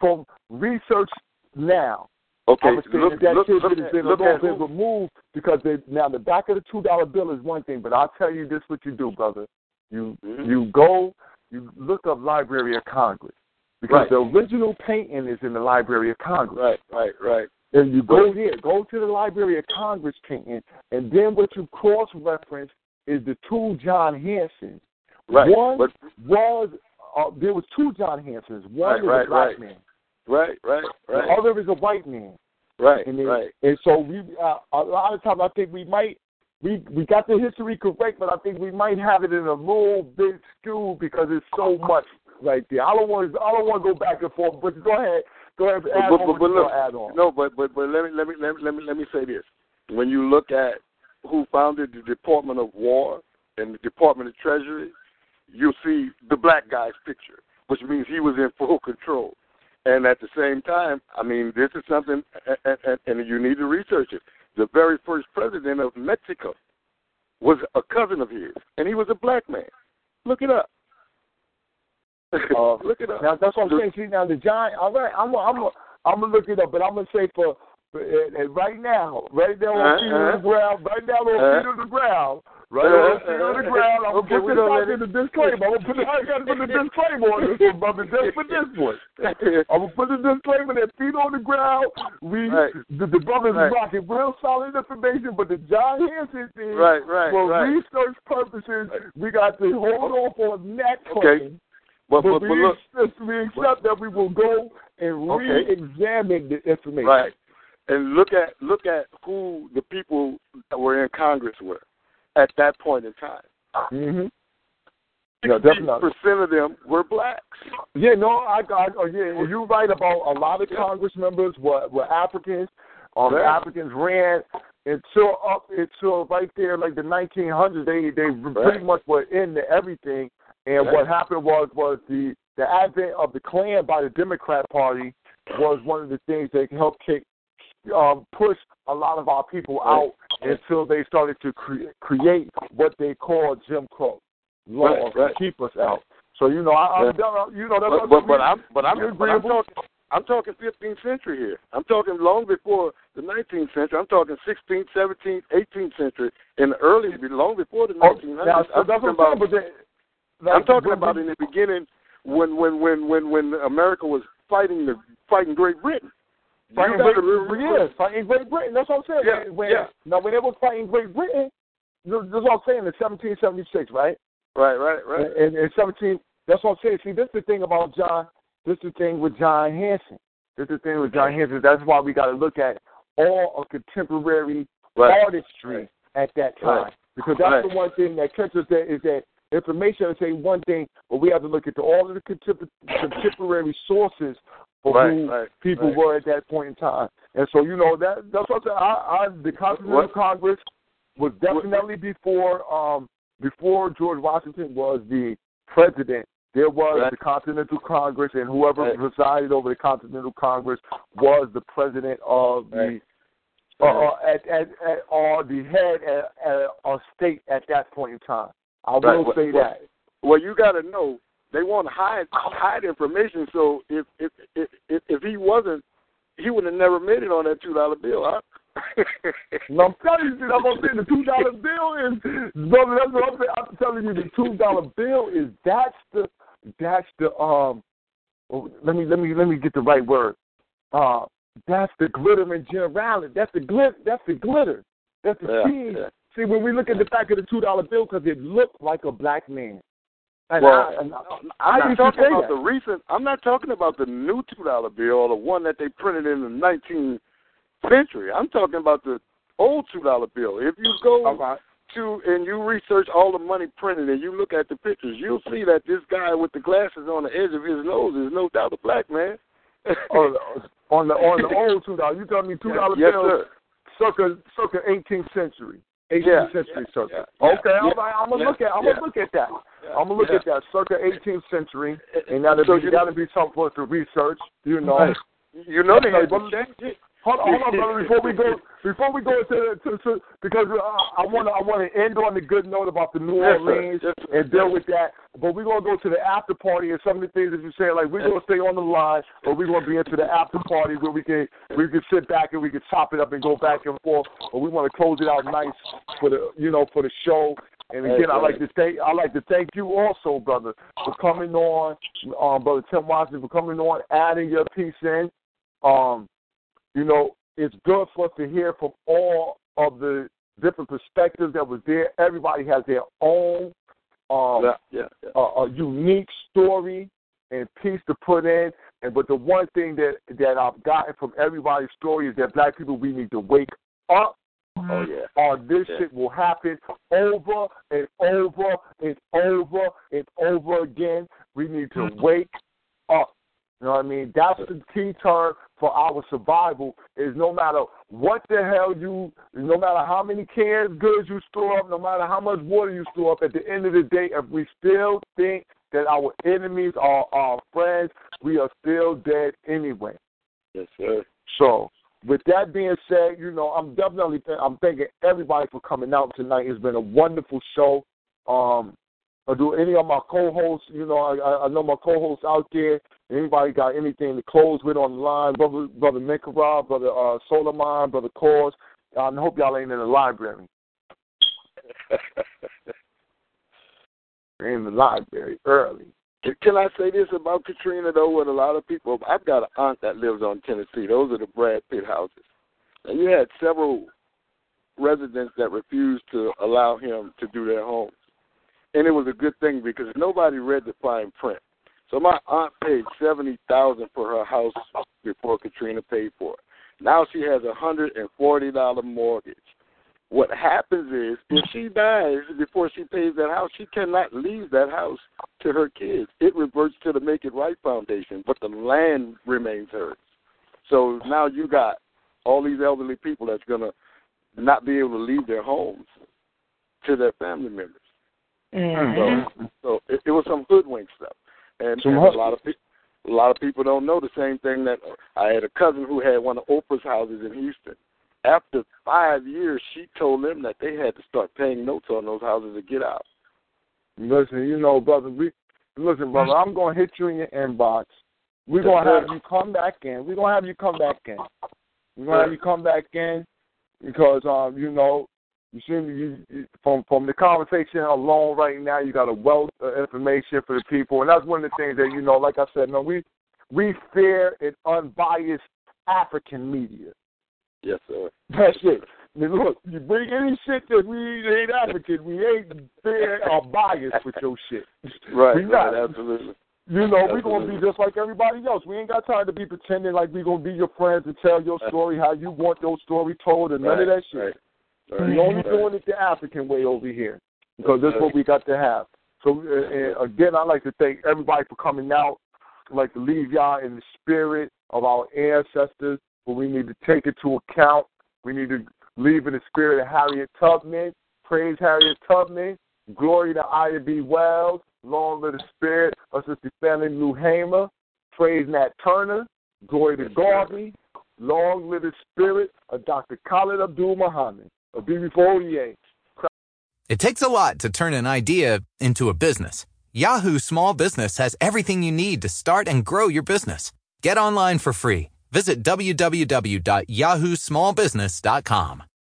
from research now. Okay, I would say look- that, that look- tidbit look has at- been look at bit removed because they, now the back of the two dollar bill is one thing, but I'll tell you this: what you do, brother. You Mm-hmm. you go, you look up Library of Congress because Right. the original painting is in the Library of Congress. Right, right, right. And you go there, go to the Library of Congress painting, and then what you cross reference is the two John Hansons. Right, One but- was uh, there was two John Hansons. One Right, is right, a black right. man. Right, right, right. The other is a white man. Right, and right. And so we uh, a lot of times I think we might we we got the history correct, but I think we might have it in a little bit skewed because it's so much right there. I don't want I don't want to go back and forth, but go ahead. Go ahead. Add but, on but, but look, add on. no, but but but let me let me let me let me let me say this. When you look at who founded the Department of War and the Department of Treasury, you'll see the black guy's picture, which means he was in full control. And at the same time, I mean, this is something, and, and, and you need to research it. The very first president of Mexico was a cousin of his, and he was a black man. Look it up. Uh, Look it up. Now that's what I'm saying. See now the giant. All right, I'm I'm I'm I'm gonna look it up, but I'm gonna say for, uh, uh, right now, right now on Uh-huh, feet on the ground, right now on Uh-huh. feet on the ground, right on Uh-huh, feet on the ground. I'm Okay, gonna put this out let the disclaimer. I'm gonna put it, I gotta put the disclaimer on this one, brother, just for this one. I'm gonna put the disclaimer that feet on the ground. We Right. the, the brothers Right. rocking real solid information, but the John Hanson thing, Right, right, for right. research purposes, we got to hold off on that Okay. claim. But, But, but, we, but look, accept, we accept that we will go and re-examine the information. Right. And look at look at who the people that were in Congress were at that point in time. Mm-hmm. Yeah, definitely. percent of them were blacks. Yeah, no, I got. Oh, yeah, you're right about a lot of Congress members were were Africans. Um, Right. Africans ran until up until right there, like the 1900s. They they pretty much were into everything. And Right. what happened was was the the advent of the Klan by the Democrat Party was one of the things that helped kick um, push a lot of our people out until they started to cre- create what they call Jim Crow laws Right, right. to keep us out. So you know, I, I'm, you know, that's But, but, but I'm but I'm, but I'm talking I'm talking 15th century here. I'm talking long before the 19th century. I'm talking 16th, 17th, 18th century, and early, long before the Oh, 1900s. now, I'm talking about. saying, but then, I'm talking about in the beginning when when when when when America was fighting the fighting Great Britain. Fighting Great, gotta yeah, fighting Great Britain. That's what I'm saying. Yeah, when, yeah. Now, when they were fighting Great Britain, this is what I'm saying. In 1776, right? Right, right, right. In, in 17, that's what I'm saying. See, this is the thing about John. This is the thing with John Hanson. This is the thing with John Hanson. That's why we got to look at all of contemporary Right. artistry at that time. Right. Because that's Right. the one thing that catches that is that information will say one thing, but we have to look at the, all of the contemporary sources for Right, who right, people right. were at that point in time. And so, you know, that that's what I'm saying. I, I, the Continental What? Congress was definitely before um before George Washington was the president. There was Right. the Continental Congress, and whoever Right. presided over the Continental Congress was the president of the uh, uh, at, at, at, or the head at, at a state at that point in time. I will say that. Well, you got to know they want to hide hide information. So if if if if, if he wasn't, he would have never made it on that two dollar bill. Huh? No, I'm telling you, I'm saying. The two dollar bill is, brother. That's what I'm saying. I'm telling you, the two dollar bill is that's the that's the um. oh, Let me let me let me get the right word. Uh, that's the glittering generality. That's the glitter. That's the glitter. That's the yeah. See, when we look at the back of the two dollar bill, because it looked like a black man. And well, I, and I, I'm I not talking about that. the recent. I'm not talking about the new two dollar bill or the one that they printed in the 19th century. I'm talking about the old two dollar bill. If you go to and you research all the money printed and you look at the pictures, you'll see that this guy with the glasses on the edge of his nose is no doubt a black man. On the on the old two dollar. You telling me two dollar Yes, bills sir. circa circa 18th century. 18th Yeah, century yeah, circa. yeah, okay, yeah, right, I'm gonna look at I'm gonna look at that. I'm gonna look yeah. at that circa 18th century, and that'll So be you- that'll be something for us to research. You know, Right. You know they had to change it. Hold on, hold on, brother. Before we go, before we go to, to, to because uh, I want to, I want to end on the good note about the New. Orleans Yes, and deal with that. But we're gonna go to the after party and some of the things that you said. Like we're gonna stay on the line, but we're gonna be into the after party where we can we can sit back and we can chop it up and go back and forth. But we want to close it out nice for the you know for the show. And again, I like to thank I like to thank you also, brother, for coming on, um, brother Tim Watson, for coming on, adding your piece in. Um, you know, it's good for us to hear from all of the different perspectives that was there. Everybody has their own um, Yeah, yeah, yeah. a, a unique story and piece to put in. And but the one thing that that I've gotten from everybody's story is that black people we need to wake up. Oh mm-hmm. yeah. Or this Yeah. shit will happen over and over and over and over again. We need to mm-hmm. wake up. You know what I mean? That's the key term for our survival is no matter what the hell you, no matter how many cans goods you store up, no matter how much water you store up, at the end of the day, if we still think that our enemies are our friends, we are still dead anyway. Yes, sir. So, with that being said, you know, I'm definitely th- I'm thanking everybody for coming out tonight. It's been a wonderful show. Um, or do any of my co-hosts, you know, I- I, know my co-hosts out there. Anybody got anything to close with on the line, brother, brother Nicarag, brother uh, Solomon, brother Cause. I hope y'all ain't in the library. in the library early. Can I say this about Katrina though? With a lot of people, I've got an aunt that lives on Tennessee. Those are the Brad Pitt houses, and you had several residents that refused to allow him to do their homes, and it was a good thing because nobody read the fine print. So my aunt paid seventy thousand for her house before Katrina paid for it. Now she has a hundred and forty dollar mortgage. What happens is if she dies before she pays that house, she cannot leave that house to her kids. It reverts to the Make It Right Foundation, but the land remains hers. So now you got all these elderly people that's gonna not be able to leave their homes to their family members. Mm-hmm. So, so it, it was some hoodwink stuff, and, and a lot of people. A lot of people don't know the same thing that I had a cousin who had one of Oprah's houses in Houston. After five years, she told them that they had to start paying notes on those houses to get out. Listen, you know, brother, we listen, brother, I'm gonna hit you in your inbox. We're gonna have you come back in. We're gonna have you come back in. We're gonna have you come back in because um, you know, you seem to you, you from from the conversation alone right now, you got a wealth of information for the people, and that's one of the things that you know, like I said, no, we we fear an unbiased African media. Yes, sir. That's it. Now, look, you bring any shit that we ain't African, we ain't fair or biased with your shit. Right, we not. right, absolutely. You know, we're gonna be just like everybody else. We ain't got time to be pretending like we're gonna be your friends and tell your story how you want your story told and none of that shit. Right, We're only doing it the African way over here because that's what we got to have. So uh, again, I'd like to thank everybody for coming out. I'd like to leave y'all in the spirit of our ancestors, but we need to take it to account. We need to leave in the spirit of Harriet Tubman. Praise Harriet Tubman. Glory to Ida B. Wells. Long live the spirit of Sister Fannie Lou Hamer. Praise Nat Turner. Glory to Garvey. Long live the spirit of Dr. Khalid Abdul Muhammad. Of BB488. It takes a lot to turn an idea into a business. Yahoo Small Business has everything you need to start and grow your business. Get online for free. Visit www.yahoosmallbusiness.com.